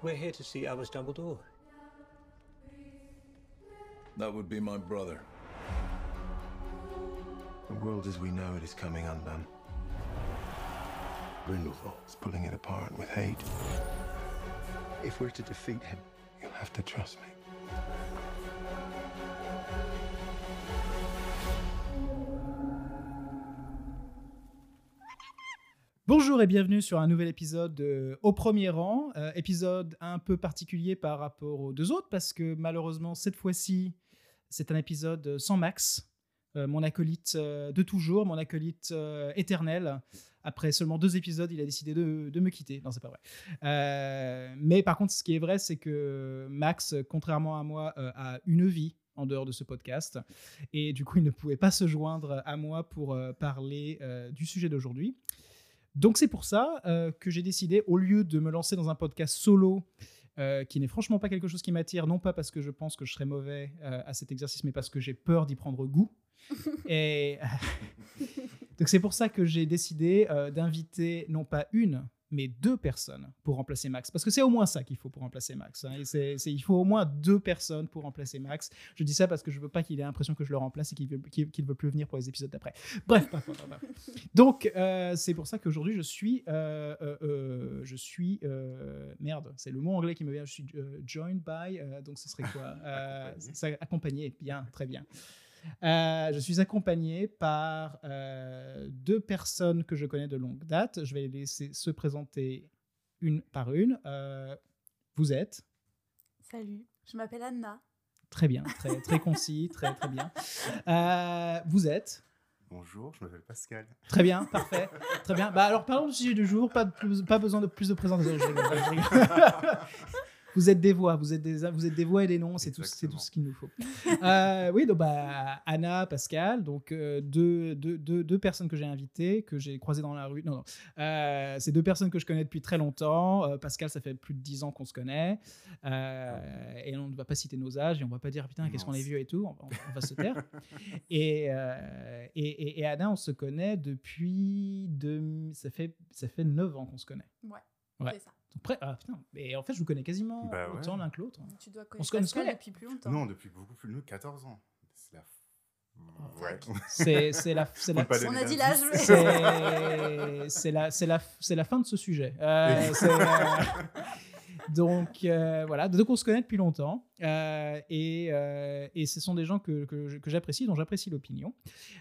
We're here to see Albus Dumbledore. That would be my brother. The world as we know it is coming undone. Grindelwald is pulling it apart with hate. If we're to defeat him, you'll have to trust me. Bonjour et bienvenue sur un nouvel épisode de Au premier rang. Euh, épisode un peu particulier par rapport aux deux autres parce que malheureusement cette fois-ci c'est un épisode sans Max, euh, mon acolyte euh, de toujours, mon acolyte éternel. Après seulement deux épisodes, il a décidé de, de me quitter. Non, c'est pas vrai. Mais par contre, ce qui est vrai, c'est que Max, contrairement à moi, a une vie en dehors de ce podcast. Et du coup, il ne pouvait pas se joindre à moi pour parler du sujet d'aujourd'hui. Donc c'est pour ça euh, que j'ai décidé, au lieu de me lancer dans un podcast solo, euh, qui n'est franchement pas quelque chose qui m'attire, non pas parce que je pense que je serais mauvais euh, à cet exercice, mais parce que j'ai peur d'y prendre goût. Et donc c'est pour ça que j'ai décidé d'inviter non pas une, mais deux personnes pour remplacer Max. Parce que c'est au moins ça qu'il faut pour remplacer Max. hein. Et c'est- il faut au moins deux personnes pour remplacer Max. Je dis ça parce que je veux pas qu'il ait l'impression que je le remplace et qu'il veut, qu'il- qu'il veut plus venir pour les épisodes d'après. Bref, bref, bref, bref. Donc euh, c'est pour ça qu'aujourd'hui je suis, euh, euh, je suis, merde, c'est le mot anglais qui me vient. Je suis joined by, donc ce serait quoi? Accompagné. ça- Accompagné, bien, très bien. Euh, je suis accompagné par euh, deux personnes que je connais de longue date. Je vais les laisser se présenter une par une. Euh, vous êtes? Salut, je m'appelle Anna. très bien, très, très concis, très très bien. Euh, vous êtes? Bonjour, je m'appelle Pascal. très bien, parfait, très bien. Bah alors parlons du sujet du jour. Pas de plus- pas besoin de plus de présentation. Vous êtes des voix, vous êtes des, vous êtes des voix et des noms, c'est tout, c'est tout ce qu'il nous faut. Euh, oui, donc bah, Anna, Pascal, donc euh, deux, deux, deux, deux personnes que j'ai invitées, que j'ai croisées dans la rue. Non, non. Euh, c'est deux personnes que je connais depuis très longtemps. Euh, Pascal, ça fait plus de dix ans qu'on se connaît. Euh, et on ne va pas citer nos âges et on va pas dire putain, qu'est-ce qu'on est vieux et tout. On, on- on va se taire. et, euh, et, et, et Anna, on se connaît depuis. deux- ça, fait, ça fait neuf ans qu'on se connaît. Ouais, Ouais. c'est ça. Donc, ah, putain, mais en fait, je vous connais quasiment Bah ouais. autant l'un que l'autre. Tu dois On connaître se connaît- depuis plus longtemps. Non, depuis beaucoup plus de 14 ans. C'est la. Oh, Ouais. C'est c'est la, c'est la, On a dit l'âge, c'est la, c'est la, c'est la fin de ce sujet. Euh, donc euh, voilà, donc on se connaît depuis longtemps euh, et, euh, et ce sont des gens que, que, j'apprécie, dont j'apprécie l'opinion.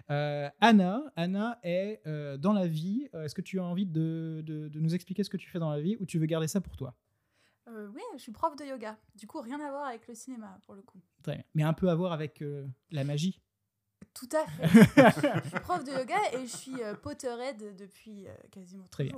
Anna, Anna est dans la vie. Est-ce que tu as envie de, de, de nous expliquer ce que tu fais dans la vie ou tu veux garder ça pour toi? Oui, je suis prof de yoga. Du coup, rien à voir avec le cinéma pour le coup. Très bien. Mais un peu à voir avec la magie. Tout à fait. je suis prof de yoga et je suis Potterhead depuis quasiment Très bien.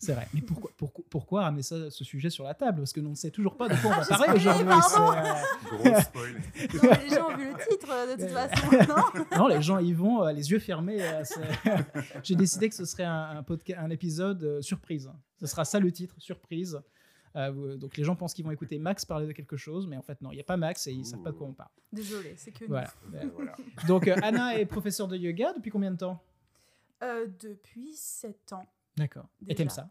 C'est vrai. Mais pourquoi, pourquoi, pourquoi ramener ça, ce sujet sur la table? Parce que l'on ne sait toujours pas de quoi on va Ah, parler aujourd'hui. euh, Gros spoil. Non, les gens ont vu le titre euh, de toute façon, non? Non, les gens y vont euh, les yeux fermés. euh, J'ai décidé que ce serait un, un, podca- un épisode euh, surprise. Ce sera ça le titre, surprise. Euh, donc les gens pensent qu'ils vont écouter Max parler de quelque chose, mais en fait non, il n'y a pas Max et ils ne savent pas de quoi on parle. Désolé, c'est que nous. Voilà. Euh, Voilà. Donc euh, Anna est professeure de yoga depuis combien de temps? Euh, depuis 7 ans. D'accord. Et t'aimes ça?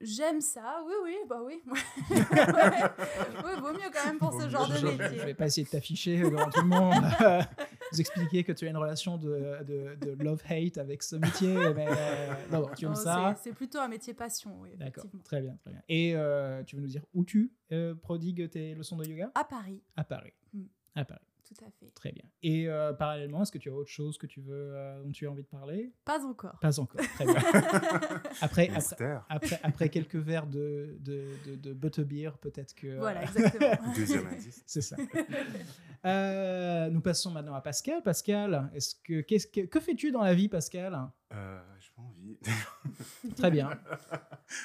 J'aime ça, oui, oui, bah oui. ouais, vaut mieux quand même pour Vaut ce genre de Je- métier. Je vais pas essayer de t'afficher devant tout le monde, vous expliquer que tu as une relation de, de, de love-hate avec ce métier, mais euh, non, non, tu aimes Oh, ça. c'est- plutôt un métier passion, oui, D'accord, très bien, très bien. Et euh, tu veux nous dire où tu euh, prodigues tes leçons de yoga? À Paris, À Paris. Mm. À Paris, tout à fait. très bien. Et euh, parallèlement, est-ce que tu as autre chose que tu veux, euh, dont tu as envie de parler? Pas encore. Pas encore, très bien. Après, après, Mystère. après, après quelques verres de, de, de, de butterbeer, peut-être que... euh, Voilà, exactement. Deuxième indice. C'est ça. Euh, nous passons maintenant à Pascal. Pascal, est-ce que, qu'est-ce que, que fais-tu dans la vie, Pascal? Euh, j'ai pas envie. Très bien.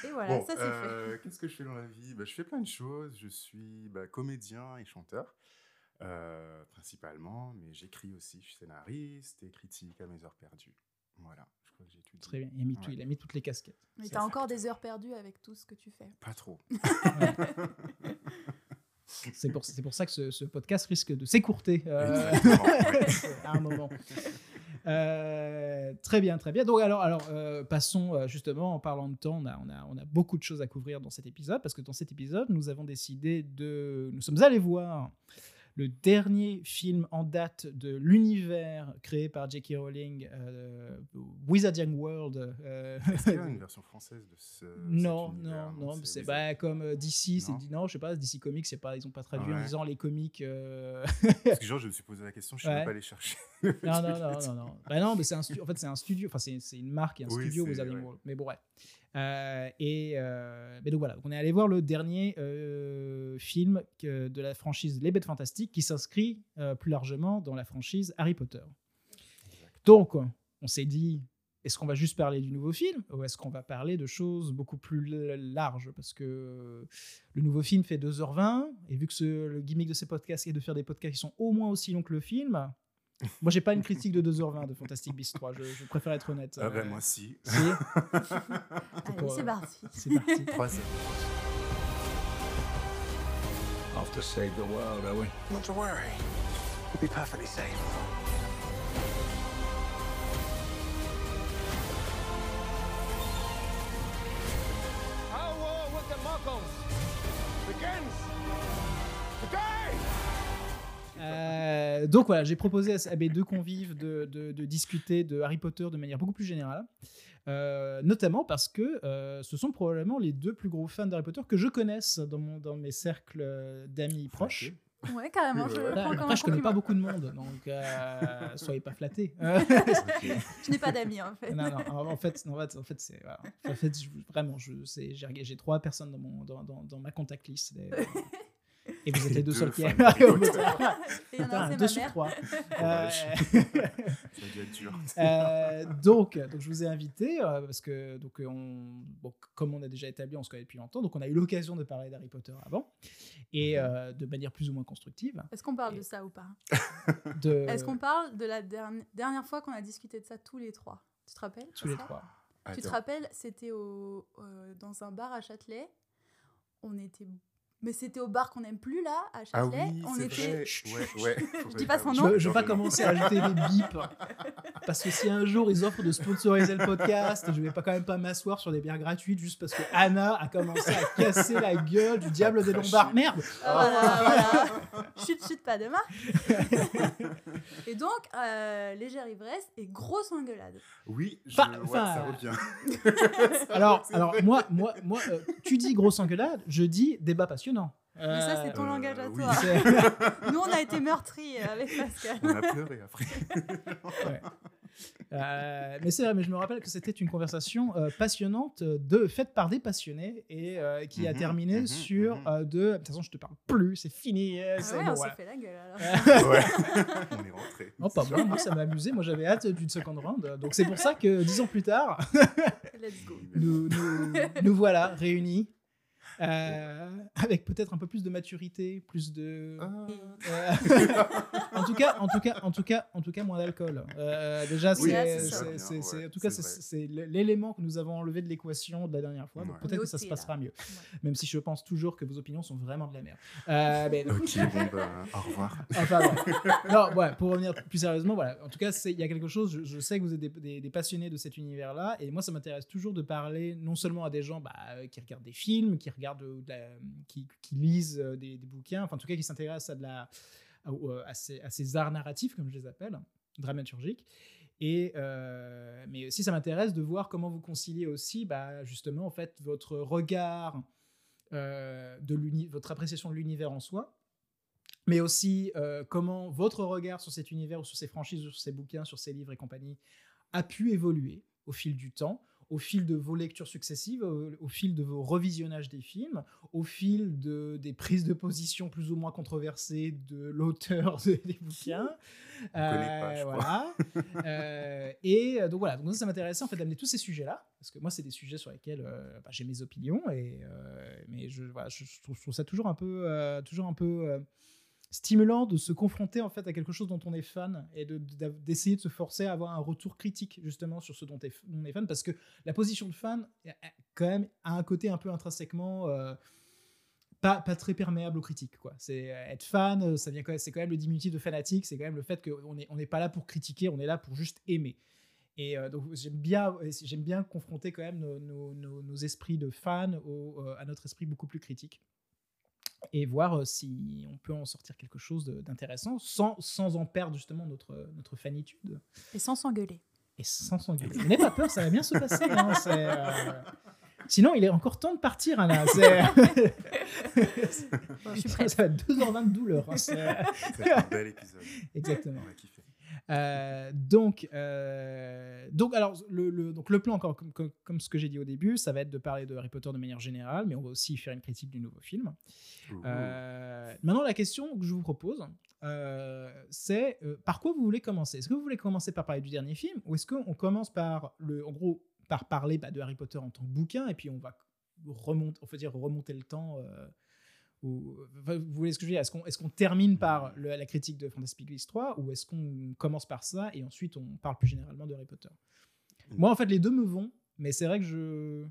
Et voilà, bon, ça c'est euh, qu'est-ce que je fais dans la vie? Bah, Je fais plein de choses. Je suis bah, comédien et chanteur, euh, principalement, mais j'écris aussi. Je suis scénariste et critique à mes heures perdues. Voilà, je crois que j'ai tout dit. Très bien. Il a mis, tout- Ouais. il a mis toutes les casquettes. Mais t'as encore des heures perdues avec tout ce que tu fais. Pas trop. C'est pour, c'est pour ça que ce, ce podcast risque de s'écourter euh, à un moment. Euh, très bien, très bien. Donc alors, alors euh, passons euh, justement en parlant de temps, on a, on, a, on a beaucoup de choses à couvrir dans cet épisode parce que dans cet épisode, nous avons décidé de, nous sommes allés voir le dernier film en date de l'univers créé par J.K. Rowling, euh, Wizarding World. euh, Est-ce qu'il y a une version française de ce. non, cet non, univers non, c'est bah, comme euh, DC, c'est Non. dit non, je sais pas, DC Comics, c'est pas, ils ont pas traduit en disant les comics. euh, Parce que genre, je me suis posé la question, je ne Ouais. vais pas aller chercher. non, non, non, non, non. Bah non, mais c'est un studio. En fait, c'est un studio. Enfin, c'est une marque et un Oui, studio Wizarding ouais. World. Mais bon, ouais. Euh, et euh, mais donc voilà, donc on est allé voir le dernier euh, film que- de la franchise Les Bêtes Fantastiques qui s'inscrit plus largement dans la franchise Harry Potter. Donc, on s'est dit, est-ce qu'on va juste parler du nouveau film ou est-ce qu'on va parler de choses beaucoup plus larges? Parce que le nouveau film fait 2h20 et vu que ce- le gimmick de ces podcasts est de faire des podcasts qui sont au moins aussi longs que le film, moi j'ai pas une critique de 2h20 de Fantastic Beasts 3, je, je préfère être honnête. Ah Euh, ben moi si. si, Allez, c'est euh, parti. c'est parti. Trois heures. Off to save the world, are we? Not to worry. We'll be perfectly safe. Euh, donc voilà, j'ai proposé à, à mes deux convives de, de- de discuter de Harry Potter de manière beaucoup plus générale. Euh, notamment parce que euh, ce sont probablement les deux plus gros fans d'Harry Potter que je connaisse dans, mon, dans mes cercles d'amis proches. Ouais, carrément, je Ouais. prends après, je connais pas beaucoup de monde, donc euh, soyez pas flattés. Je n'ai pas d'amis en fait. non, non, en fait, en fait, en fait, c'est voilà. En fait, je- vraiment, j'ai trois personnes dans mon dans, dans, dans ma contact list. Et, et vous êtes les deux seuls qui aiment en a Putain, un, c'est deux ma sur mère. trois. Courage. Euh, Ça a dû être dur. Euh, donc, donc, je vous ai invité euh, parce que, donc, on, bon, comme on a déjà établi, on se connaît depuis longtemps, donc on a eu l'occasion de parler d'Harry Potter avant et euh, de manière plus ou moins constructive. Est-ce qu'on parle Et- de ça ou pas? De, Est-ce qu'on parle de la derni- dernière fois qu'on a discuté de ça tous les trois? Tu te rappelles? Tous les trois Tu te rappelles, c'était au, euh, dans un bar à Châtelet. On était. Mais c'était au bar qu'on n'aime plus là, à Ah Châtelet. oui, on était. vrai. Ouais, ouais. Je dis pas son nom. Je, je veux pas commencer à ajouter des bips parce que si un jour ils offrent de sponsoriser le podcast, je vais pas quand même pas m'asseoir sur des bières gratuites juste parce que Anna a commencé à casser la gueule du diable des Lombards. Merde. Ah, voilà, voilà. Chut, chut, pas de marque. et donc, euh, légère ivresse et grosse engueulade. Oui, je... Ouais, ça revient. Alors, alors moi, moi, moi, euh, tu dis grosse engueulade, je dis débat passionnant. Mais ça, c'est ton Euh, langage à oui. toi. Nous, on a été meurtris euh, avec Pascal. On a pleuré après. ouais. Euh, mais c'est vrai, mais je me rappelle que c'était une conversation euh, passionnante de faite par des passionnés et euh, qui a Mhm, terminé mhm, sur mhm. euh, de de toute façon je te parle plus, c'est fini. Ah c'est ouais, bon, on voilà. s'est fait la gueule alors. Ouais. On est rentré. Oh, pas moi, moi ça m'a amusé, moi j'avais hâte d'une seconde round. Donc c'est pour ça que dix ans plus tard, Let's go. nous, nous, nous voilà réunis. Euh, avec peut-être un peu plus de maturité, plus de. Ah. Euh, en tout cas, en tout cas, en tout cas, en tout cas, moins d'alcool. Euh, déjà, Oui, c'est, c'est ça. c'est- c'est- c'est- Ouais, en tout cas, c'est l'élément que nous avons enlevé de l'équation de la dernière fois. Donc Ouais. peut-être que ça se passera là. mieux. Même si je pense toujours que vos opinions sont vraiment de la merde. Euh. Ok, bon, bah, au revoir. Enfin, non, ouais, pour revenir plus sérieusement, voilà. En tout cas, il y a quelque chose. Je, je sais que vous êtes des, des- des passionnés de cet univers-là, et moi, ça m'intéresse toujours de parler non seulement à des gens bah, qui regardent des films, qui regardent, euh, de la- qui, qui lisent euh, des, bouquins, enfin, en tout cas, qui s'intéressent à de la, à, à ces, arts narratifs, comme je les appelle, dramaturgiques. Et euh, mais aussi, ça m'intéresse de voir comment vous conciliez aussi, bah, justement, en fait, votre regard euh, de votre appréciation de l'univers en soi, mais aussi euh, comment votre regard sur cet univers ou sur ces franchises, sur ces bouquins, sur ces livres et compagnie a pu évoluer au fil du temps, au fil de vos lectures successives, au, au fil de vos revisionnages des films, au fil de, des prises de position plus ou moins controversées de l'auteur de- des bouquins. connaît pas, je voilà. Euh, et euh, donc voilà, donc ça m'intéressait en fait d'amener tous ces sujets-là, parce que moi c'est des sujets sur lesquels euh, bah, j'ai mes opinions, et, euh, mais je, voilà, je, je trouve, je trouve ça toujours un peu, euh, toujours un peu euh, stimulant de se confronter en fait à quelque chose dont on est fan et de- de- d'essayer de, se forcer à avoir un retour critique justement sur ce dont on est fan, parce que la position de fan, euh, quand même, a un côté un peu intrinsèquement euh, pas, pas très perméable aux critiques. Quoi. C'est euh, être fan, euh, ça vient c'est quand même le diminutif de fanatique, c'est quand même le fait qu'on n'est on n'est pas là pour critiquer, on est là pour juste aimer. Et donc j'aime bien, j'aime bien confronter quand même nos, nos- esprits de fans à notre esprit beaucoup plus critique et voir euh, si on peut en sortir quelque chose d'intéressant sans, sans en perdre justement notre, notre fanitude Et sans s'engueuler. et sans s'engueuler. N'aie pas peur, ça va bien se passer. hein, euh, Sinon, il est encore temps de partir, Anna. C'est... Bon, je suis ça prête. va être 2h20 de douleur. hein, c'est- un bel épisode. Exactement. On va kiffer. Euh, donc, euh, donc, alors, le, le- donc le plan, encore comme, comme, comme ce que j'ai dit au début, ça va être de parler de Harry Potter de manière générale, mais on va aussi faire une critique du nouveau film. Euh, maintenant, la question que je vous propose, c'est par quoi vous voulez commencer? Est-ce que vous voulez commencer par parler du dernier film, ou est-ce qu'on commence par, le, en gros, par parler bah, de Harry Potter en tant que bouquin, et puis on va remonter, on va dire remonter le temps euh, ou, enfin, vous voyez ce que je veux dire Est-ce qu'on est termine par le- la critique de Fantastic Beasts 3 ou est-ce qu'on commence par ça et ensuite on parle plus généralement de Harry Potter? Moi, en fait, les deux me vont, mais c'est vrai que je.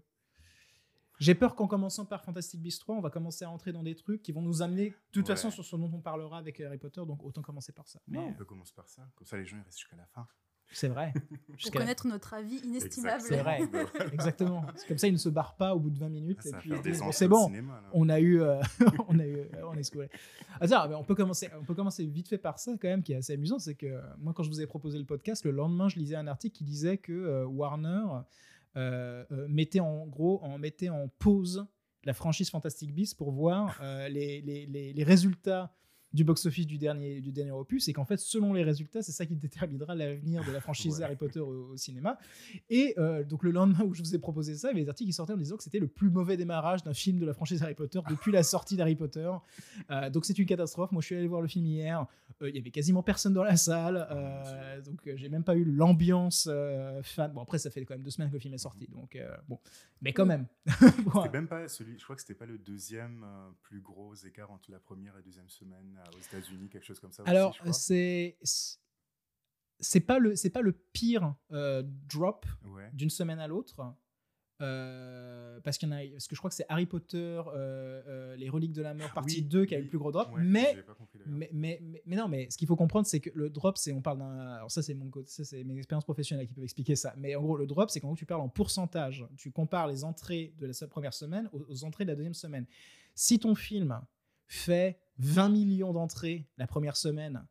J'ai peur qu'en commençant par Fantastic Beasts 3, on va commencer à entrer dans des trucs qui vont nous amener, de toute Ouais. façon, sur ce dont on parlera avec Harry Potter, donc autant commencer par ça. Mais on peut commencer par ça. Comme ça, les gens ils restent jusqu'à la fin. C'est vrai. Pour connaître notre avis inestimable. C'est vrai. Exactement. C'est comme ça, ils ne se barrent pas au bout de 20 minutes. Ah, et puis, c'est bon, cinéma, on a eu, euh, on a eu, euh, on est scouré. Ah, on peut commencer, on peut commencer vite fait par ça quand même, qui est assez amusant, c'est que euh, moi quand je vous ai proposé le podcast, le lendemain je lisais un article qui disait que euh, Warner euh, euh, mettait en gros, en mettait en pause la franchise Fantastic Beasts pour voir euh, les, les, les, les résultats du box-office du dernier, du dernier opus, et qu'en fait, selon les résultats, c'est ça qui déterminera l'avenir de la franchise Ouais. Harry Potter au, au cinéma. Et euh, donc, le lendemain où je vous ai proposé ça, il y avait des articles qui sortaient en disant que c'était le plus mauvais démarrage d'un film de la franchise Harry Potter depuis la sortie d'Harry Potter. Euh, donc, c'est une catastrophe. Moi, je suis allé voir le film hier. Euh, Il y avait quasiment personne dans la salle. Donc, j'ai même pas eu l'ambiance fan. Bon, après, ça fait quand même deux semaines que le film est sorti. Donc, bon. Mais quand même. Même pas celui, je crois que c'était pas le deuxième plus gros écart entre la première et deuxième semaine aux États-Unis, quelque chose comme ça. Alors, c'est. C'est pas le c'est pas le pire euh, drop Ouais. d'une semaine à l'autre euh, parce qu'il y en a parce que je crois que c'est Harry Potter euh, euh, les reliques de la mort partie Oui, 2 qui a eu oui. le plus gros drop Ouais, mais mais, mais, mais, mais non, mais ce qu'il faut comprendre, c'est que le drop, c'est on parle d'un. Alors, ça, c'est mon ça, c'est mes expériences professionnelles qui peuvent expliquer ça. Mais en gros, le drop, c'est quand tu parles en pourcentage. Tu compares les entrées de la première semaine aux, aux entrées de la deuxième semaine. Si ton film fait 20 millions d'entrées la première semaine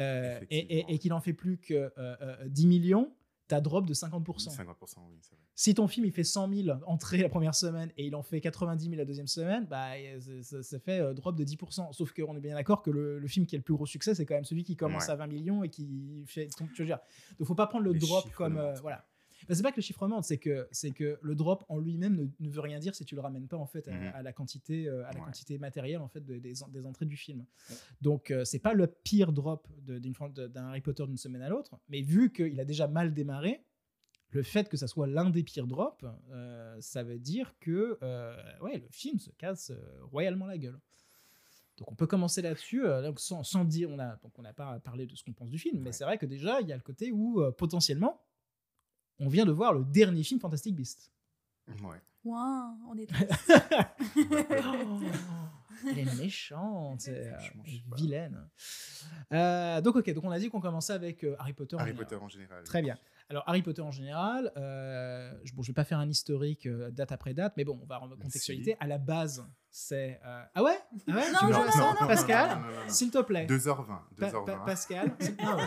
euh, et, et- Effectivement. et qu'il en fait plus que euh, euh, 10 millions, t'as drop de 50%. 50%, oui, c'est vrai. Si ton film il fait 100 000 entrées la première semaine et il en fait 90 000 la deuxième semaine, bah, euh, ça, ça fait euh, drop de 10%. Sauf qu'on est bien d'accord que le, le film qui a le plus gros succès, c'est quand même celui qui commence Ouais. à 20 millions et qui fait. Tu veux dire, donc faut pas prendre le Les drop comme. euh, voilà. Bah, c'est pas que le chiffre monte, c'est que, c'est que le drop en lui-même ne, ne veut rien dire si tu le ramènes pas en fait à, Mhm. à la quantité, euh, à la Ouais. quantité matérielle en fait de- des, des entrées du film. Donc euh, c'est pas le pire drop d'un Harry Potter d'une semaine à l'autre, mais vu qu'il a déjà mal démarré, le fait que ça soit l'un des pires drops, euh, ça veut dire que euh, ouais, le film se casse euh, royalement la gueule. Donc on peut commencer là-dessus, sans, sans dire, on a donc on n'a pas parlé de ce qu'on pense du film, mais Ouais. c'est vrai que déjà il y a le côté où potentiellement on vient de voir le dernier film Fantastic Beasts. Ouais. Ouin, on est. Elle est méchante, euh, vilaine. Euh, donc ok, donc on a dit qu'on commençait avec euh, Harry Potter. en Harry. Potter en général. Très bien. Alors Harry Potter en général, euh, je, bon, je vais pas faire un historique euh, date après date, mais bon, on va remettre contextualité. À la base, c'est euh, ah ouais, ah ouais? Non, Tu veux non, non, non, non, Pascal, s'il te plaît. 2h20. Pa- 2h20. Pa- Pascal, c'est- non, non.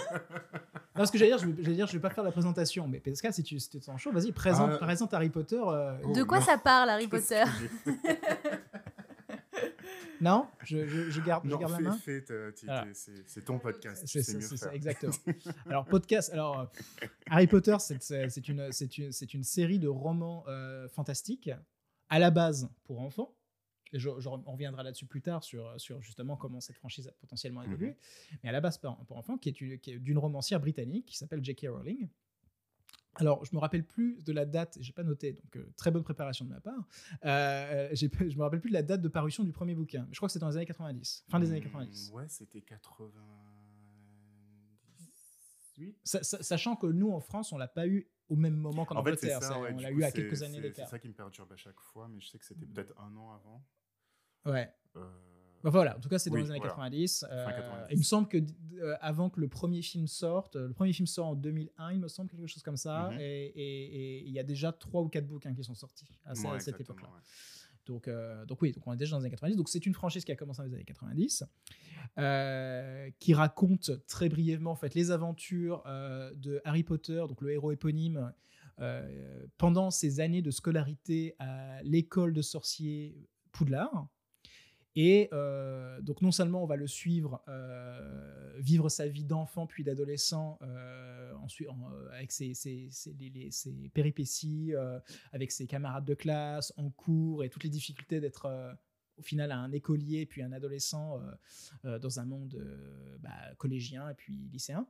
Non, ce que j'allais dire, je vais, j'allais dire, je vais pas faire la présentation, mais Pascal, si tu, si te sens chaud, vas-y, présente, Ah. présente Harry Potter. euh, Oh, De quoi non. ça parle, Harry Potter Non, je, je, je garde, je Non, la main. fais, c'est ton podcast. C'est ça, exactement. Alors, podcast. Alors, euh, Harry Potter, c'est une, série de romans euh, fantastiques, à la base pour enfants. Et je, je- on reviendra là-dessus plus tard sur, sur justement comment cette franchise a potentiellement évolué. Mais à la base pour, pour enfants, qui est, une- qui est d'une romancière britannique qui s'appelle J.K. Rowling. Alors, je me rappelle plus de la date, j'ai pas noté, donc euh, très bonne préparation de ma part. Euh, je me rappelle plus de la date de parution du premier bouquin. Je crois que c'était dans les années 90, fin des années Hmm, 90. Ouais, c'était 98. Sa- sa- sachant que nous en France, on l'a pas eu au même moment qu'en En fait, c'est Angleterre. ça. ouais, on l'a eu à quelques années d'écart. C'est ça qui me perturbe à chaque fois, mais je sais que c'était peut-être un an avant. Ouais. Euh, Bah voilà, en tout cas, c'est dans Oui, les années voilà. 90. euh, 90. il me semble que euh, avant que le premier film sorte, euh, le premier film sort en 2001, il me semble, quelque chose comme ça, Mhm. et- il y a déjà trois ou quatre bouquins qui sont sortis à, ouais, cette époque-là. ouais. Donc, euh, donc oui, donc on est déjà dans les années 90. Donc c'est une franchise qui a commencé dans les années 90, euh, qui raconte très brièvement en fait les aventures euh, de Harry Potter, donc le héros éponyme, pendant ses années de scolarité à l'école de sorciers Poudlard. Et euh, donc non seulement on va le suivre euh, vivre sa vie d'enfant puis d'adolescent euh, avec ses, péripéties, avec ses camarades de classe, en cours et toutes les difficultés d'être au final un écolier puis un adolescent dans un monde bah, collégien et puis lycéen.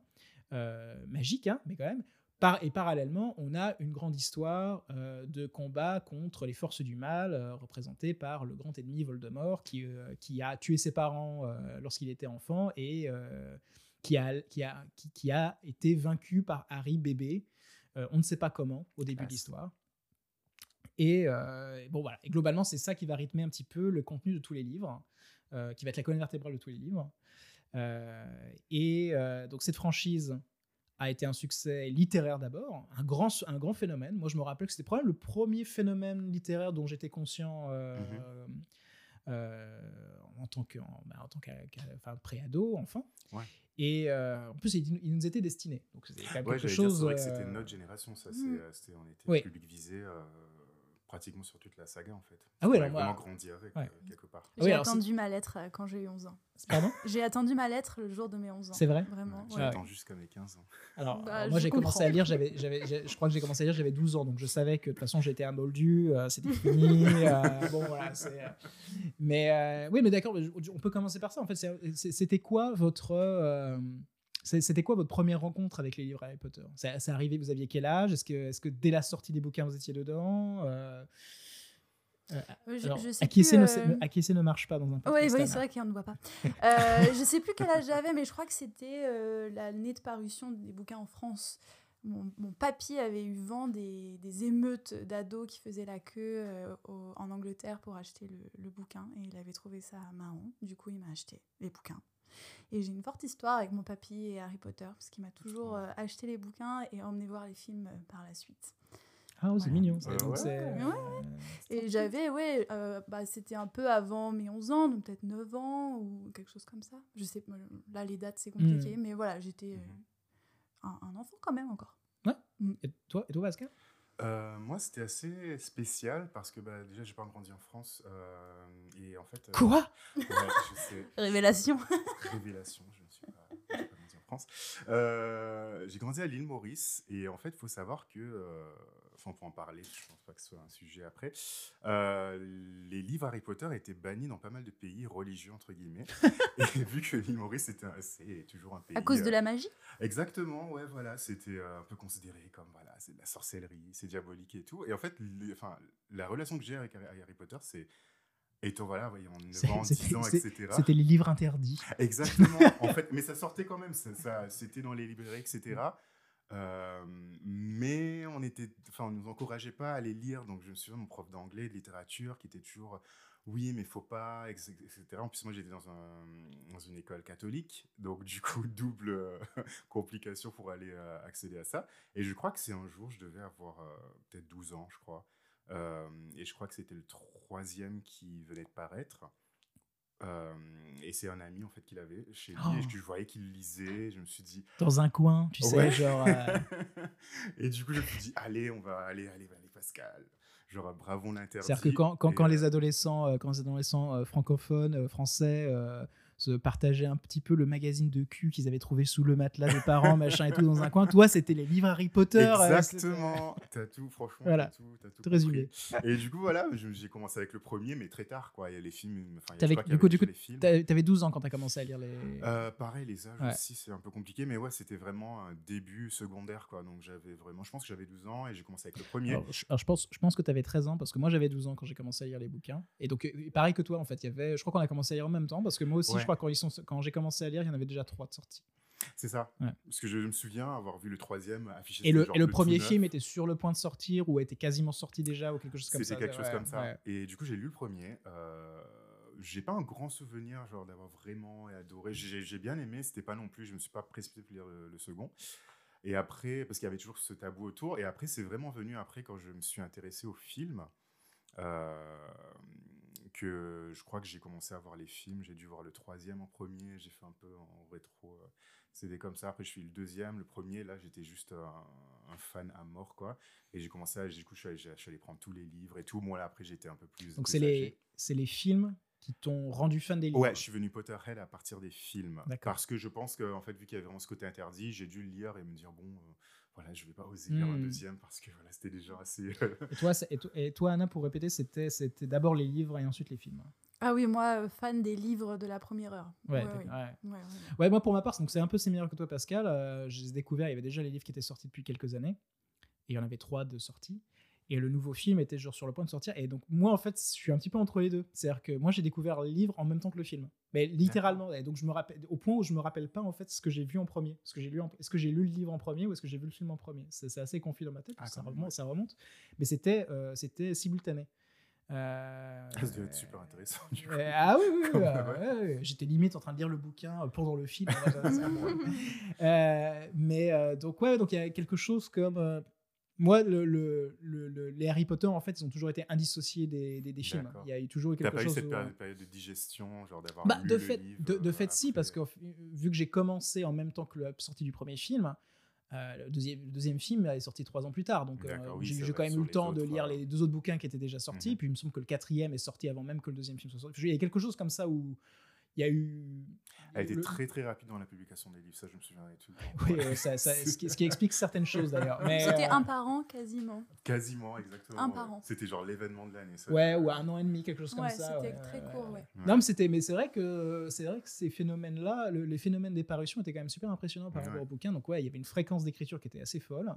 Magique, hein, mais quand même. Par, et parallèlement, on a une grande histoire euh, de combat contre les forces du mal, euh, représentée par le grand ennemi Voldemort, qui, euh, qui a tué ses parents euh, lorsqu'il était enfant et qui, a, qui, a, qui, qui a été vaincu par Harry bébé. On ne sait pas comment au début de l'histoire. Et bon voilà. Et globalement, c'est ça qui va rythmer un petit peu le contenu de tous les livres, qui va être la colonne vertébrale de tous les livres. Et donc cette franchise a été un succès littéraire d'abord, un grand, un grand phénomène. Moi, je me rappelle que c'était probablement le premier phénomène littéraire dont j'étais conscient euh, Mhm. euh, en tant que en, bah, en tant enfin, pré-ado, enfant. Ouais. Et euh, en plus, il, il nous était destiné. Donc, c'était Ouais, quelque dire, chose. c'est vrai que c'était notre génération, ça. Mm. c'était- on était Oui. public visé pratiquement sur toute la saga, en fait. Ah oui, alors moi- vraiment grandi avec, Ouais. euh, quelque part. Oui, J'ai alors attendu ma lettre euh, quand j'ai eu 11 ans. Pardon J'ai attendu ma lettre le jour de mes 11 ans. C'est vrai Vraiment. Ouais, ouais. J'attends jusqu'à mes 15 ans. Alors, Bah, alors moi, j'ai commencé à lire, j'avais, j'avais, j'ai- je crois que j'ai commencé à lire, j'avais 12 ans, donc je savais que de toute façon, j'étais un moldu, euh, c'était fini. euh, bon, voilà. c'est, euh, mais euh, oui, mais d'accord, on peut commencer par ça. En fait, c'était quoi votre. C'était quoi votre première rencontre avec les livres Harry Potter? C'est, arrivé, vous aviez quel âge? Est-ce que, dès la sortie des bouquins, vous étiez dedans? Euh, euh, je- alors, je sais acquiescer, plus, ne, euh, ne- acquiescer ne marche pas dans un podcast. oui, c'est vrai qu'on ne voit pas. Euh, je sais plus quel âge j'avais, mais je crois que c'était euh, l'année de parution des bouquins en France. Mon, mon papy avait eu vent des, des émeutes d'ados qui faisaient la queue euh, au- en Angleterre pour acheter le, le bouquin et il avait trouvé ça marrant. Du coup, il m'a acheté les bouquins. Et j'ai une forte histoire avec mon papy et Harry Potter parce qu'il m'a toujours euh, acheté les bouquins et emmené voir les films euh, par la suite. Ah, oh, c'est Voilà. mignon. ça. Euh, Donc, ouais. Ouais, Et j'avais, ouais, euh, bah, c'était un peu avant mes 11 ans, donc peut-être 9 ans ou quelque chose comme ça. Je sais, là les dates c'est compliqué, mais voilà, j'étais euh, un, un enfant quand même encore. Et toi, et toi Pascal? Euh, moi, c'était assez spécial parce que bah, déjà, j'ai pas grandi en France. euh, et en fait. euh, Quoi? ouais, je sais. Révélation. Révélation, je ne suis pas, pas grandi en France. J'ai grandi à l'île Maurice et en fait, il faut savoir que, enfin, on peut en parler, je pense pas que ce soit un sujet après. euh, les livres Harry Potter étaient bannis dans pas mal de pays religieux entre guillemets. et vu que l'île Maurice c'est toujours un pays à cause de euh, la magie? Exactement, ouais, voilà, c'était euh, un peu considéré comme voilà, c'est de la sorcellerie, c'est diabolique et tout. Et en fait, les- enfin, la relation que j'ai avec Harry Potter, c'est étant voilà, voyons, 9 ans, 10 ans, etc. C'était les livres interdits. Exactement, en fait, mais ça sortait quand même, ça, ça- c'était dans les librairies, etc. Euh, mais on était, enfin, on nous encourageait pas à les lire. Donc, je me souviens de mon prof d'anglais, de littérature, qui était toujours, oui, mais faut pas, etc. En plus, moi, j'étais dans, un, dans une école catholique, donc du coup, double euh, complication pour aller euh, accéder à ça. Et je crois que c'est un jour, je devais avoir peut-être 12 ans, je crois. Et je crois que c'était le troisième qui venait de paraître. Euh, et c'est un ami en fait qu'il avait chez lui et Oh. que je voyais qu'il lisait. Je me suis dit. Dans un coin, tu sais, genre. euh, et du coup, je me suis dit, allez, on va aller, allez, allez, Pascal. Genre, bravons l'interdit. C'est-à-dire que quand, quand, quand euh, les adolescents, euh, quand les adolescents euh, francophones, euh, français, euh, se partageaient un petit peu le magazine de cul qu'ils avaient trouvé sous le matelas des parents, machin et tout dans un coin, toi, c'était les livres Harry Potter. euh, Exactement. T'as tout, franchement. Voilà. T'as tout, tout, résumé. Et du coup, voilà, j'ai commencé avec le premier, mais très tard, quoi. Il y a les films. T'avais- du coup, du coup, T'avais 12 ans quand t'as commencé à lire les. Euh, pareil, les âges Ouais. aussi, c'est un peu compliqué, mais ouais, c'était vraiment un début secondaire, quoi. Donc j'avais vraiment, je pense que j'avais 12 ans et j'ai commencé avec le premier. Alors, je, alors, je pense, je pense que tu avais 13 ans parce que moi j'avais 12 ans quand j'ai commencé à lire les bouquins. Et donc, pareil que toi, en fait, il y avait, je crois qu'on a commencé à lire en même temps parce que moi aussi, Ouais. Je crois, quand, ils sont, quand j'ai commencé à lire, il y en avait déjà trois de sortis. C'est ça. Ouais. Parce que je me souviens avoir vu le troisième affiché. Et le, genre et le premier neuf. film était sur le point de sortir ou était quasiment sorti déjà ou quelque chose comme ça. C'était quelque chose comme ça. ouais. Et du coup, j'ai lu le premier. euh, j'ai pas un grand souvenir genre d'avoir vraiment adoré. J'ai bien aimé, c'était pas non plus, je me suis pas précipité pour lire le, le second. Et après, parce qu'il y avait toujours ce tabou autour. Et après, c'est vraiment venu après quand je me suis intéressé au film. euh, que je crois que j'ai commencé à voir les films. J'ai dû voir le troisième en premier. J'ai fait un peu en rétro. euh, C'était comme ça. Après, je suis le deuxième. Le premier, là, j'étais juste un, un fan à mort, quoi. Et j'ai commencé à. Du coup, je suis allé, je suis allé prendre tous les livres et tout. Moi, là, après, j'étais un peu plus. Donc c'est les, les films qui t'ont rendu fan des livres. Ouais, je suis venu Potterhead à partir des films. Parce que je pense que, en fait, vu qu'il y avait vraiment ce côté interdit, j'ai dû le lire et me dire, bon, euh, voilà, je vais pas oser lire un Hmm. deuxième parce que voilà, c'était déjà assez. Et toi, et, to- et toi, Anna, pour répéter, c'était, c'était d'abord les livres et ensuite les films. Ah oui, moi, euh, fan des livres de la première heure. Ouais, ouais, t'es- ouais. ouais. Ouais, ouais. Ouais, moi pour ma part, donc c'est un peu similaire que toi, Pascal. Euh, j'ai découvert, il y avait déjà les livres qui étaient sortis depuis quelques années, et il y en avait trois de sortis. Et le nouveau film était genre sur le point de sortir. Et donc moi, en fait, je suis un petit peu entre les deux. C'est-à-dire que moi, j'ai découvert le livre en même temps que le film, mais littéralement. Et donc je me rappelle, au point où je me rappelle pas en fait ce que j'ai vu en premier. Ce que j'ai lu, en- est-ce que j'ai lu le livre en premier ou est-ce que j'ai vu le film en premier? C'est assez confus dans ma tête. Ah, ça remonte, ça remonte. Mais c'était, euh, c'était simultané. Euh, Ça devait être super intéressant. Du coup. euh, ah oui, oui, ouais, ouais. j'étais limite en train de lire le bouquin pendant le film. Mais donc ouais, donc il y a quelque chose comme moi, le, le- le- le- les Harry Potter en fait, ils ont toujours été indissociés des, des, des films. Il y a eu toujours eu T'as quelque pas eu chose. cette où, période, euh, période de digestion, genre d'avoir bah, lu de le fait, livre, de, de euh, fait si, parce que vu que j'ai commencé en même temps que la sortie du premier film, euh, le, deuxième, le deuxième film est sorti trois ans plus tard. Donc euh, oui, j'ai quand même eu le temps de lire euh, les deux autres bouquins qui étaient déjà sortis. Mhm. Puis il me semble que le quatrième est sorti avant même que le deuxième film soit sorti. Il y a quelque chose comme ça où il y a eu. Elle était le- très très rapide dans la publication des livres, ça je me souviendrai tout le temps. Oui, euh, ça- ça- ce, qui, ce qui explique certaines choses d'ailleurs. C'était euh, un par an quasiment. Quasiment, exactement. Un ouais. par an. C'était genre l'événement de l'année. ça. Ouais, ou un an et demi, quelque chose comme Ouais, ça. c'était ouais, très court, ouais. Non, mais c'était, mais c'est vrai que c'est vrai que ces phénomènes-là, le- les phénomènes des parutions étaient quand même super impressionnants par Ouais. rapport au bouquin. Donc ouais, il y avait une fréquence d'écriture qui était assez folle.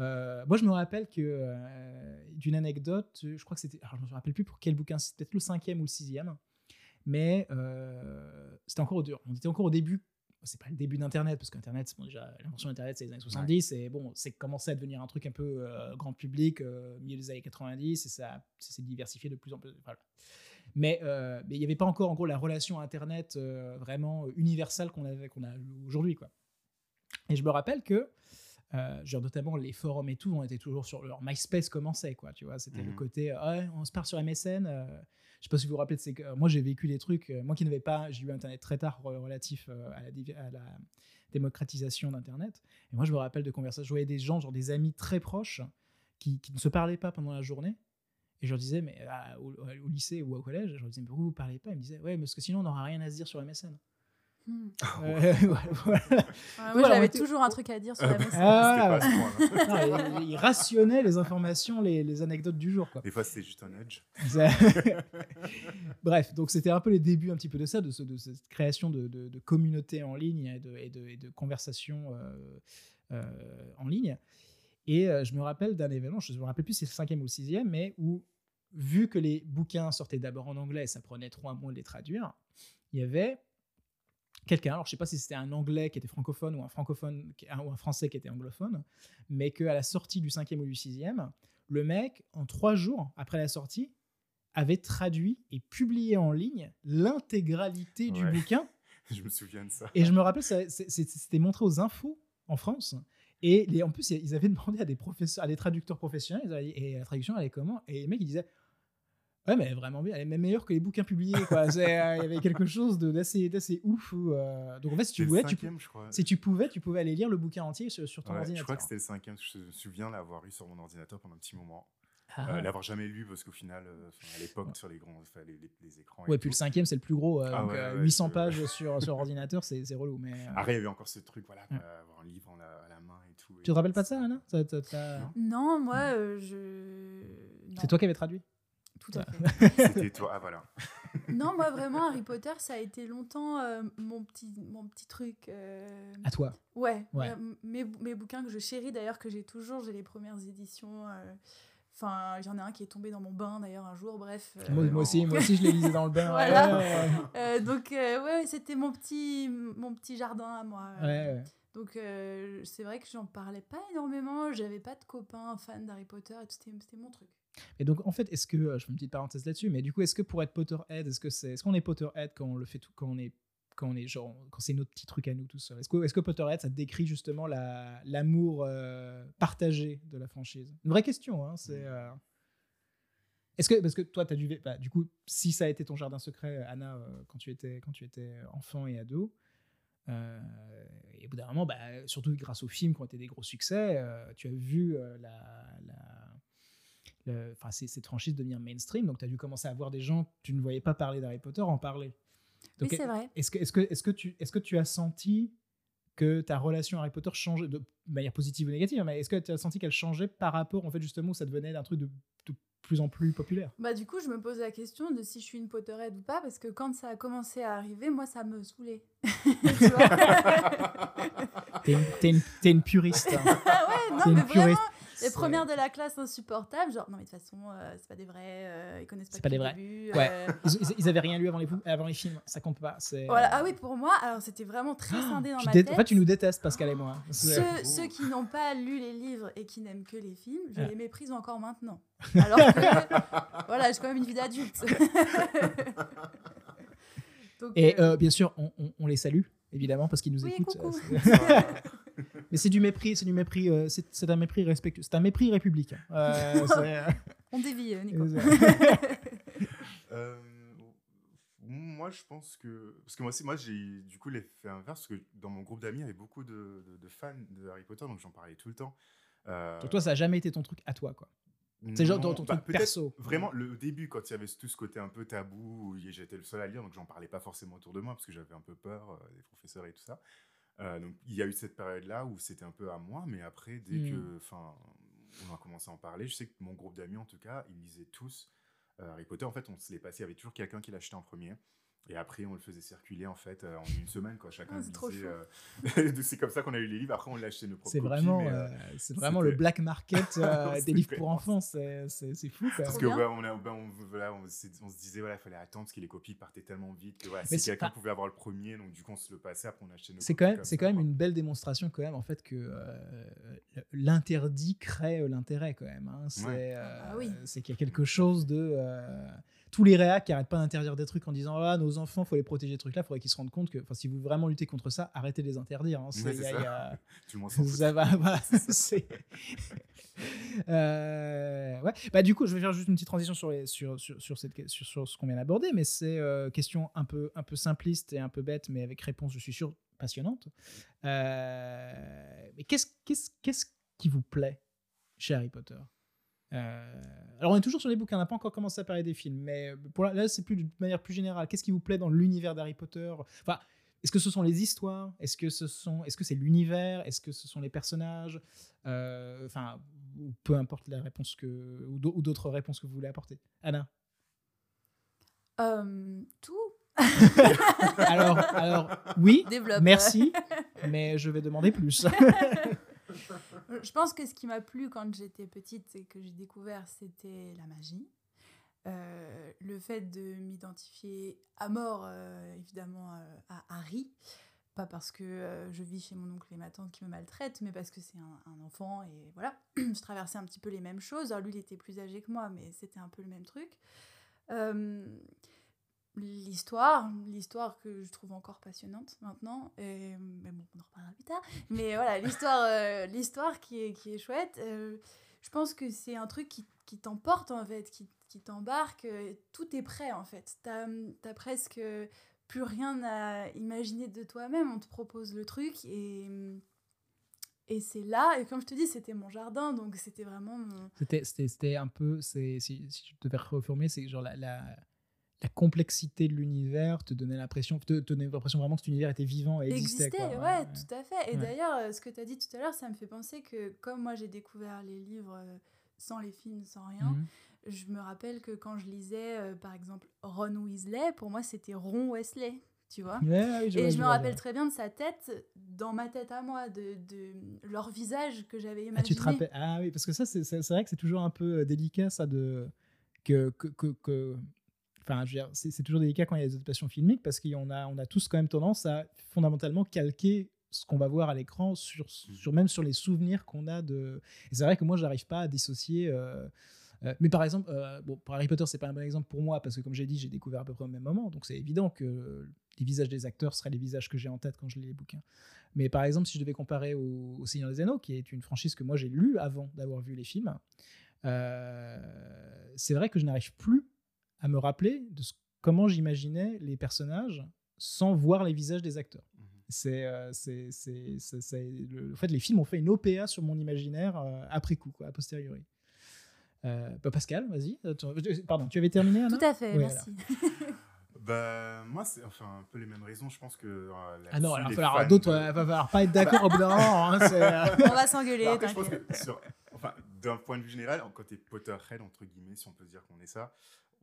Euh, moi, je me rappelle que euh, d'une anecdote, je crois que c'était, alors je me rappelle plus pour quel bouquin, c'était peut-être le cinquième ou le sixième, mais euh, c'était encore au dur. On était encore au début. C'est pas le début d'Internet, parce qu'Internet, bon, déjà, l'invention d'Internet, c'est les années 70, et bon, c'est commencé à devenir un truc un peu euh, grand public, euh, milieu des années 90, et ça, ça s'est diversifié de plus en plus. Voilà. Mais euh, il n'y avait pas encore, en gros, la relation Internet euh, vraiment universelle qu'on qu'on a aujourd'hui, quoi. Et je me rappelle que, euh, genre notamment les forums et tout, on était toujours sur leur MySpace commençait, quoi, tu vois. C'était le Mhm. côté, euh, ouais, on se part sur MSN. euh, je sais pas si vous vous rappelez de ces. euh, moi, j'ai vécu des trucs. euh, moi qui n'avais pas, j'ai eu Internet très tard re- relatif euh, à, la, démocratisation d'Internet. Et moi, je me rappelle de conversations. Je voyais des gens, genre des amis très proches, qui, ne se parlaient pas pendant la journée. Et je leur disais, mais au, au lycée ou au collège, je leur disais, mais pourquoi vous ne parlez pas? Ils me disaient, ouais, parce que sinon, on n'aura rien à se dire sur MSN. Hmm. Euh, voilà. Ouais, moi, Voilà, j'avais toujours un truc à dire sur la. Ah, point-là. Non, il, il rationnait les informations, les, les anecdotes du jour. Quoi. Des fois c'était juste un edge. Bref, donc c'était un peu les débuts un petit peu de ça, de, ce- de cette création de, de, de communautés en ligne et de, et et conversations euh, euh, en ligne. Et je me rappelle d'un événement, je ne me rappelle plus si c'est le cinquième ou le sixième, mais où, vu que les bouquins sortaient d'abord en anglais et ça prenait trois mois de les traduire, il y avait quelqu'un, alors je sais pas si c'était un anglais qui était francophone ou un francophone qui- ou un français qui était anglophone, mais qu'à la sortie du cinquième ou du sixième, le mec, en trois jours après la sortie, avait traduit et publié en ligne l'intégralité du bouquin. Je me souviens de ça. Et je me rappelle, c'était montré aux infos en France. Et les, en plus, ils avaient demandé à des professeurs, à des traducteurs professionnels, ils avaient dit, et la traduction, elle est comment? Et les mecs, ils disaient, ouais, mais elle est vraiment bien, elle est même meilleure que les bouquins publiés. quoi. Euh, Il y avait quelque chose d'assez, ouf. où, euh, donc en fait, si tu voulais, tu, cinquième, je crois. si tu pouvais, tu pouvais aller lire le bouquin entier sur, sur ton Ouais, je ordinateur. crois que c'était le cinquième, je me souviens l'avoir eu sur mon ordinateur pendant un petit moment. Ah. Euh, l'avoir jamais lu parce qu'au final, euh, à l'époque, sur les grands, les, les- les écrans. et Ouais, puis le cinquième, c'est le plus gros. euh, Ah donc, ouais, euh, ouais, 800 je- pages sur, sur ordinateur, c'est, relou. Mais, euh, Après, il y avait encore ce truc, voilà, avoir un livre en la- à la main et tout. tu te rappelles pas de ça, Anna? Non, moi, euh, je. C'est toi qui avais traduit? Tout à fait. C'était toi, ah voilà. non, moi, vraiment, Harry Potter, ça a été longtemps euh, mon, petit, mon petit truc. euh, À toi. Ouais, Ouais. euh, mes, mes bouquins que je chéris d'ailleurs, que j'ai toujours, j'ai les premières éditions. Enfin, il y en a un qui est tombé dans mon bain d'ailleurs un jour, bref. euh, Moi, moi aussi, moi aussi, je les lisais dans le bain. Voilà. ouais, ouais. euh, donc, euh, ouais, c'était mon petit, mon petit jardin à moi. euh. Ouais, ouais. Donc, euh, c'est vrai que j'en parlais pas énormément. J'avais pas de copains fans d'Harry Potter et tout, c'était mon truc. Et donc, en fait, est-ce que, euh, je fais une petite parenthèse là-dessus, mais du coup, est-ce que pour être Potterhead, est-ce que c'est, est-ce qu'on est Potterhead quand on le fait tout, quand on est, quand on est genre, quand c'est notre petit truc à nous tout seul? Est-ce que, est-ce que Potterhead, ça décrit justement la, l'amour euh, partagé de la franchise? Une vraie question, hein. C'est. euh, Est-ce que, parce que toi, tu as dû. bah, du coup, si ça a été ton jardin secret, Anna, euh, quand tu étais, quand tu étais enfant et ado, euh, et au bout d'un moment, bah, surtout grâce aux films qui ont été des gros succès, euh, tu as vu la, enfin, c'est- cette franchise devenir mainstream. Donc, tu as dû commencer à voir des gens tu ne voyais pas parler d'Harry Potter en parler. Oui, Donc, c'est vrai. est-ce que, est-ce que, est-ce que, tu, est-ce que tu as senti que ta relation à Harry Potter changeait de manière positive ou négative, mais est-ce que tu as senti qu'elle changeait par rapport, en fait, justement, où ça devenait d'un truc de, de plus en plus populaire? Bah du coup, je me pose la question de si je suis une Potterhead ou pas, parce que quand ça a commencé à arriver, moi, ça me saoulait. T'es une, une, puriste. hein. Ah ouais, non, mais vraiment. Les premières de la classe insupportables, genre, non mais de toute façon, euh, c'est pas des vrais, euh, ils connaissent pas, C'est pas des vrais. début, Ouais. euh, Ils, avaient rien lu avant les, avant les films, ça compte pas. Voilà. Ah oui, pour moi, alors c'était vraiment très scindé dans ma tête. En fait, tu nous détestes, Pascal et moi. Ceux, ceux qui n'ont pas lu les livres et qui n'aiment que les films, je Ah. les méprise encore maintenant. Alors que, voilà, j'ai quand même une vie d'adulte. Et euh, euh, bien sûr, on, on- on les salue, évidemment, parce qu'ils nous Oui, écoutent. Euh, Mais c'est du mépris, c'est du mépris, euh, c'est c'est un mépris respectueux, c'est un mépris républicain. Euh, c'est- on dévie, euh, Nico. Euh, moi, je pense que. Parce que moi aussi, moi, j'ai du coup l'effet inverse, parce que dans mon groupe d'amis, il y avait beaucoup de, de- de fans de Harry Potter, donc j'en parlais tout le temps. Euh, Donc toi, ça a jamais été ton truc à toi, quoi. C'est genre ton bah, truc peut-être perso. Vraiment, le début, quand il y avait tout ce côté un peu tabou, où j'étais le seul à lire, donc j'en parlais pas forcément autour de moi, parce que j'avais un peu peur euh, des professeurs et tout ça. Euh, donc il y a eu cette période-là où c'était un peu à moi, mais après, dès Hmm. que, enfin, on a commencé à en parler, je sais que mon groupe d'amis, en tout cas, ils lisaient tous euh, Harry Potter. En fait, on se les passait, il y avait toujours quelqu'un qui l'achetait en premier. Et après, on le faisait circuler en fait euh, en une semaine, quoi. Chacun Ah, c'est euh, c'est comme ça qu'on a eu les livres. Après, on l'a acheté nos propres C'est copies, vraiment, mais, euh, c'est vraiment le black market euh, des livres pour enfants. C'est c'est- c'est fou, quoi. Parce que bien. ouais, on, a, ben, on, voilà, on, s'est- on se disait voilà, il fallait attendre parce que les copies partaient tellement vite que voilà, Mais si c'est quelqu'un pas- pouvait avoir le premier, donc du coup on se le passait, après on achetait nos C'est quand même, comme c'est ça, quand même quoi. une belle démonstration quand même en fait que euh, l'interdit crée l'intérêt quand même. hein. C'est Ouais. euh, Ah oui. c'est qu'il y a quelque chose de euh, tous les réacs qui arrêtent pas d'interdire des trucs en disant ah nos enfants faut les protéger des trucs là, faudrait qu'ils se rendent compte que enfin si vous voulez vraiment lutter contre ça, arrêtez de les interdire. hein. Ouais, y a- ça. il y a- Tout le monde s'en fout. ça va, voilà, c'est- Euh, ouais. Bah, du coup, je vais faire juste une petite transition sur, les, sur, sur, sur, cette, sur, sur ce qu'on vient d'aborder, mais c'est euh, question un peu, un peu simpliste et un peu bête, mais avec réponse, je suis sûr, passionnante. Euh, mais qu'est-ce, qu'est-ce, qu'est-ce qui vous plaît chez Harry Potter? Euh, alors on est toujours sur les bouquins, on n'a pas encore commencé à parler des films, mais pour là, là, c'est plus de manière plus générale. Qu'est-ce qui vous plaît dans l'univers d'Harry Potter? Enfin, est-ce que ce sont les histoires? Est-ce que ce sont, est-ce que c'est l'univers? Est-ce que ce sont les personnages? Euh, Enfin, peu importe la réponse que ou d'au- ou d'autres réponses que vous voulez apporter. Anna? Euh, tout Alors, alors oui, développe. merci, mais je vais demander plus. Je pense que ce qui m'a plu quand j'étais petite et que j'ai découvert, c'était la magie. Euh, le fait de m'identifier à mort, euh, évidemment, euh, à Harry. Pas parce que euh, je vis chez mon oncle et ma tante qui me maltraitent, mais parce que c'est un, enfant et voilà, je traversais un petit peu les mêmes choses. Lui, il était plus âgé que moi, mais c'était un peu le même truc. L'histoire, l'histoire que je trouve encore passionnante maintenant, et, mais bon, on en reparlera plus tard. Mais voilà, l'histoire, euh, l'histoire qui est, qui est chouette. euh, je pense que c'est un truc qui, qui t'emporte en fait, qui, qui t'embarque. euh, Tout est prêt en fait. T'as, t'as presque plus rien à imaginer de toi-même. On te propose le truc et et c'est là. Et comme je te dis, c'était mon jardin, donc c'était vraiment mon. C'était, un peu, si, si je devais reformuler, c'est genre la, la complexité de l'univers te donnait l'impression, te, te donnait l'impression vraiment que cet univers était vivant et existait. existait, quoi. ouais, tout à fait. Et Ouais. d'ailleurs, euh, ce que tu as dit tout à l'heure, ça me fait penser que comme moi j'ai découvert les livres euh, sans les films, sans rien, Mhm. je me rappelle que quand je lisais euh, par exemple Ron Weasley, pour moi c'était Ron Wesley, tu vois. Je Et je je me vois, rappelle vois. très bien de sa tête, dans ma tête à moi, de, de leur visage que j'avais imaginé. Ah, tu te rappelles Ah oui, parce que ça, c'est, vrai que c'est toujours un peu délicat, ça, de. Que. que, que, que- Je c'est, toujours délicat quand il y a des adaptations filmiques parce qu'on a, tous quand même tendance à fondamentalement calquer ce qu'on va voir à l'écran sur, même sur les souvenirs qu'on a de. Et c'est vrai que moi, j'arrive pas à dissocier. euh, Euh, mais par exemple, euh, bon, pour Harry Potter, c'est pas un bon exemple pour moi parce que comme j'ai dit, j'ai découvert à peu près au même moment, donc c'est évident que les visages des acteurs seraient les visages que j'ai en tête quand je lis les bouquins. Mais par exemple, si je devais comparer au, au Seigneur des Anneaux, qui est une franchise que moi j'ai lue avant d'avoir vu les films, c'est vrai que je n'arrive plus à me rappeler de ce- comment j'imaginais les personnages sans voir les visages des acteurs. C'est, euh, c'est, c'est, le, en fait, les films ont fait une OPA sur mon imaginaire euh, après coup, quoi, a posteriori. Euh, bah, Pascal, vas-y. Pardon, tu avais terminé, Anna? Tout à fait, Oui, merci. Bah, moi, c'est enfin un peu les mêmes raisons. Je pense que. euh, Ah non, alors, il va falloir fans d'autres, euh, va falloir pas être d'accord au bout d'un moment. hein, euh, On va s'engueuler, Bah, après, je pense que sur- enfin, d'un point de vue général, en côté Potterhead, entre guillemets, si on peut se dire qu'on est ça,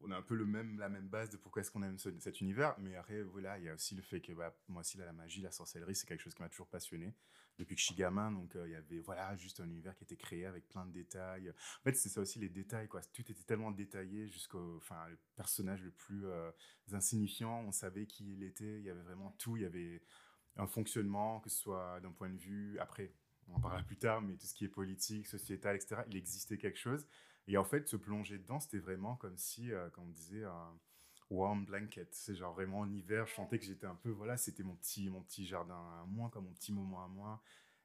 on a un peu le même, la même base de pourquoi est-ce qu'on aime ce- cet univers. Mais après, voilà, il y a aussi le fait que bah, moi aussi, la magie, la sorcellerie, c'est quelque chose qui m'a toujours passionné depuis que je suis gamin. Donc, euh, il y avait voilà, juste un univers qui était créé avec plein de détails. En fait, c'est ça aussi les détails. Quoi. Tout était tellement détaillé jusqu'au enfin, le personnage le plus euh, insignifiant. On savait qui il était. Il y avait vraiment tout. Il y avait un fonctionnement, que ce soit d'un point de vue. Après, on en parlera plus tard, mais tout ce qui est politique, sociétal, etc., il existait quelque chose. Et en fait, se plonger dedans, c'était vraiment comme si, euh, comme on disait, un warm blanket. C'est genre vraiment en hiver, je sentais que j'étais un peu, voilà, c'était mon petit, mon petit jardin à moi, comme mon petit moment à moi.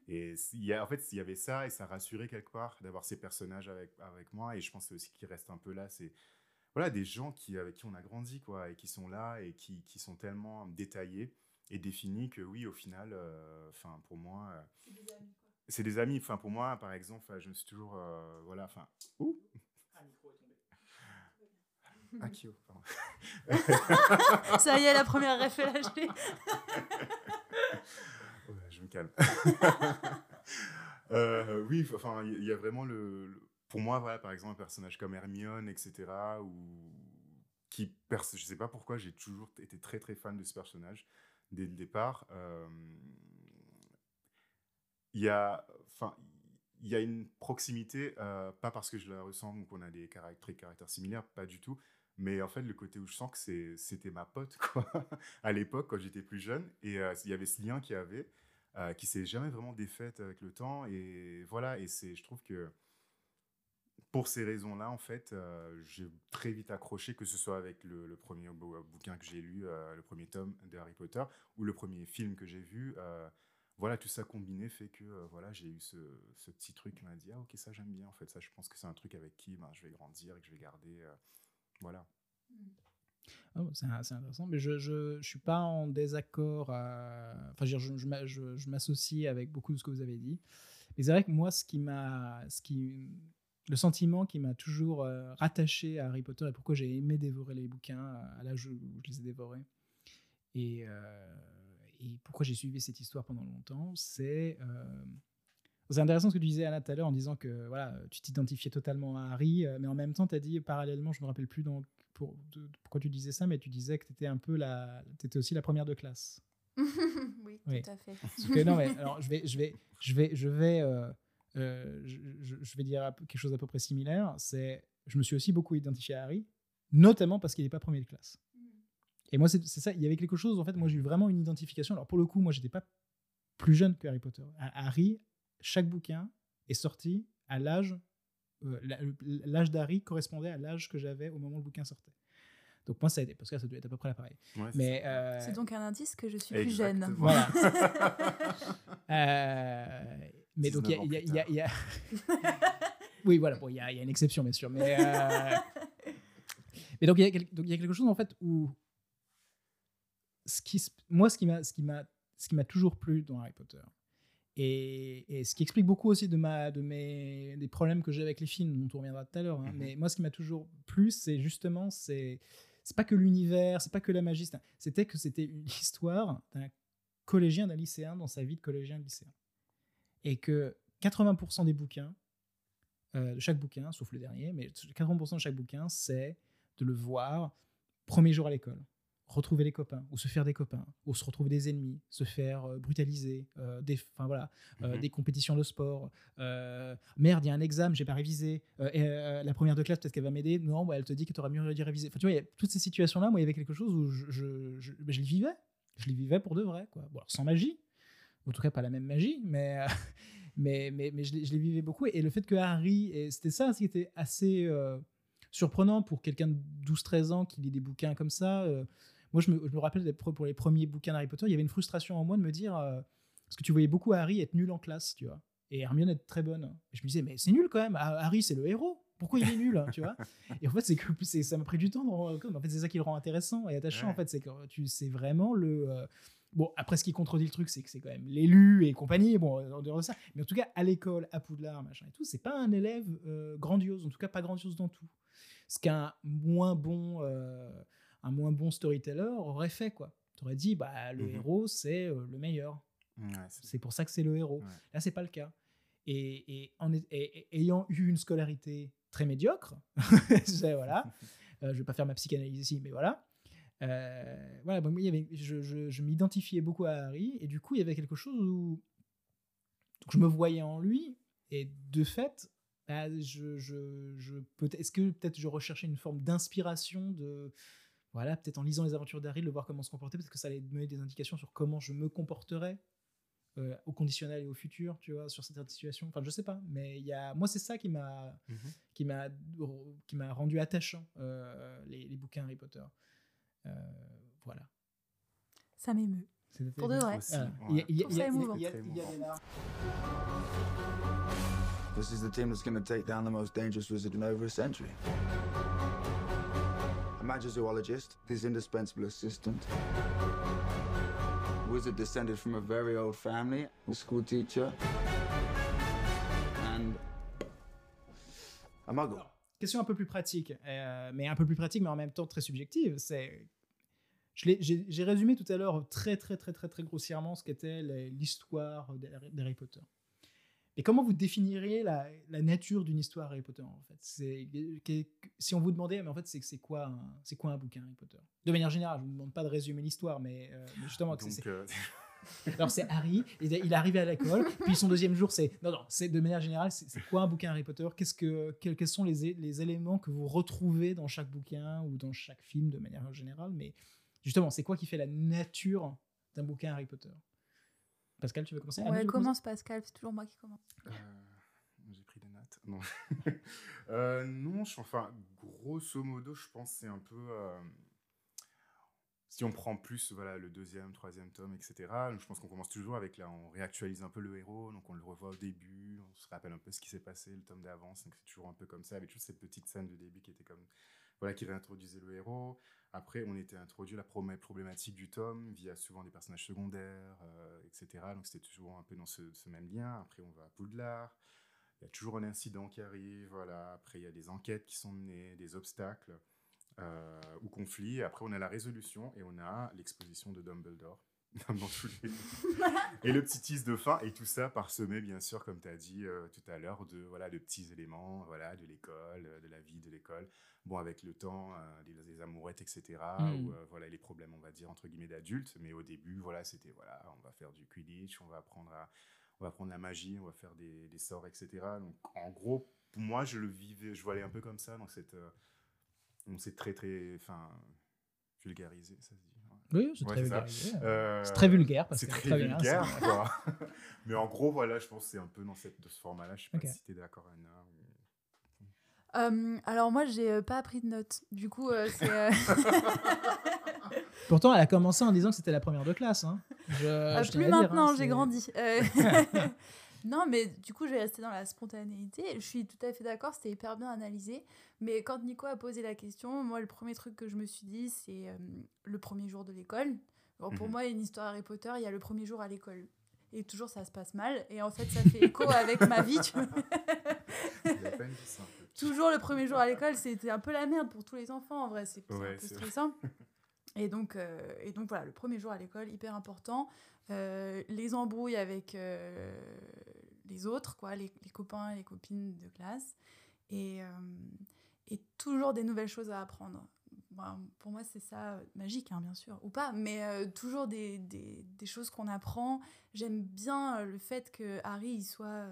Et en fait, il y avait ça, et ça rassurait quelque part d'avoir ces personnages avec, avec moi. Et je pense aussi qu'ils restent un peu là. C'est voilà, des gens qui, avec qui on a grandi, quoi, et qui sont là, et qui, qui sont tellement détaillés et définis que oui, au final, euh, enfin, pour moi, euh, c'est des amis. Enfin, pour moi, par exemple, je me suis toujours, euh, voilà, enfin, ouh. Ah, Kyo, pardon. Ça y est, la première ref est lâchée. Ouais, je me calme. Euh, oui, enfin, il y, a vraiment le, le- Pour moi, voilà, par exemple, un personnage comme Hermione, etc., ou qui, je sais pas pourquoi, j'ai toujours été très très fan de ce personnage dès le départ. Euh, Il y a, enfin, il y a une proximité, euh, pas parce que je la ressemble ou qu'on a des caractères, caractères similaires, pas du tout. Mais en fait, le côté où je sens que c'était ma pote, quoi, à l'époque, quand j'étais plus jeune. Et euh, il y avait ce lien qu'il y avait, euh, qui s'est jamais vraiment défaite avec le temps. Et voilà, et c'est, je trouve que pour ces raisons-là, en fait, j'ai très vite accroché, que ce soit avec le, premier bou- bouquin que j'ai lu, le premier tome de Harry Potter, ou le premier film que j'ai vu. Voilà, tout ça combiné fait que euh, voilà, j'ai eu ce, ce petit truc qui m'a dit Ah, ok, ça j'aime bien. En fait, ça, je pense que c'est un truc avec qui ben, je vais grandir et que je vais garder. euh, voilà. Ah bon, c'est intéressant, mais je, je, je suis pas en désaccord. euh, Enfin, je, je, je m'a- je- je m'associe avec beaucoup de ce que vous avez dit. Mais c'est vrai que moi, ce qui m'a, ce qui, le sentiment qui m'a toujours rattaché à Harry Potter et pourquoi j'ai aimé dévorer les bouquins à l'âge où je les ai dévorés et, et pourquoi j'ai suivi cette histoire pendant longtemps, c'est euh, c'est intéressant ce que tu disais Anna tout à l'heure en disant que voilà, tu t'identifiais totalement à Harry, euh, mais en même temps, tu as dit parallèlement, je me rappelle plus donc, pour, de- pourquoi tu disais ça, mais tu disais que tu étais un peu la, étais aussi la première de classe. oui, Oui. tout à fait. Parce que non, mais alors je vais, je vais, je vais, je vais, euh, euh, je, je- je vais dire quelque chose à peu près similaire. C'est, je me suis aussi beaucoup identifié à Harry, notamment parce qu'il n'est pas premier de classe. Et moi, c'est ça. Il y avait quelque chose. En fait, moi, j'ai eu vraiment une identification. Alors pour le coup, moi, j'étais pas plus jeune que Harry Potter. À- Harry, chaque bouquin est sorti à l'âge, euh, l'âge d'Harry correspondait à l'âge que j'avais au moment où le bouquin sortait. Donc moi, ça a été parce que ça doit être à peu près pareil. Ouais, c'est Mais euh, C'est donc un indice que je suis plus jeune. Voilà. Euh, mais donc, il y a- 19 ans il y a- plus il y a- il y a- oui, voilà, bon, il y, a il y a une exception, bien sûr. Mais, euh, mais donc, il y, a quel- donc, il y a quelque chose, en fait, où. Ce qui, se- moi, ce qui m'a ce qui m'a- ce qui m'a toujours plu dans Harry Potter, et, et ce qui explique beaucoup aussi de, ma, de mes, des problèmes que j'ai avec les films, dont on reviendra tout à l'heure, hein, Mhm. mais moi, ce qui m'a toujours plu, c'est justement. c'est c'est pas que l'univers, c'est pas que la magie, c'était que c'était une histoire d'un collégien, d'un lycéen dans sa vie de collégien de lycéen. Et que 80% des bouquins, euh, de chaque bouquin, sauf le dernier, mais 80% de chaque bouquin, c'est de le voir premier jour à l'école, retrouver les copains, ou se faire des copains, ou se retrouver des ennemis, se faire euh, brutaliser, euh, des, enfin voilà, euh, Mhm. des compétitions de sport. merde, il y a un examen, j'ai pas révisé. et, la première de classe, peut-être qu'elle va m'aider. Non, bah, elle te dit que tu auras mieux dû réviser. Enfin, tu vois, il y a toutes ces situations-là, moi, il y avait quelque chose où je, je, je, je les vivais. Je les vivais pour de vrai, quoi. Bon, alors, sans magie. En tout cas, pas la même magie, mais, mais, mais, mais je, les, je les vivais beaucoup. Et le fait que Harry, et c'était ça ce qui était assez. surprenant pour quelqu'un de 12-13 ans qui lit des bouquins comme ça. euh, moi, je me, je me rappelle pour les premiers bouquins d'Harry Potter, il y avait une frustration en moi de me dire euh, parce que tu voyais beaucoup Harry être nul en classe, tu vois, et Hermione être très bonne. Et je me disais mais c'est nul quand même. Harry c'est le héros. Pourquoi il est nul, hein, tu vois Et en fait, c'est que ça m'a pris du temps. de. En fait, c'est ça qui le rend intéressant et attachant. Ouais. En fait, c'est que tu c'est vraiment le euh, Bon, après, ce qui contredit le truc, c'est que c'est quand même l'élu et compagnie, bon, en dehors de ça. Mais en tout cas, à l'école, à Poudlard, machin et tout, c'est pas un élève euh, grandiose, en tout cas pas grandiose dans tout. Ce qu'un moins bon, euh, un moins bon storyteller aurait fait, quoi. Tu aurais dit, bah, le Mhm. héros, c'est euh, le meilleur. Ouais, c'est- pour ça que c'est le héros. Ouais. Là, c'est pas le cas. Et, et en est- et- et ayant eu une scolarité très médiocre, voilà, euh, je vais pas faire ma psychanalyse ici, mais voilà. Euh, voilà, bon, il y avait, je, je- je m'identifiais beaucoup à Harry, et du coup, il y avait quelque chose où donc, je me voyais en lui, et de fait, bah, je, je, je peut est-ce que peut-être je recherchais une forme d'inspiration de voilà, peut-être en lisant les aventures d'Harry, de voir comment se comporter, peut-être que ça allait me donner des indications sur comment je me comporterais euh, au conditionnel et au futur, tu vois, sur certaines situations. Enfin, je sais pas, mais il y a, moi, c'est ça qui m'a, Mhm. qui m'a, qui m'a rendu attachant euh, les, les bouquins Harry Potter. Euh, voilà. Ça m'émeut. Pour de vrai. Aussi, Voilà. ouais. Il y a- il y a- Je trouve ça il y a- émouvant. il y a- Très il y a des émouvant. larmes. This is the team that's going to take down the most dangerous wizard in over a century. A magizoologist, his indispensable assistant. Wizard descended from a very old family, a school teacher, and a muggle. Question un peu plus pratique, euh, mais un peu plus pratique, mais en même temps très subjective. C'est, j'ai résumé tout à l'heure très très très très très grossièrement ce qu'était l'histoire d'Harry Potter. Et comment vous définiriez la, la nature d'une histoire Harry Potter en fait? C'est si on vous demandait, mais en fait c'est c'est quoi un c'est quoi un bouquin Harry Potter? De manière générale, je vous demande pas de résumer l'histoire, mais, euh, mais justement, c'est- euh, alors c'est Harry, il il est arrivé à l'école, puis son deuxième jour c'est non non c'est de manière générale c'est c'est quoi un bouquin Harry Potter? Qu'est-ce que quels, quels sont les éléments que vous retrouvez dans chaque bouquin ou dans chaque film de manière générale? Mais justement c'est quoi qui fait la nature d'un bouquin Harry Potter? Pascal tu veux commencer? Ouais, commence Pascal, c'est toujours moi qui commence. Euh, J'ai pris des notes. Non, Euh, non je, enfin, grosso modo, je pense que c'est un peu. euh, si on prend plus voilà, le deuxième, troisième tome, etc., je pense qu'on commence toujours avec là, on réactualise un peu le héros, donc on le revoit au début, on se rappelle un peu ce qui s'est passé le tome d'avance, donc c'est toujours un peu comme ça, avec toutes ces petites scènes de début qui étaient comme. Voilà, qui réintroduisaient le héros. Après, on était introduit la problématique du tome via souvent des personnages secondaires, euh, etc. Donc c'était toujours un peu dans ce, ce même lien. Après, on va à Poudlard. Il y a toujours un incident qui arrive. Voilà. Après, il y a des enquêtes qui sont menées, des obstacles euh, ou conflits. Après, on a la résolution et on a l'exposition de Dumbledore. dans tous les- et le petit tease de fin et tout ça parsemé bien sûr comme tu as dit euh, tout à l'heure de voilà de petits éléments voilà de l'école euh, de la vie de l'école bon avec le temps euh, des, des amourettes etc Mm. ou euh, voilà les problèmes on va dire entre guillemets d'adultes mais au début voilà c'était voilà on va faire du quidditch on va apprendre à on va apprendre la magie on va faire des, des sorts etc donc en gros pour moi je le vivais je voyais un peu comme ça dans cette on s'est très très enfin vulgarisé ça se dit. Oui, c'est Ouais, très c'est ça. vulgaire. Euh, C'est très vulgaire, c'est très, très bien, vulgaire quoi. mais en gros voilà je pense que c'est un peu dans cette de ce format là je sais pas si t'es d'accord Anna ou- Euh, alors moi, j'ai euh, pas pris de notes. Du coup, euh, c'est... euh, Pourtant, elle a commencé en disant que c'était la première de classe. Hein. Je, Euh, plus dire, maintenant, hein, j'ai grandi. Non, mais du coup, je vais rester dans la spontanéité. Je suis tout à fait d'accord, c'était hyper bien analysé. Mais quand Nico a posé la question, moi, le premier truc que je me suis dit, c'est euh, le premier jour de l'école. Alors, pour Mhm. moi, une histoire Harry Potter, il y a le premier jour à l'école. Et toujours, ça se passe mal. Et en fait, ça fait écho avec ma vie. tu toujours le premier jour à l'école, c'était un peu la merde pour tous les enfants en vrai, c'est Ouais, un peu c'est- stressant. Et donc, euh, et donc voilà, le premier jour à l'école, hyper important. Euh, les embrouilles avec euh, les autres, quoi, les, copains et les copines de classe. Et, et toujours des nouvelles choses à apprendre. Pour moi, c'est ça, magique, hein, bien sûr, ou pas, mais toujours des, des, des choses qu'on apprend. J'aime bien le fait que Harry, il soit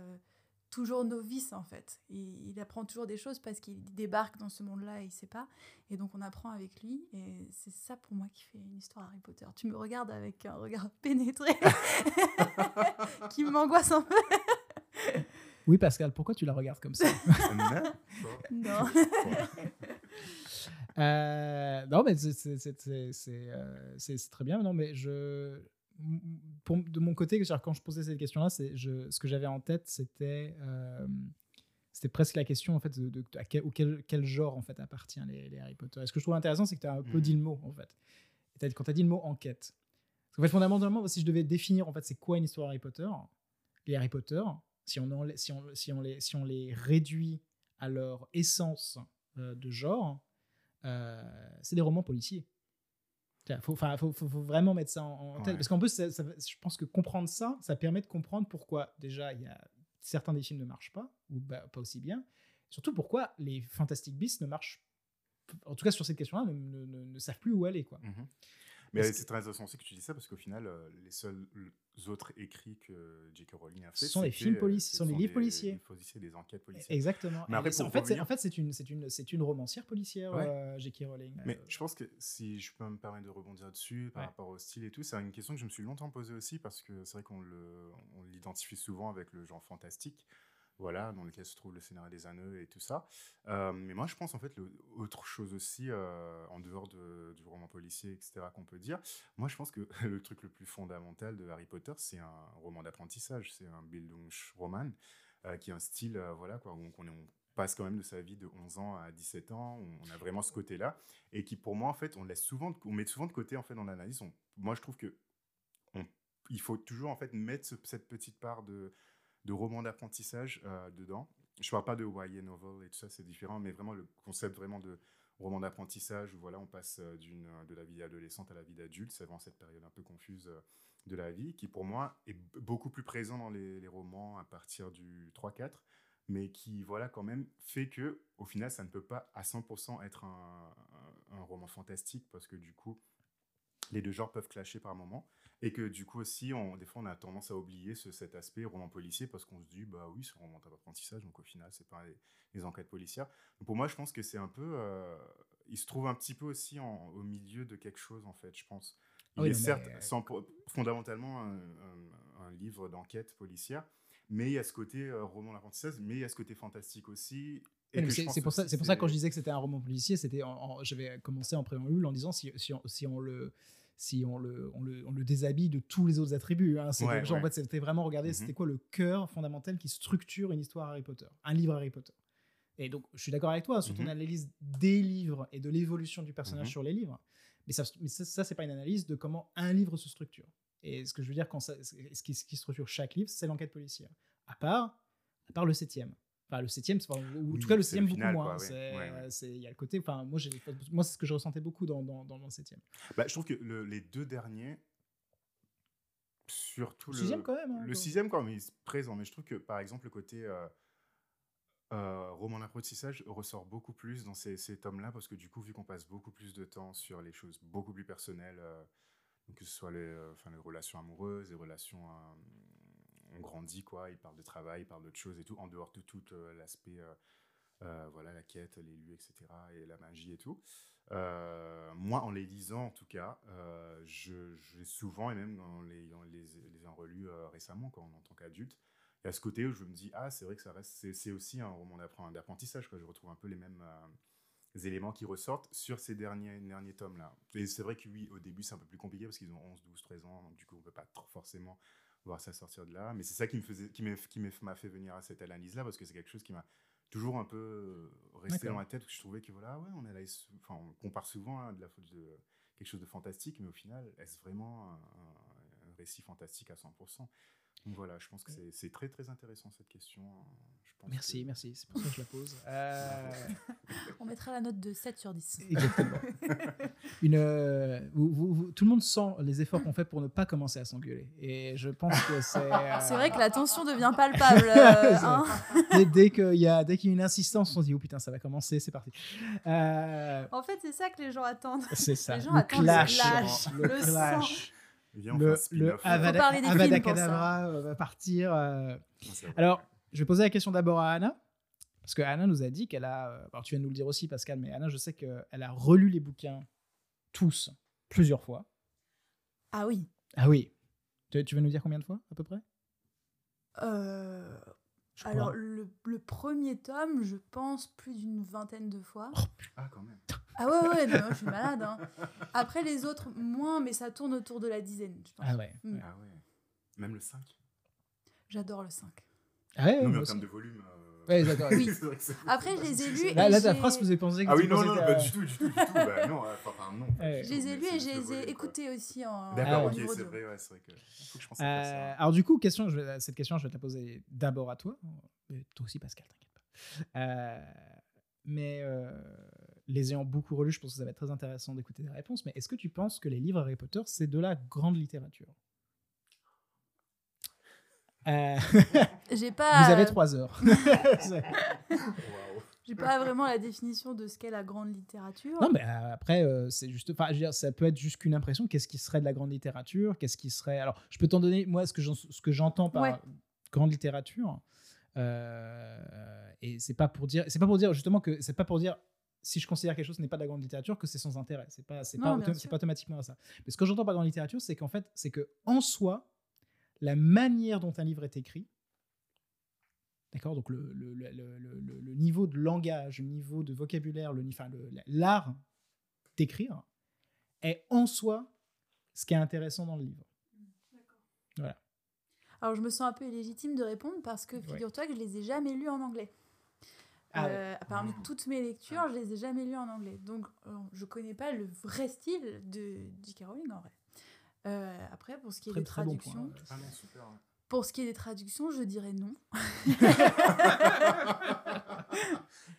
toujours novice, en fait. Il, il apprend toujours des choses parce qu'il débarque dans ce monde-là et il sait pas. Et donc, on apprend avec lui. Et c'est ça, pour moi, qui fait une histoire Harry Potter. Tu me regardes avec un regard pénétré qui m'angoisse un peu. Oui, Pascal, pourquoi tu la regardes comme ça? Non. Euh, non, mais c'est- euh, c'est- très bien. Non, mais je, pour, de mon côté, quand je posais cette question-là, ce que j'avais en tête, c'était euh, c'était presque la question en fait de, de- à quel, genre en fait appartient les, les Harry Potter. Et ce que je trouve intéressant, c'est que tu as un peu Mhm. dit le mot en fait. Et quand tu as dit le mot enquête, parce fait fondamentalement, si je devais définir en fait c'est quoi une histoire Harry Potter, les Harry Potter, si on, en- si on, si on les, si on les réduit à leur essence euh, de genre, euh, c'est des romans policiers. Il faut, enfin, faut, faut- faut vraiment mettre ça en, en tête. Ouais. Parce qu'en plus, ça- ça- je pense que comprendre ça, ça permet de comprendre pourquoi, déjà, il y a certains des films ne marchent pas, ou bah, pas aussi bien. Surtout pourquoi les Fantastic Beasts ne marchent, en tout cas sur cette question-là, ne, ne- ne- ne savent plus où aller. Quoi. Mhm. Mais c'est très intéressant aussi que tu dis ça parce qu'au final, euh, les seuls autres écrits que J.K. Rowling a fait, Ce sont les films euh, policiers, ce sont des livres des- policiers. des des enquêtes policières. Exactement. Mais après, en fait, c'est- revenir- en fait, c'est une, c'est une, c'est une romancière policière, Ouais. euh, J.K. Rowling. Mais Euh, je pense que si je peux me permettre de rebondir dessus par Ouais. rapport au style et tout, c'est une question que je me suis longtemps posée aussi parce que c'est vrai qu'on le, on l'identifie souvent avec le genre fantastique, voilà, dans lequel se trouve le scénario des anneaux et tout ça. Euh, mais moi, je pense en fait autre chose aussi euh, en dehors de- du roman policier, etc. qu'on peut dire. Moi, je pense que le truc le plus fondamental de Harry Potter, c'est un roman d'apprentissage, c'est un Bildungsroman euh, qui est un style, voilà, quoi, où on, passe quand même de sa vie de 11 ans à 17 ans, on a vraiment ce côté-là et qui pour moi en fait on laisse souvent on met souvent de côté en fait dans l'analyse moi je trouve que il faut toujours en fait mettre ce- cette petite part de, de roman d'apprentissage euh, dedans. Je parle pas de YA novel et tout ça c'est différent mais vraiment le concept vraiment de roman d'apprentissage où voilà on passe euh, d'une de la vie adolescente à la vie d'adulte. C'est vraiment cette période un peu confuse euh, de la vie qui pour moi est beaucoup plus présent dans les, les romans à partir du 3-4 mais qui voilà quand même fait que au final ça ne peut pas à 100% être un, un- un roman fantastique parce que du coup les deux genres peuvent clasher par moment et que du coup aussi on, des fois on a tendance à oublier ce- cet aspect roman policier parce qu'on se dit bah oui c'est un roman d'apprentissage donc au final c'est pas les, les enquêtes policières donc pour moi je pense que c'est un peu euh, il se trouve un petit peu aussi en- au milieu de quelque chose en fait je pense il Ah oui, est mais- certes sans- fondamentalement un, un- un livre d'enquête policière mais il y a ce côté euh, roman d'apprentissage, mais il y a ce côté fantastique aussi. C'est pour ça, c'est pour ça que quand je disais que c'était un roman policier, c'était j'avais commencé en préambule en disant si, si, on, si on le si on le, on le, on le déshabille de tous les autres attributs. Hein. C'est Ouais, donc, genre, ouais. En fait, c'était vraiment regarder Mhm. c'était quoi le cœur fondamental qui structure une histoire Harry Potter, un livre Harry Potter. Et donc, je suis d'accord avec toi sur ton Mhm. analyse des livres et de l'évolution du personnage Mhm. sur les livres. Mais ça, mais ça, ça, c'est pas une analyse de comment un livre se structure. Et ce que je veux dire, quand ça, ce, qui, ce qui structure chaque livre, c'est l'enquête policière. À part, à part le septième. Enfin, le septième, c'est- enfin, ou en Oui, tout cas le septième le beaucoup final, moins. quoi, ouais. C'est- Ouais, ouais. Il y a le côté, enfin, moi, j'ai, moi, c'est ce que je ressentais beaucoup dans, dans, dans le septième. Bah, je trouve que le- les deux derniers, surtout Le sixième, quand même, hein, le sixième quand même, il est présent, mais je trouve que par exemple le côté euh, euh, roman d'apprentissage ressort beaucoup plus dans ces, ces tomes-là parce que du coup, vu qu'on passe beaucoup plus de temps sur les choses beaucoup plus personnelles, euh, que ce soit les, enfin, les relations amoureuses, les relations, on grandit quoi, il parle de travail, il parle d'autres choses et tout, en dehors de tout euh, l'aspect, euh, euh, voilà, la quête, les etc., et la magie et tout. Euh, moi, en les lisant, en tout cas, euh, je, j'ai souvent, et même en les, en les, relus récemment, quand, en tant qu'adulte, il y ce côté où je me dis, ah, c'est vrai que ça reste, c'est, aussi un roman d'appren- d'apprentissage, quoi. Je retrouve un peu les mêmes éléments qui ressortent sur ces derniers, derniers tomes-là. Et c'est vrai que oui, au début, c'est un peu plus compliqué parce qu'ils ont 11, 12, 13 ans, donc du coup, on peut pas trop forcément voir ça sortir de là. Mais c'est ça qui me faisait, qui m'a, m'a m'a fait venir à cette analyse-là parce que c'est quelque chose qui m'a toujours un peu resté dans la tête, parce que je trouvais que voilà, ouais, on, est là, enfin, on compare souvent hein, de, la, faute de quelque chose de fantastique, mais au final, est-ce vraiment un, récit fantastique à 100% Donc voilà, je pense que c'est, c'est très très intéressant cette question. Je pense Merci, que- merci. C'est pour ça que je la pose. Euh, On mettra la note de 7 sur 10. Exactement. Une, euh, vous- vous- vous- tout le monde sent les efforts qu'on fait pour ne pas commencer à s'engueuler. Et je pense que c'est. euh, C'est vrai que la tension devient palpable. euh, C'est hein. dès, dès qu'il y a dès qu'il y a une insistance, on se dit oh putain ça va commencer, c'est parti. Euh, En fait, c'est ça que les gens attendent. c'est ça. Les gens le attendent le clash, le clash, Viens, le, le. Avada, parler des Avada films pour ça. Kedavra, euh, va partir. euh. Ah. Alors, je vais poser la question d'abord à Anna. Parce que Anna nous a dit qu'elle a. euh, Alors, tu viens de nous le dire aussi, Pascal, mais Anna, je sais qu'elle a relu les bouquins tous, plusieurs fois. Ah oui. Ah oui. Tu, tu veux nous dire combien de fois, à peu près? Euh, alors, le, le premier tome, je pense plus d'une vingtaine de fois. Ah, quand même. Ah ouais, ouais, non, je suis malade. hein. Après, les autres, moins, mais ça tourne autour de la dizaine, je pense. Ah ouais. Mm. Ah ouais. Même le 5. J'adore le 5. Ah ouais, non, mais en termes de volume. euh, Ouais. Oui. Après, je les ai lus. Là, et là, ta phrase faisait penser que Ah oui, non, non, pas du tout, du tout, du tout. bah non, euh, enfin, non. pas Ouais. Je les ai lus et je le les ai écoutés aussi en, D'accord, ok, c'est vrai, ouais, c'est vrai que. Faut que je pense à faire Euh, ça. alors du coup, question, je vais- cette question, je vais te la poser d'abord à toi, mais toi aussi Pascal, t'inquiète pas. Euh, mais euh, les ayant beaucoup relus, je pense que ça va être très intéressant d'écouter des réponses. Mais est-ce que tu penses que les livres Harry Potter, c'est de la grande littérature? Euh, J'ai pas. Vous avez trois heures. C'est- J'ai pas vraiment la définition de ce qu'est la grande littérature. non, mais euh, après, euh, c'est juste. Enfin, je veux dire, ça peut être juste qu'une impression. Qu'est-ce qui serait de la grande littérature? Qu'est-ce qui serait. Alors, je peux t'en donner, moi, ce que j'en- ce que j'entends par Ouais. grande littérature. Euh, et c'est pas pour dire. C'est pas pour dire, justement, que c'est pas pour dire. Si je considère quelque chose n'est pas de la grande littérature, que c'est sans intérêt. C'est pas, c'est pas, autom- pas automatiquement ça. Mais ce que j'entends par grande littérature, c'est qu'en fait, c'est que en soi, la manière dont un livre est écrit, D'accord Donc, le, le, le, le- niveau de langage, le niveau de vocabulaire, le, enfin, l'art d'écrire est en soi ce qui est intéressant dans le livre. Alors, je me sens un peu illégitime de répondre parce que figure-toi que je les ai jamais lus en anglais. Ah ouais. Euh, Parmi toutes mes lectures, je les ai jamais lus en anglais. Donc, euh, je connais pas le vrai style de J.K. Rowling en vrai. Euh, après, pour ce qui est Très, des très bon traductions, point. Ah super. Pour ce qui est des traductions, je dirais non.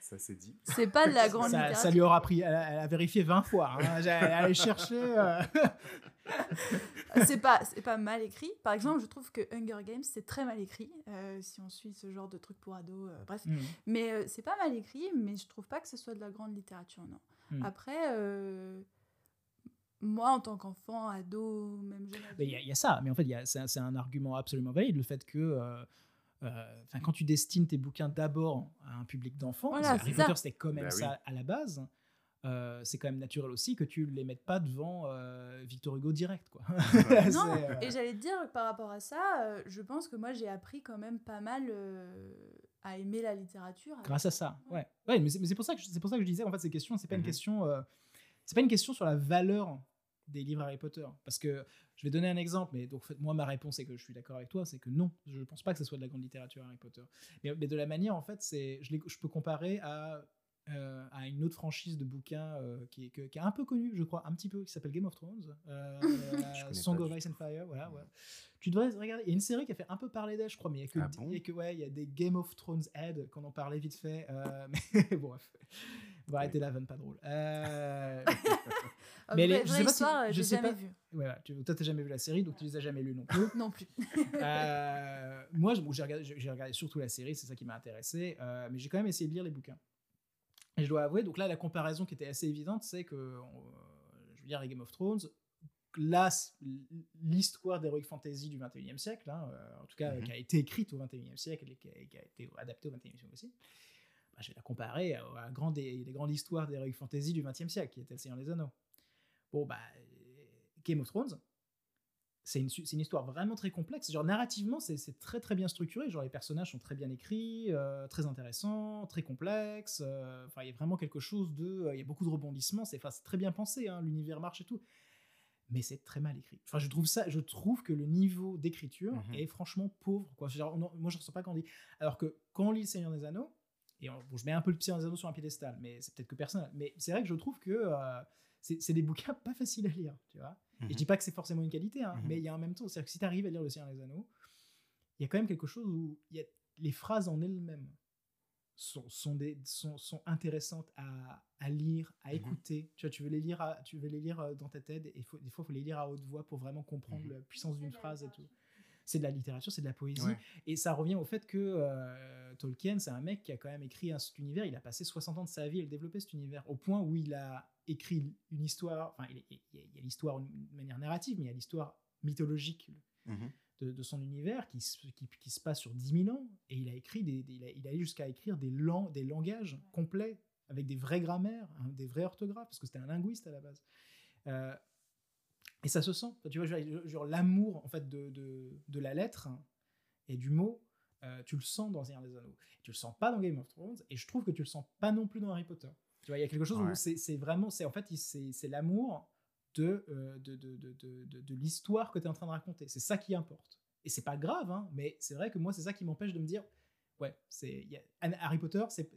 Ça c'est dit. C'est pas de la grande Ça, littérature. ça lui aura pris, elle a, elle a vérifié 20 fois. Hein. Allait chercher. euh, c'est pas c'est pas mal écrit. Par exemple, je trouve que Hunger Games c'est très mal écrit euh, si on suit ce genre de truc pour ados. euh, bref, hmm. mais euh, c'est pas mal écrit, mais je trouve pas que ce soit de la grande littérature, non. Mm. Après, euh, moi en tant qu'enfant, ado, même jeune Mais Il y, a- y ça, mais en fait, c'est un, argument absolument valide, le fait que euh, euh, enfin, quand tu destines tes bouquins d'abord à un public d'enfants, Voilà, parce que Harry. Potter c'était quand même Bah oui. ça à la base, euh, c'est quand même naturel aussi que tu les mettes pas devant euh, Victor Hugo direct. Quoi. Non, euh, et j'allais te dire par rapport à ça, euh, je pense que moi j'ai appris quand même pas mal euh, à aimer la littérature. avec grâce à ça. Ouais. Ouais, mais c'est pour ça que je- c'est pour ça que je disais en fait ces questions, c'est pas une Mhm. question euh, c'est pas une question sur la valeur des livres Harry Potter parce que je vais donner un exemple mais donc moi ma réponse est que je suis d'accord avec toi, c'est que non, je pense pas que ce soit de la grande littérature Harry Potter. Mais, mais de la manière en fait, c'est je, je peux comparer à euh, à une autre franchise de bouquins euh, qui, est, que- qui est un peu connue, je crois, un petit peu, qui s'appelle Game of Thrones, euh, Song of Ice and Fire, voilà, ouais. Tu devrais regarder. Il y a une série qui a fait un peu parler d'elle, je crois, mais il y a que, Ah bon? il y a que ouais, il y a des Game of Thrones head qu'on en parlait vite fait. mais bon, bref. On va arrêter la vanne pas drôle. Euh, Euh, mais vraie- les- je vraie sais pas si- histoire, je sais jamais pas- vu. ouais, tu, toi, t'as jamais vu la série, donc tu les as jamais lus non plus. Non plus. Euh, moi, bon, j'ai regardé, surtout la série, c'est ça qui m'a intéressé, euh, mais j'ai quand même essayé de lire les bouquins. Et je dois avouer, donc là, la comparaison qui était assez évidente, c'est que, euh, je veux dire, les Game of Thrones, là, l'histoire d'Heroic Fantasy du 21e siècle, hein, euh, en tout cas, Mhm. qui a été écrite au 21e siècle et qui a, qui a été adaptée au 21e siècle aussi, bah, je vais la comparer à la grande, les grandes histoires d'Heroic Fantasy du 20e siècle, qui était Le Seigneur des Anneaux. Bon, bah, Game of Thrones, c'est une, une histoire vraiment très complexe. Genre, narrativement, c'est très très bien structuré. Genre, les personnages sont très bien écrits, euh, très intéressants, très complexes. euh, Enfin, il y a vraiment quelque chose de. euh, Il y a beaucoup de rebondissements. C'est très bien pensé, hein, l'univers marche et tout. Mais c'est très mal écrit. Enfin, je trouve ça. Je trouve que le niveau d'écriture Mhm. est franchement pauvre. Quoi. Genre, on en- moi, je ne ressens pas quand on dit. Alors que quand on lit Le Seigneur des Anneaux, et on- bon, je mets un peu le Seigneur des Anneaux sur un piédestal, mais c'est peut-être que personnel. Mais c'est vrai que je trouve que c'est c'est des bouquins pas faciles à lire, tu vois. Et je dis pas que c'est forcément une qualité, hein, Mhm. mais il y a en même temps, c'est-à-dire que si tu arrives à lire Le Seigneur des Anneaux, il y a quand même quelque chose où il y a, les phrases en elles-mêmes sont, sont, des, sont, sont intéressantes à, à lire, à Mhm. écouter. Tu vois, tu veux les lire, à- tu veux les lire euh, dans ta tête, et faut, des fois, il faut les lire à haute voix pour vraiment comprendre Mhm. la puissance d'une phrase et tout. C'est de la littérature, c'est de la poésie. Ouais. Et ça revient au fait que euh, Tolkien, c'est un mec qui a quand même écrit un, cet univers. Il a passé 60 ans de sa vie à le développer, cet univers, au point où il a écrit une histoire. Enfin, il, il y a- a l'histoire de manière narrative, mais il y a l'histoire mythologique Mhm. de, de son univers qui, se- qui, qui se passe sur 10 000 ans. Et il a écrit des, des- il, a, il allé jusqu'à écrire des, lang- des langages complets, avec des vraies grammaires, hein, des vraies orthographes, parce que c'était un linguiste à la base. Euh, et ça se sent. Tu vois, genre, genre l'amour en fait de, de, de la lettre et du mot, euh, tu le sens dans Seigneur des Anneaux. Tu le sens pas dans Game of Thrones, et je trouve que tu le sens pas non plus dans Harry Potter. Tu vois, il y a quelque chose Ouais. où c'est vraiment, c'est en fait, c'est l'amour de, euh, de, de, de, de, l'histoire que tu es en train de raconter. C'est ça qui importe. Et c'est pas grave, hein, mais c'est vrai que moi, c'est ça qui m'empêche de me dire, ouais, c'est Harry Potter, c'est,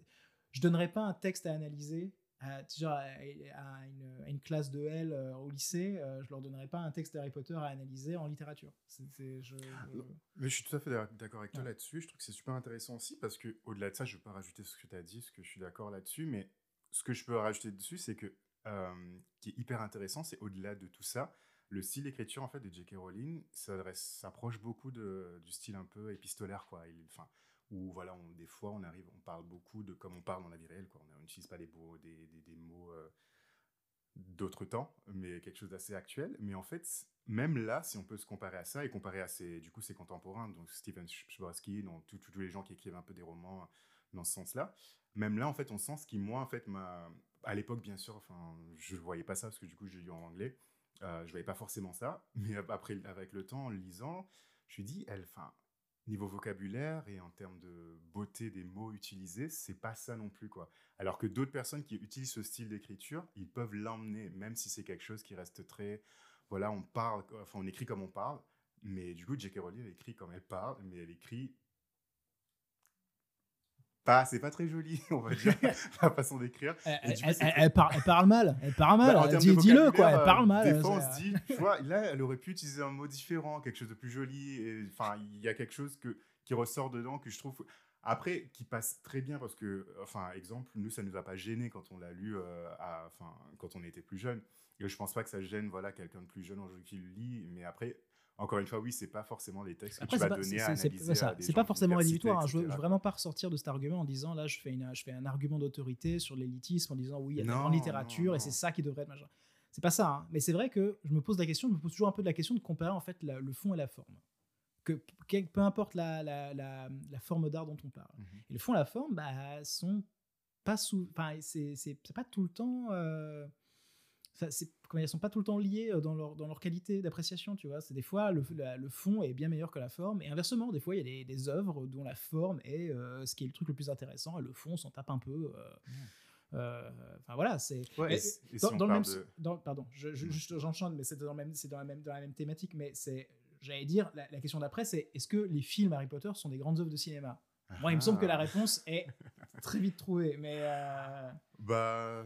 je donnerais pas un texte à analyser. À, genre à, à une, à une classe de L euh, au lycée, euh, je leur donnerais pas un texte d'Harry Potter à analyser en littérature. Je- je- Mais je suis tout à fait d'ac- d'accord avec toi Ouais. là-dessus. Je trouve que c'est super intéressant aussi parce que au-delà de ça, je ne veux pas rajouter ce que tu as dit, parce que je suis d'accord là-dessus. Mais ce que je peux rajouter dessus, c'est que euh, qui est hyper intéressant, c'est au-delà de tout ça, le style d'écriture en fait de J.K. Rowling s'adresse- s'approche beaucoup de, du style un peu épistolaire, quoi. Il, enfin, où voilà, des fois, on arrive, on parle beaucoup de comme on parle dans la vie réelle. On n'utilise pas des, des, des, mots euh, d'autres temps, mais quelque chose d'assez actuel. Mais en fait, même là, si on peut se comparer à ça et comparer à ses, du coup, ses contemporains, donc Stephen Chbosky, donc tous les gens qui écrivent un peu des romans dans ce sens-là, même là, en fait, on sent ce qui, moi, en fait, m'a... À l'époque, bien sûr, enfin, je ne voyais pas ça parce que du coup, j'ai lu en anglais. Euh, je voyais pas forcément ça, mais après, avec le temps, en lisant, je me dis, elle, enfin, niveau vocabulaire et en termes de beauté des mots utilisés, c'est pas ça non plus, quoi. Alors que d'autres personnes qui utilisent ce style d'écriture, ils peuvent l'emmener, même si c'est quelque chose qui reste très, voilà, on parle, enfin, on écrit comme on parle, mais du coup, J.K. Rowling, elle écrit comme elle parle, mais elle écrit pas, c'est pas très joli, on va dire, la façon d'écrire. Elle, coup, par- elle parle mal. Elle parle mal. Bah, Dis-le, quoi. Elle parle euh, mal. Des fois, on se dit, tu vois, là, elle aurait pu utiliser un mot différent, quelque chose de plus joli. Enfin, il y a quelque chose que, qui ressort dedans que je trouve. Après, qui passe très bien parce que, enfin, exemple, nous, ça nous a pas gêné quand on l'a lu, euh, à- enfin, quand on était plus jeune. Et je pense pas que ça gêne, voilà, quelqu'un de plus jeune aujourd'hui qui le lit. Mais après, encore une fois, oui, c'est pas forcément les textes que Après, tu c'est vas pas, donner à analyser c'est pas forcément rédhibitoire. hein. Je veux, vraiment pas ressortir de cet argument en disant là, je fais, une, je fais un argument d'autorité sur l'élitisme en disant oui, il y a de Non, grande littérature non, et c'est ça qui devrait être machin. C'est pas ça. hein. Mais c'est vrai que je me pose la question, je me pose toujours un peu de la question de comparer en fait la- le fond et la forme. Que, que- peu importe la, la, la, la forme d'art dont on parle. Mhm. Et le fond et la forme, bah, sont pas sous. Enfin, c'est c'est- c'est pas tout le temps. euh, ça, comment Ils sont pas tout le temps liés euh, dans leur, dans leur qualité d'appréciation, tu vois. C'est des fois, le, la- le fond est bien meilleur que la forme. Et inversement, des fois, il y a des, des œuvres dont la forme est euh, ce qui est le truc le plus intéressant et le fond s'en tape un peu. euh, Enfin voilà, c'est. Ouais, si- dans, le même, de- dans- pardon, je, je- juste j'enchaîne, mais c'est dans, le même- c'est dans, la même, dans la même thématique. Mais c'est, j'allais dire, la, la question d'après, c'est est-ce que les films Harry Potter sont des grandes œuvres de cinéma? Moi, il me semble que la Ah. réponse est très vite trouvée, mais euh, Bah.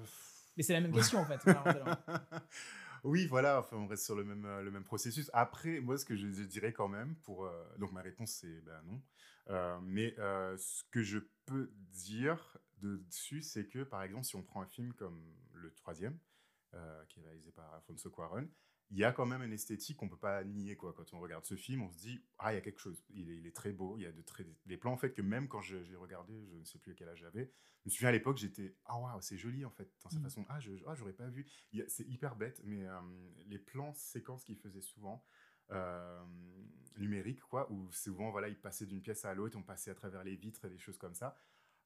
Mais c'est la même question en fait. oui, voilà, enfin, on reste sur le même, euh, le même processus. Après, moi, ce que je, dirais quand même, pour, euh, donc ma réponse c'est ben non. Euh, mais euh, ce que je peux dire de- dessus, c'est que par exemple, si on prend un film comme le troisième, qui est réalisé par Alfonso Cuarón, il y a quand même une esthétique qu'on peut pas nier quoi. Quand on regarde ce film, on se dit ah il y a quelque chose. Il est, il est très beau. Il y a de très des plans en fait que même quand je- j'ai regardé, je ne sais plus à quel âge j'avais. Je me souviens à l'époque j'étais ah waouh c'est joli en fait dans sa Mm. façon ah je ah, j'aurais pas vu. C'est hyper bête mais euh, les plans séquences qu'il faisait souvent. euh, numériques quoi où souvent voilà il passait d'une pièce à l'autre on passait à travers les vitres et des choses comme ça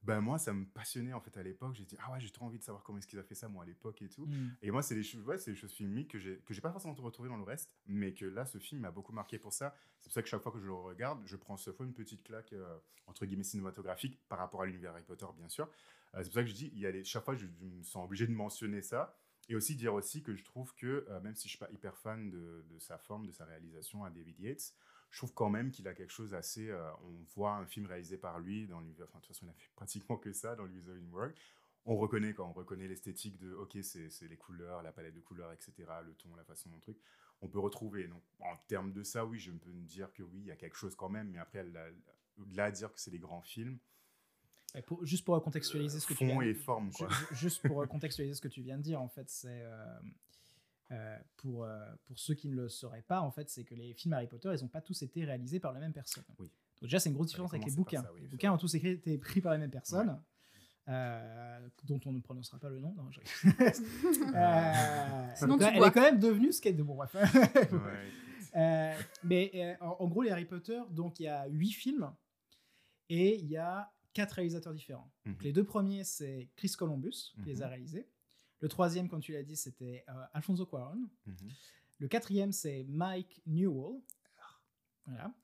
ben moi ça me passionnait en fait à l'époque j'ai dit ah ouais j'ai trop envie de savoir comment est-ce qu'ils a fait ça moi à l'époque et tout Mm. et moi, c'est des choses, ouais, c'est des choses filmiques que j'ai que j'ai pas forcément retrouvé dans le reste, mais que là, ce film m'a beaucoup marqué pour ça. C'est pour ça que chaque fois que je le regarde, je prends ce fois une petite claque euh, entre guillemets cinématographique par rapport à l'univers Harry Potter, bien sûr. Euh, c'est pour ça que je dis, il y a chaque fois, je, je me sens obligé de mentionner ça et aussi dire aussi que je trouve que euh, même si je suis pas hyper fan de, de sa forme, de sa réalisation à David Yates, je trouve quand même qu'il a quelque chose assez. euh, on voit un film réalisé par lui dans. Enfin, de toute façon, il a fait pratiquement que ça dans l'Wizarding World on reconnaît quand on reconnaît l'esthétique de ok c'est les couleurs la palette de couleurs etc le ton la façon dont truc on peut retrouver donc en termes de ça oui je peux me dire que oui il y a quelque chose quand même mais après au-delà de dire que c'est des grands films pour- juste pour contextualiser ce que tu viens et forme quoi Juste pour euh, contextualiser ce que tu viens de dire, en fait, c'est euh, euh, pour, euh, pour ceux qui ne le sauraient pas, en fait, c'est que les films Harry Potter, ils n'ont pas tous été réalisés par la même personne. Oui. Donc déjà, c'est une grosse différence avec les bouquins. par ça, oui, les bouquins vrai. ont tous été écrits par la même personne. euh, dont on ne prononcera pas le nom. Non, je rigole. Euh, Sinon, elle, est quand même devenue ce qu'elle est. Bon, bref. Ouais. Euh, mais euh, en, en gros, les Harry Potter, donc il y a huit films et il y a quatre réalisateurs différents. Donc, Mhm. les deux premiers, c'est Chris Columbus qui les a Mhm. réalisés. Le troisième, comme tu l'as dit, c'était euh, Alfonso Cuarón. Mhm. Le quatrième, c'est Mike Newell. Voilà.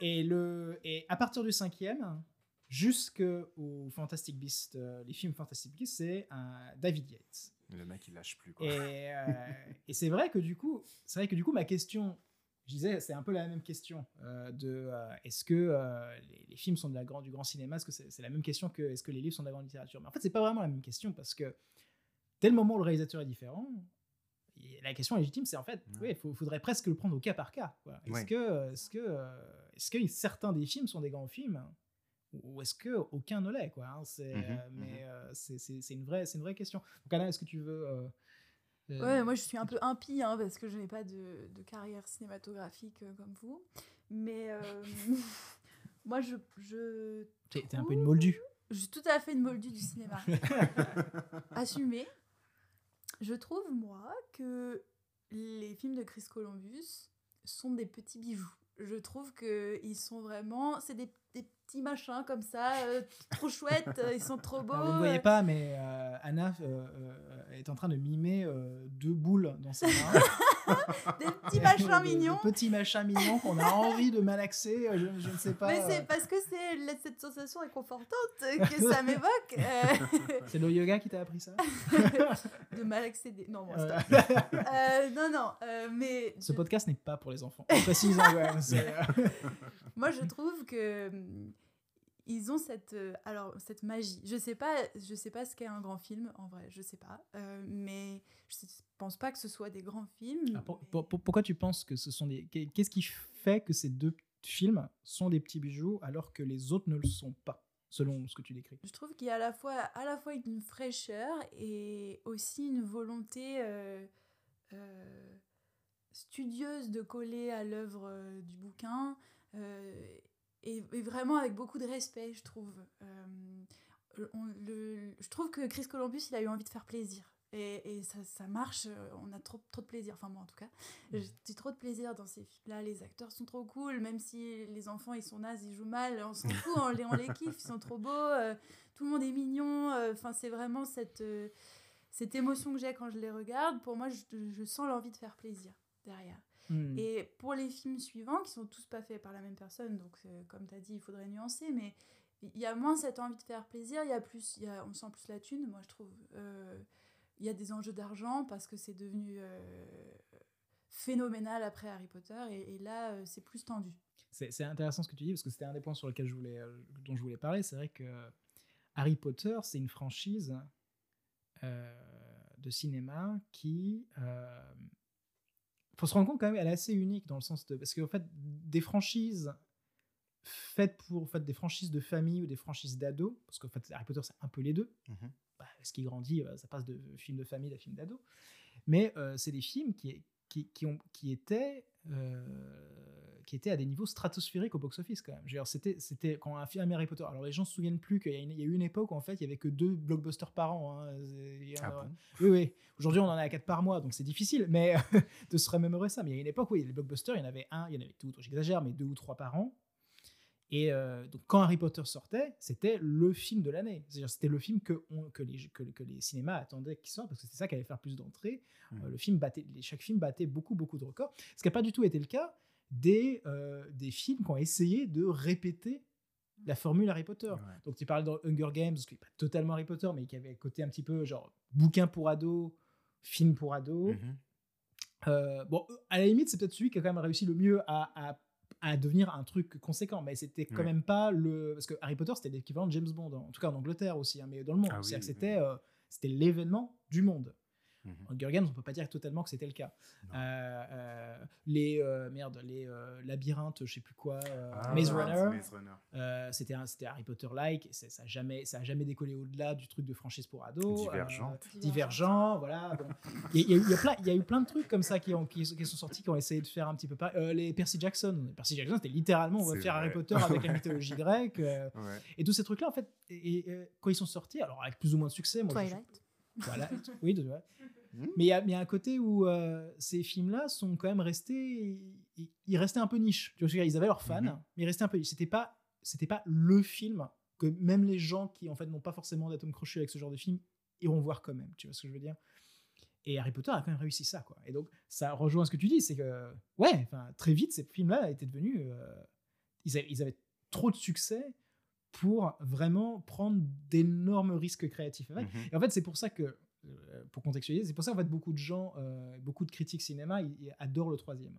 Et, le, et à partir du cinquième, jusqu'au Fantastic Beast, euh, les films Fantastic Beast, c'est un David Yates. Le mec, il lâche plus. Quoi. Et, euh, et c'est vrai que du coup, c'est vrai que du coup, ma question, je disais, c'est un peu la même question euh, de euh, est-ce que euh, les, les films sont de la grand, du grand cinéma? Est-ce que c'est c'est la même question que est-ce que les livres sont de la grande littérature? Mais en fait, c'est pas vraiment la même question parce que dès le moment où le réalisateur est différent, la question légitime, c'est en fait, Ouais. il faudrait presque le prendre au cas par cas. Est-ce Ouais. que, est-ce que, euh, est-ce que certains des films sont des grands films ou est-ce que aucun ne l'est quoi hein, c'est, Mhm, euh, mais euh, c'est, c'est- c'est une vraie, c'est une vraie question. Donc Anna, est-ce que tu veux euh, euh, Ouais, moi je suis un peu impie hein, parce que je n'ai pas de, de carrière cinématographique euh, comme vous. Mais euh, moi je, je, t'es, t'es un peu une moldue. je suis tout à fait une moldue du cinéma. Assumé. Je trouve, moi, que les films de Chris Columbus sont des petits bijoux. Je trouve qu'ils sont vraiment. C'est des, des petits machins comme ça, euh, trop chouettes, euh, ils sont trop beaux. Alors, vous ne voyez pas, mais euh, Anna euh, euh, est en train de mimer euh, deux boules dans ses mains. Des petits machins mignons. petits machins mignons qu'on a envie de malaxer, euh, je, je ne sais pas. Mais euh, c'est parce que c'est cette sensation réconfortante que ça m'évoque. euh, c'est le yoga qui t'a appris ça? De malaxer des. Non, bon, Euh, non, non, euh, mais. Ce je- podcast n'est pas pour les enfants. Précise, ouais, Moi, je trouve que hum, ils ont cette euh, alors cette magie. Je sais pas, je sais pas ce qu'est un grand film en vrai, je sais pas. Euh, mais je sais- pense pas que ce soit des grands films. Ah, pour- mais- pour- pour- pourquoi tu penses que ce sont des. qu'est- Qu'est-ce qui fait que ces deux films sont des petits bijoux alors que les autres ne le sont pas, selon ce que tu décris? Je trouve qu'il y a à la fois, à la fois une fraîcheur et aussi une volonté euh, studieuse de coller à l'œuvre du bouquin et, et vraiment avec beaucoup de respect, je trouve. Euh, on- le- je trouve que Chris Columbus, il a eu envie de faire plaisir. Et, et ça, ça marche, euh, on a trop, trop de plaisir, enfin moi en tout cas, j'ai trop de plaisir dans ces films-là, les acteurs sont trop cool, même si les enfants ils sont nazes, ils jouent mal, on s'en fout, on les, on les kiffe, ils sont trop beaux, euh, tout le monde est mignon, euh, enfin c'est vraiment cette, euh, cette émotion que j'ai quand je les regarde, pour moi je, je sens l'envie de faire plaisir derrière. Hmm. Et pour les films suivants, qui sont tous pas faits par la même personne, donc comme tu as dit, il faudrait nuancer, mais il y a moins cette envie de faire plaisir, il y a plus, y a, on sent plus la thune, moi je trouve. Euh, il y a des enjeux d'argent parce que c'est devenu euh, phénoménal après Harry Potter, et, et là euh, c'est plus tendu. C'est intéressant ce que tu dis parce que c'était un des points sur lesquels je voulais, dont je voulais parler. C'est vrai que Harry Potter, c'est une franchise euh, de cinéma qui. Faut se rendre compte quand même, elle est assez unique dans le sens de. Parce qu'en fait, des franchises faites pour en fait, des franchises de famille ou des franchises d'ados, parce qu'en fait, Harry Potter, c'est un peu les deux. Bah, ce qui grandit, euh, ça passe de film de famille à film d'ado. Mais euh, c'est des films qui, qui, qui, ont, qui, étaient, euh, qui étaient à des niveaux stratosphériques au box-office quand même. C'était, c'était quand un film Harry Potter. Alors les gens se souviennent plus qu'il y a, y eu une époque où en fait il y avait que deux blockbusters par an. hein. Ah bon? Oui, oui. Aujourd'hui, on en a à 4 par mois, donc c'est difficile, mais de se remémorer ça. Mais il y a une époque où les blockbusters, il y en avait un, il y en avait tout, j'exagère, mais deux ou trois par an. Et euh, donc, quand Harry Potter sortait, c'était le film de l'année. C'est-à-dire, c'était le film que, on- que, les, que, que les cinémas attendaient qu'il sorte, parce que c'était ça qui allait faire plus d'entrées. Euh, le film battait, les- chaque film battait beaucoup, beaucoup de records. Ce qui n'a pas du tout été le cas des, euh, des films qui ont essayé de répéter la formule Harry Potter. Ouais. Donc tu parles dans Hunger Games, qui n'est pas totalement Harry Potter, mais qui avait côté un petit peu genre bouquin pour ados, film pour ados. Mhm. Euh, bon, à la limite, c'est peut-être celui qui a quand même réussi le mieux à, à, à devenir un truc conséquent, mais c'était quand Ouais. même pas le. Parce que Harry Potter, c'était l'équivalent de James Bond, en tout cas en Angleterre aussi, hein, mais dans le monde. Ah oui, C'est-à-dire que c'était euh, c'était l'événement du monde. Mhm. Hunger Games, on peut pas dire totalement que c'était le cas. Euh, euh, les euh, merde, les euh, labyrinthes, je sais plus quoi, euh, Ah, Maze Runner. Euh, c'était Harry Potter like ça a jamais ça a jamais décollé au-delà du truc de franchise pour ados Divergente. euh, divergent voilà il y, a- y eu- y plein il y a eu plein de trucs comme ça qui ont qui, qui sont sortis qui ont essayé de faire un petit peu pareil Euh, les Percy Jackson Percy Jackson c'était littéralement on va faire Harry. Potter avec la mythologie grecque euh, Ouais. et tous ces trucs là en fait et, et, quand ils sont sortis alors avec plus ou moins de succès moi je- Twilight. Voilà, oui, de- ouais. Mhm. Mais il y, a- mais il y a un côté où euh, ces films-là sont quand même restés. Ils, ils restaient un peu niche. Tu vois, ils avaient leurs fans, Mhm. mais ils restaient un peu niche. C'était pas, c'était pas le film que même les gens qui en fait n'ont pas forcément d'atome crochu avec ce genre de film iront voir quand même. Tu vois ce que je veux dire? Et Harry Potter a quand même réussi ça, quoi. Et donc ça rejoint ce que tu dis, c'est que ouais, enfin très vite ces films-là étaient devenus, euh, ils, avaient, ils avaient trop de succès pour vraiment prendre d'énormes risques créatifs avec. Mhm. Et en fait, c'est pour ça que, euh, pour contextualiser, c'est pour ça qu'en fait, beaucoup de gens, euh, beaucoup de critiques cinéma, ils, ils adorent le troisième.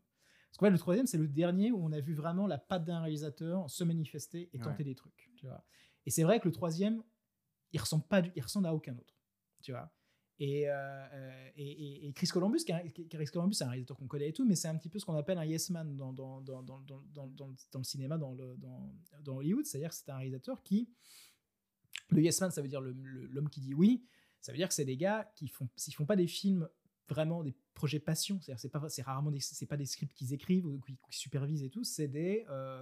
Parce qu'en fait, le troisième, c'est le dernier où on a vu vraiment la patte d'un réalisateur se manifester et tenter Ouais. des trucs. Tu vois. Et c'est vrai que le troisième, il ressemble, pas, du- il ressemble à aucun autre. Tu vois. Et, euh, euh, et, et- et Chris Columbus, Chris Columbus, c'est un réalisateur qu'on connaît et tout, mais c'est un petit peu ce qu'on appelle un yes man dans, dans, dans, dans, le cinéma, dans, le, dans, Hollywood. C'est-à-dire que c'est un réalisateur qui. Le yes man, ça veut dire l'homme qui dit oui. Ça veut dire que c'est des gars qui font, s'ils font pas des films vraiment des projets passion, c'est-à-dire c'est pas, c'est rarement pas des scripts qu'ils écrivent ou qu'ils supervisent et tout, c'est des, euh,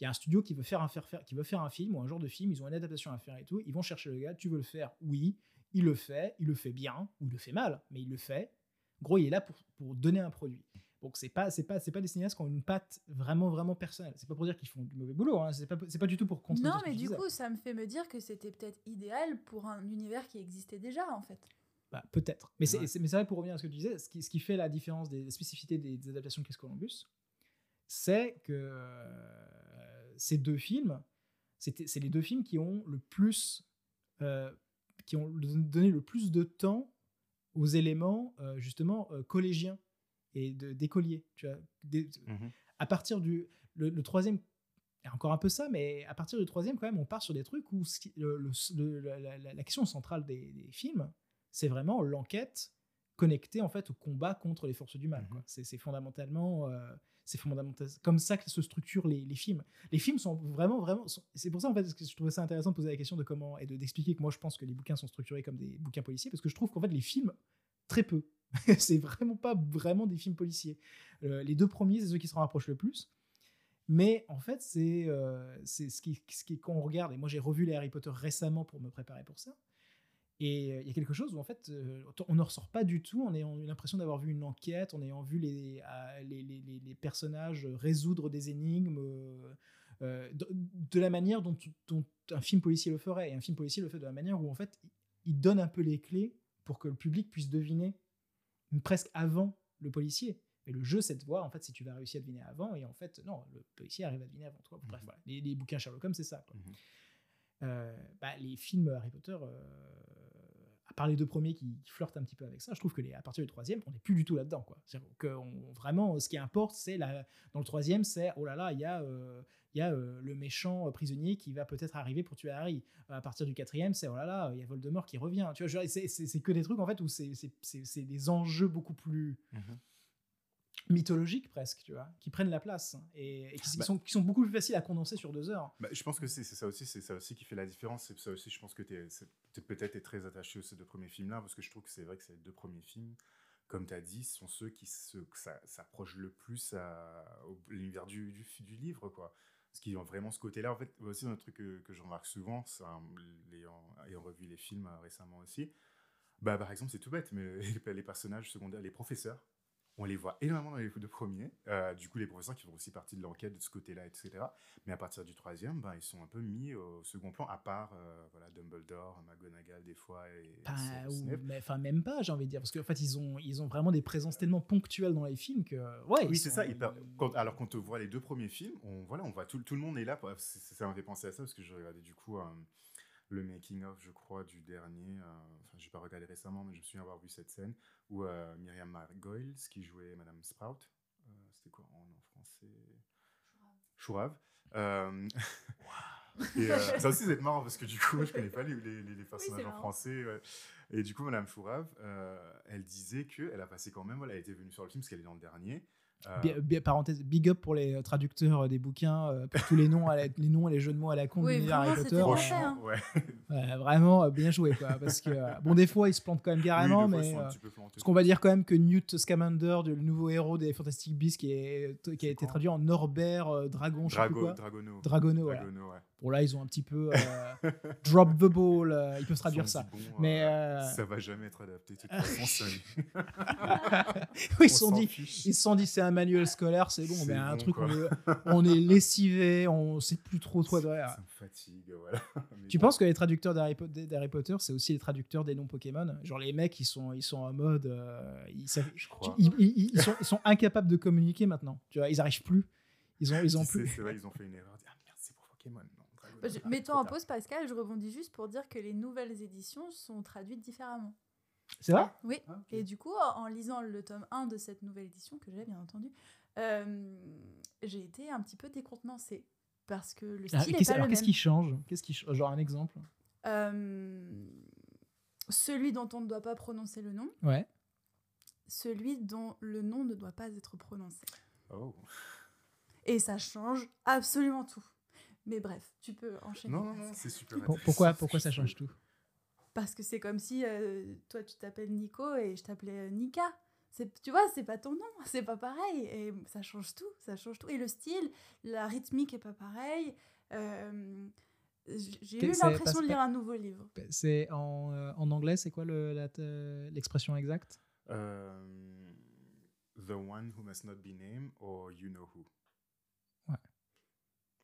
il y a un studio qui veut faire un faire, qui veut faire un film ou un genre de film, ils ont une adaptation à faire et tout, ils vont chercher le gars, tu veux le faire, oui, il le fait, il le fait bien ou il le fait mal, mais il le fait. En gros, il est là pour, pour donner un produit. Donc c'est pas c'est pas c'est pas des cinéastes qui ont une patte vraiment vraiment personnelle. C'est pas pour dire qu'ils font du mauvais boulot. Hein. C'est pas c'est pas du tout pour contredire Non, mais du coup, ça me fait me dire que c'était peut-être idéal pour un univers qui existait déjà, en fait. Bah, peut-être. Mais c'est Ouais. c'est- mais c'est vrai pour revenir à ce que tu disais, ce qui, ce qui fait la différence des spécificités des, des adaptations de Chris Columbus, c'est que euh, ces deux films, c'était- c'est les deux films qui ont le plus, euh, qui ont donné le plus de temps aux éléments euh, justement euh, collégiens et d'écoliers. Des- Mhm. à partir du le, le troisième encore un peu ça, mais à partir du troisième, quand même, on part sur des trucs où le- le- le- la, la- la- la question centrale des, des films, c'est vraiment l'enquête connectée en fait au combat contre les forces du mal. C'est c'est fondamentalement, euh, c'est fondamental, comme ça que se structurent les, films. Les films sont vraiment, vraiment. C'est pour ça en fait que je trouvais ça intéressant de poser la question de comment et de d'expliquer que moi je pense que les bouquins sont structurés comme des bouquins policiers parce que je trouve qu'en fait les films très peu. c'est vraiment pas vraiment des films policiers. Euh, les deux premiers, c'est ceux qui se rapprochent le plus. Mais en fait, c'est euh, ce qui, ce qui, quand on regarde, et moi j'ai revu les Harry Potter récemment pour me préparer pour ça, et euh, il y a quelque chose où en fait, euh, on ne ressort pas du tout en ayant eu l'impression d'avoir vu une enquête, en ayant vu les, euh, les, les- personnages résoudre des énigmes euh, de, de la manière dont, dont un film policier le ferait. Et un film policier le fait de la manière où en fait, il donne un peu les clés pour que le public puisse deviner presque avant le policier. Mais le jeu, c'est de voir en fait si tu vas réussir à deviner avant. Et en fait, non, le policier arrive à deviner avant toi. Bref, voilà. Les, les bouquins Sherlock Holmes, c'est ça. quoi. Mhm. Euh, bah, les films Harry Potter, euh, part les deux premiers qui, flirtent un petit peu avec ça, je trouve que les, à partir du troisième, on n'est plus du tout là-dedans. quoi. Que on- vraiment, ce qui importe, c'est la, dans le troisième, c'est oh là là, il y a, euh, y a euh, le méchant euh, prisonnier qui va peut-être arriver pour tuer Harry. À partir du quatrième, c'est oh là là, il y a Voldemort qui revient. Tu vois, c'est- que des trucs en fait où c'est des enjeux beaucoup plus Mhm. Mythologiques presque, tu vois, qui prennent la place et, et qui, qui Bah. sont, qui sont beaucoup plus faciles à condenser sur deux heures. Bah, je pense que c'est ça aussi, c'est ça aussi qui fait la différence. C'est ça aussi, je pense que tu es, peut-être très attaché aux ces deux premiers films-là, parce que je trouve que c'est vrai que ces deux premiers films, comme tu as dit, sont ceux qui se, que ça- s'approchent le plus à, l'univers du, du, livre, quoi. Parce qu'ils ont vraiment ce côté-là. En fait, aussi, un truc que, que je remarque souvent, un- ayant, ayant revu les films euh, récemment aussi, bah, par exemple, c'est tout bête, mais les personnages secondaires, les professeurs, on les voit énormément dans les deux premiers. Euh, du coup, les professeurs qui font aussi partie de l'enquête de ce côté-là, etc. Mais à partir du troisième, ben, ils sont un peu mis au second plan, à part euh, voilà, Dumbledore, McGonagall des fois et Pas- S- ou- Snape. mais enfin même pas j'ai envie de dire parce qu'en fait ils ont ils ont vraiment des présences tellement ponctuelles dans les films que ouais Oui, c'est sont- ça. quand- alors, quand on voit les deux premiers films, on, voilà, on voit tout, tout le monde est là. pour- Ça m'a fait penser à ça parce que je regardais du coup euh, le making-of, je crois, du dernier. euh, Enfin, je n'ai pas regardé récemment, mais je me souviens avoir vu cette scène où euh, Myriam Margolyes, qui jouait Madame Sprout, euh, c'était quoi en, en français? Chourave. Euh, et euh, ça aussi, c'est marrant parce que du coup, je connais pas les, les- personnages en français. ouais. Et du coup, Madame Chourave, euh, elle disait qu'elle a passé quand même, voilà, elle était venue sur le film parce qu'elle est dans le dernier. Euh, Bi- bi- parenthèse, big up pour les euh, traducteurs euh, des bouquins, euh, pour tous les noms, à la- les noms et les jeux de mots à la con de Oui, l'univers Harry vraiment, Potter. euh, hein. Franchement, ouais. ouais, vraiment euh, bien joué quoi. Parce que euh, bon, des fois ils se plantent quand même carrément, Oui, mais euh, parce qu'on va dire quand même que Newt Scamander, le nouveau héros des Fantastic Beasts, qui, est, qui a été traduit en Norbert euh, Dragon, je sais plus Drago, quoi. Dragono. Dragono, voilà. Dragono, ouais. Bon là ils ont un petit peu euh, drop the ball, euh, ils peuvent traduire ça. bon, Mais, euh, euh, ça va jamais être adapté. De toute façon, ils se sont dit, fiche. ils se sont dit c'est un manuel scolaire, c'est bon, mais un truc on est, on est lessivé, on sait plus trop quoi Ça-. Ça me fatigue, voilà. Mais Tu penses que les traducteurs d'Harry Po- d'Harry Potter, c'est aussi les traducteurs des noms Pokémon? Genre les mecs, ils sont, ils sont en mode, euh, ils, savent- Je crois. ils, ils- ils sont, ils sont incapables de communiquer maintenant. Tu vois, ils arrivent plus. Ils ont, ils ont plus. C'est vrai, ils ont fait une erreur. Ah merde, c'est pour Pokémon. Non, Dragono. Bah, je- Mets-toi en pause, Pascal. Je rebondis juste pour dire que les nouvelles éditions sont traduites différemment. C'est vrai? Oui. Ah. Et du coup, en lisant le tome 1 de cette nouvelle édition, que j'ai bien entendu, euh, j'ai été un petit peu décontenancée. Parce que le Ah, style pas Alors qu'est-ce qui change? Qu'est-ce qui Genre un exemple? Euh, celui dont on ne doit pas prononcer le nom, Ouais. celui dont le nom ne doit pas être prononcé. Oh. Et ça change absolument tout. Mais bref, tu peux enchaîner. Non, non, non, c'est super. Pourquoi, pourquoi ça change tout? Parce que c'est comme si euh, toi tu t'appelles Nico et je t'appelais euh, Nika. C'est, tu vois, c'est pas ton nom, c'est pas pareil. Et ça change tout, ça change tout. Et le style, la rythmique est pas pareil. Euh, j'ai eu l'impression de lire un nouveau livre. C'est en, euh, en anglais, c'est quoi le- l'expression exacte? The one who must not be named or you know who.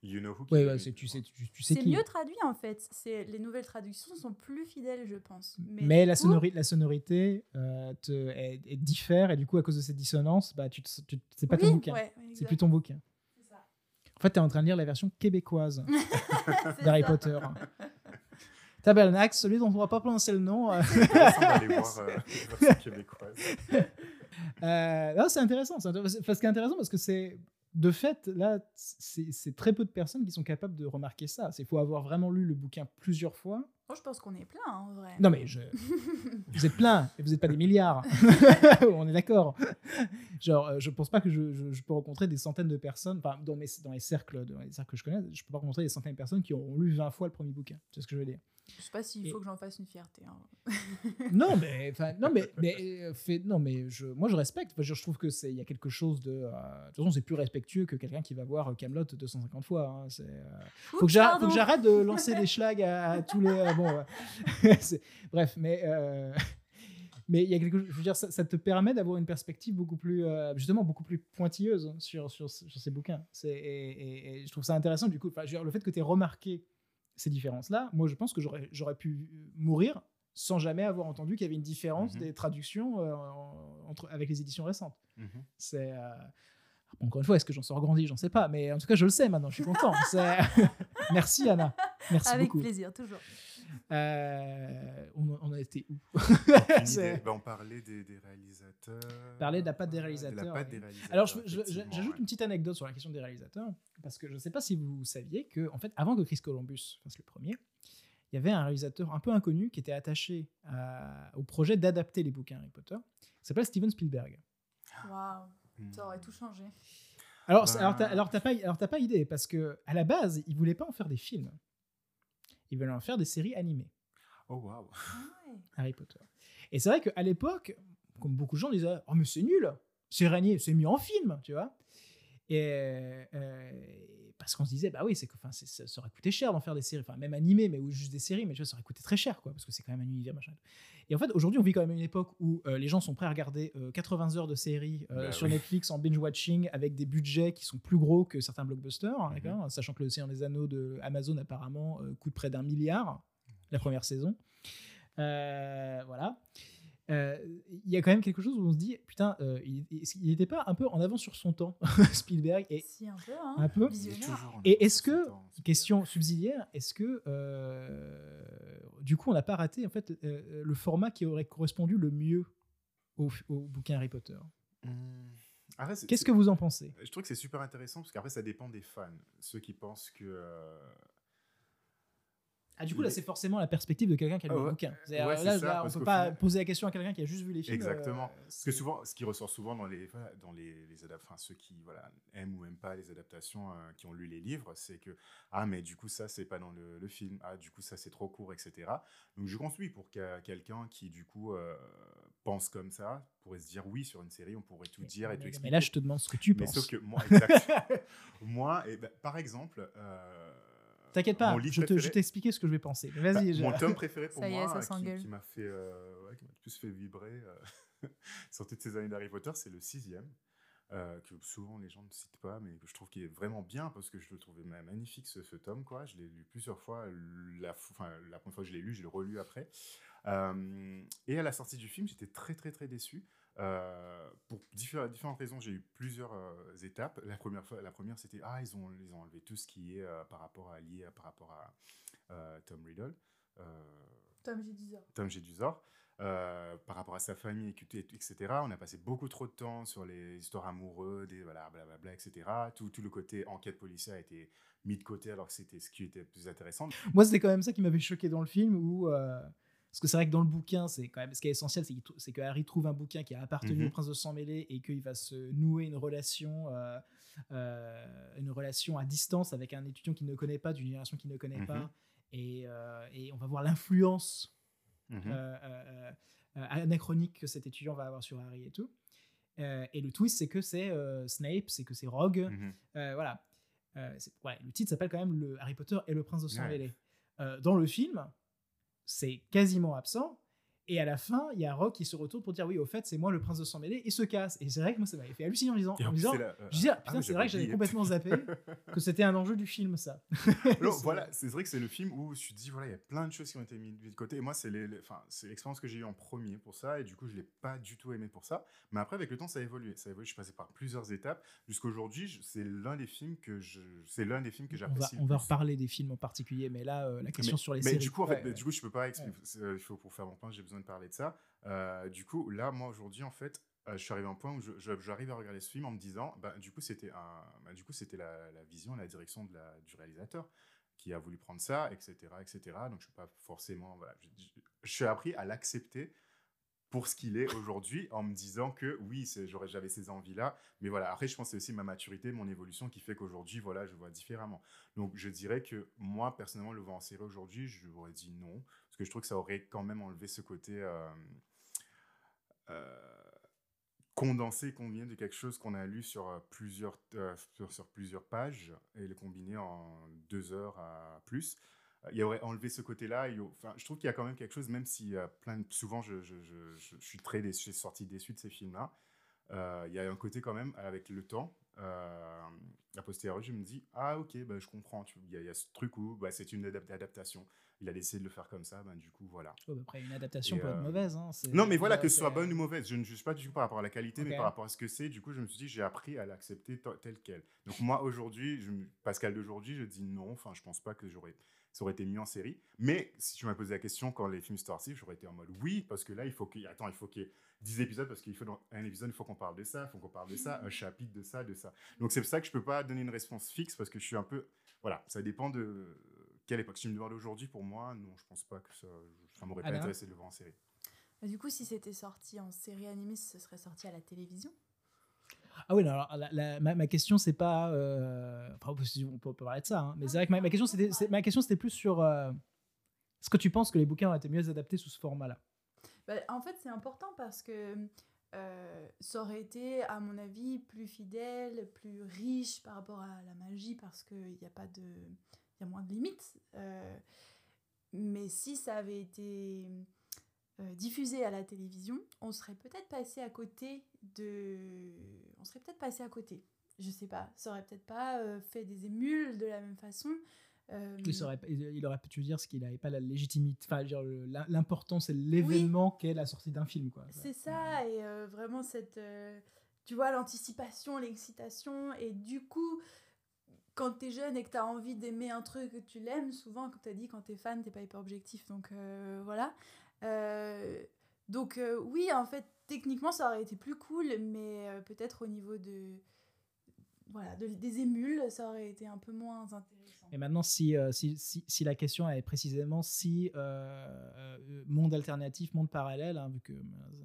You know who. Ouais, ouais, le- c'est- tu sais, tu, tu sais C'est qui. mieux traduit en fait. C'est, les nouvelles traductions sont plus fidèles, je pense. Mais, la, coup, sonori- la sonorité euh, te, elle- elle diffère et du coup, à cause de cette dissonance, bah, tu, te- tu- c'est pas ton bouquin. ouais, c'est plus ton bouquin. C'est ça. En fait, tu es en train de lire la version québécoise d'Harry. Potter. Tabernacle, celui dont on ne va pas prononcer le nom. euh, On va aller voir euh, la version québécoise. Euh, non, c'est intéressant. C'est intéressant. Intéressant parce que c'est de fait là, c'est c'est très peu de personnes qui sont capables de remarquer ça. Il faut avoir vraiment lu le bouquin plusieurs fois. Moi, je pense qu'on est plein en vrai. Non mais je... vous êtes plein et vous n'êtes pas des milliards. On est d'accord. Genre, euh, je pense pas que je, je- je peux rencontrer des centaines de personnes. Enfin, dans mes dans les cercles, dans les cercles que je connais, je peux pas rencontrer des centaines de personnes qui ont lu 20 fois le premier bouquin. C'est ce que je veux dire? Je sais pas s'il faut que j'en fasse une fierté. hein. non mais non mais mais euh, fait non mais je moi je respecte je, je trouve que c'est il y a quelque chose de euh, de toute façon c'est plus respectueux que quelqu'un qui va voir Camelot 250 fois hein. c'est euh, faut que j'arrête de lancer des schlags à, à tous les bon bref mais euh, mais il y a quelque chose je veux dire ça, ça te permet d'avoir une perspective beaucoup plus euh, justement beaucoup plus pointilleuse sur sur, sur ces bouquins c'est et, et- et je trouve ça intéressant du coup Enfin, dire, le fait que tu aies remarqué ces différences là moi je pense que j'aurais j'aurais pu mourir sans jamais avoir entendu qu'il y avait une différence Mhm. des traductions euh, en- entre, avec les éditions récentes. Mhm. C'est euh, encore une fois, est-ce que j'en sors grandi? J'en sais pas, mais en tout cas, je le sais maintenant. Je suis content. Merci Anna. Merci Avec beaucoup. plaisir, toujours. Euh, on, on a été où? On parlait des, des réalisateurs. Parler de la patte des De la réalisateurs, patte des réalisateurs. Alors, j'ajoute ouais. une petite anecdote sur la question des réalisateurs, parce que je ne sais pas si vous saviez que, en fait, avant que Chris Columbus fasse le premier, il y avait un réalisateur un peu inconnu qui était attaché à- au projet d'adapter les bouquins Harry Potter, qui s'appelle Steven Spielberg. Waouh, Hmm. Ça aurait tout changé. Alors, Ben- c'est- alors, t'as, alors t'as pas, alors t'as pas idée parce que à la base, il voulait pas en faire des films. Il voulait en faire des séries animées, Oh, waouh. Ah ouais. Harry Potter. Et c'est vrai qu'à l'époque, comme beaucoup de gens disaient, oh mais c'est nul, c'est régné, c'est mieux en film, tu vois. Et euh, parce qu'on se disait, bah oui, c'est que, enfin, c'est- ça, ça aurait coûté cher d'en faire des séries, enfin même animées, mais ou juste des séries, mais tu vois, ça aurait coûté très cher, quoi, parce que c'est quand même un univers machin. Et en fait, aujourd'hui, on vit quand même une époque où euh, les gens sont prêts à regarder euh, 80 heures de séries euh, Bah sur oui. Netflix en binge-watching avec des budgets qui sont plus gros que certains blockbusters, d'accord sachant que le Seigneur des Anneaux de Amazon apparemment euh, coûte près d'un milliard la première saison. Euh, Euh, Il y a quand même quelque chose où on se dit, putain, euh, il n'était pas un peu en avance sur son temps, Spielberg et Si, un peu, hein. un peu. Et est-ce que, temps, question subsidiaire, est-ce que euh, du coup on n'a pas raté en fait euh, le format qui aurait correspondu le mieux au, au bouquin Harry Potter? C'est- Qu'est-ce que vous en pensez? Je trouve que c'est super intéressant parce qu'après, ça dépend des fans. Ceux qui pensent que. Ah, du coup, là, c'est forcément la perspective de quelqu'un qui a lu Ah le ouais. bouquin. Ouais, euh, là, ça, là, on peut pas final- poser la question à quelqu'un qui a juste vu les films. Exactement. euh, Parce que souvent, ce qui ressort souvent dans les, dans les, les enfin, ceux qui voilà, aiment ou aiment pas les adaptations, euh, qui ont lu les livres, c'est que ah mais du coup ça c'est pas dans le, le film, ah du coup ça c'est trop court, etc. Donc je pense oui pour quelqu'un qui du coup euh, pense comme ça pourrait se dire oui sur une série on pourrait tout dire et tout expliquer. mais là, je te demande ce que tu Mais penses. sauf que moi, exact. moi, et ben, par exemple, T'inquiète pas, mon livre je te- je expliqué ce que je vais penser. bah, je- mon tome préféré pour Ça est, moi, ça euh, qui- qui, m'a fait, euh, ouais, qui m'a le plus fait vibrer euh, sur toutes ces années d'Harry Potter, c'est le sixième, euh, que souvent les gens ne citent pas, mais que je trouve qu'il est vraiment bien parce que je le trouvais ma- magnifique ce, ce tome, quoi. Je l'ai lu plusieurs fois. La, enfin, la première fois que je l'ai lu, je l'ai relu après. Euh, et à la sortie du film, j'étais très très très déçu. Euh, pour diffé- différentes raisons, j'ai eu plusieurs euh, étapes. La première fois, la première, c'était ah ils ont ils ont enlevé tout ce qui est euh, par rapport à lié par rapport à euh, Tom Riddle, euh, Tom, j'ai 10 heures. Tom Jedusor. euh, par rapport à sa famille, etc. On a passé beaucoup trop de temps sur les histoires amoureuses, des voilà, blablabla, etc. Tout, tout le côté enquête policière a été mis de côté alors que c'était ce qui était plus intéressant. Moi, c'était quand même ça qui m'avait choqué dans le film, où, euh, parce que c'est vrai que dans le bouquin, c'est quand même ce qui est essentiel, c'est que Harry trouve un bouquin qui a appartenu Mhm. au prince de sang mêlé et qu'il va se nouer une relation, euh, euh, une relation à distance avec un étudiant qu'il ne connaît pas, d'une génération qu'il ne connaît Mhm. pas, et, euh, et on va voir l'influence Mhm. anachronique que cet étudiant va avoir sur Harry et tout. Et le twist, c'est que c'est Snape, c'est que c'est Rogue. Mhm. Voilà. Ouais, le titre s'appelle quand même le Harry Potter et le prince de sang mêlé. Dans le film, c'est quasiment absent. Et à la fin, il y a Rogue qui se retourne pour dire oui, au fait, c'est moi le prince de sang mêlé, et se casse. Et c'est vrai que moi, ça m'avait fait halluciner en disant, en disant euh, je disais, ah, putain, mais c'est vrai que j'avais complètement zappé que c'était un enjeu du film, ça. Non, C'est- voilà, c'est vrai que c'est le film où je me suis dit, voilà, il y a plein de choses qui ont été mises de côté. Et moi, c'est l'expérience que j'ai eue en premier pour ça. Et du coup, je ne l'ai pas du tout aimé pour ça. Mais après, avec le temps, ça a évolué. Ça a évolué. Je suis passé par plusieurs étapes. Jusqu'aujourd'hui, c'est l'un des films que je, c'est l'un des films que On va, j'apprécie. on va reparler des films en particulier, mais là, euh, la question mais, sur les mais séries. du coup, en fait, Ouais, ouais. du coup, je peux pas expliquer. euh, Il faut pour faire mon point, j'ai besoin de parler de ça. Euh, du coup, là, moi aujourd'hui, en fait, euh, je suis arrivé à un point où j'arrive à regarder ce film en me disant, bah, du coup, c'était bah, du coup, c'était la, la vision, la direction de la, du réalisateur qui a voulu prendre ça, etc., etc. Donc, je suis pas forcément, voilà, je, je- je suis appris à l'accepter pour ce qu'il est aujourd'hui en me disant que oui, j'avais ces envies-là, mais voilà, après je pense que c'est aussi ma maturité, mon évolution qui fait qu'aujourd'hui, voilà, je vois différemment. Donc je dirais que moi, personnellement, le voir en série aujourd'hui, je m'aurais dit non, que je trouve que ça aurait quand même enlevé ce côté euh, euh, condensé, combiné de quelque chose qu'on a lu sur euh, plusieurs, sur, plusieurs pages et le combiner en deux heures à plus. Il aurait enlevé ce côté-là. y Enfin, je trouve qu'il y a quand même quelque chose, même si souvent je, suis très déçu, je suis sorti déçu de ces films-là. il y a un côté quand même avec le temps. A posteriori, je me dis ah ok, bah, je comprends. Il y, a- y ce truc où bah, c'est une adap- adaptation. Il a décidé de le faire comme ça, bah, du coup voilà. Oh, bah, après, une adaptation Et, peut être euh, mauvaise. hein, Non, mais voilà, que ce soit bonne ou mauvaise, je ne juge pas du tout par rapport à la qualité, mais par rapport à ce que c'est. Du coup, je me suis dit, j'ai appris à l'accepter tel quel. Donc, moi, aujourd'hui, je Pascal d'aujourd'hui, je dis non. Enfin, je pense pas que j'aurais, ça aurait été mis en série. Mais si tu m'as posé la question quand les films sont sortis, j'aurais été en mode oui, parce que là, il faut qu'il attends, il faut qu'il y ait 10 épisodes, parce qu'il faut dans un épisode, il faut qu'on parle de ça, il faut qu'on parle de ça, un chapitre de ça, de ça. Donc, c'est pour ça que je peux pas donner une réponse fixe, parce que je suis un peu. Voilà, ça dépend de quelle époque? Si tu me demandes aujourd'hui, pour moi, non, je pense pas que ça, ça m'aurait pas Anna intéressé de le voir en série. Bah, du coup, si c'était sorti en série animée, ce serait sorti à la télévision. Ah oui, non, alors, la- la- ma, ma question, c'est pas. euh, Enfin, on peut, on peut- parler de ça, hein, mais c'est vrai que ma, ma question, c'était, c'est- ma question, c'était plus sur. euh, Est-ce que tu penses que les bouquins ont été mieux adaptés sous ce format-là? Bah, en fait, c'est important parce que euh, ça aurait été, à mon avis, plus fidèle, plus riche par rapport à la magie parce qu'il n'y a pas de. Y a moins de limites. Euh, mais si ça avait été euh, diffusé à la télévision, on serait peut-être passé à côté de. On serait peut-être passé à côté. Je sais pas. Ça aurait peut-être pas euh, fait des émules de la même façon. Il, serait- il- il aurait pu dire ce qu'il n'avait pas la légitimité. Enfin, je veux dire, le- l'im- l'important, c'est l'événement qu'est la sortie d'un film. Quoi. C'est ça, et vraiment cette. tu vois, l'anticipation, l'excitation, et du coup, quand t'es jeune et que t'as envie d'aimer un truc que tu l'aimes, souvent, comme t'as dit, quand t'es fan, t'es pas hyper objectif, donc euh, voilà. Euh, donc, euh, oui, en fait, techniquement, ça aurait été plus cool, mais peut-être au niveau de. Voilà, de- des émules, ça aurait été un peu moins intéressant. Et maintenant, si, euh, si, si, si la question est précisément si euh, euh, monde alternatif, monde parallèle, hein, vu que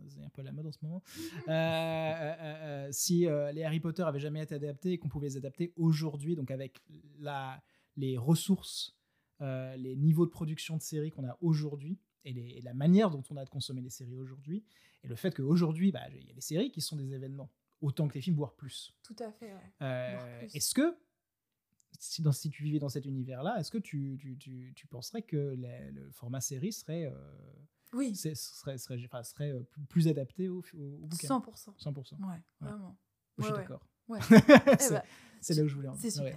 c'est un peu la mode en ce moment, euh, si les Harry Potter avaient jamais été adaptés et qu'on pouvait les adapter aujourd'hui, donc avec la, les ressources, les niveaux de production de séries qu'on a aujourd'hui, et, les- et la manière dont on a de consommer les séries aujourd'hui, et le fait qu'aujourd'hui, bah, il y a des séries qui sont des événements, autant que les films, voire plus. Tout à fait, ouais. Euh, est-ce que, si, dans, si tu vivais dans cet univers-là, est-ce que tu, tu, tu, tu penserais que le format série serait, euh, Oui, serait, serait, enfin, serait euh, plus, plus adapté au, au, au bouquin 100%. 100%. Ouais, vraiment. Je suis Ouais, ouais. d'accord. Ouais. C'est- Eh bah, C'est là où je voulais en C'est ouais.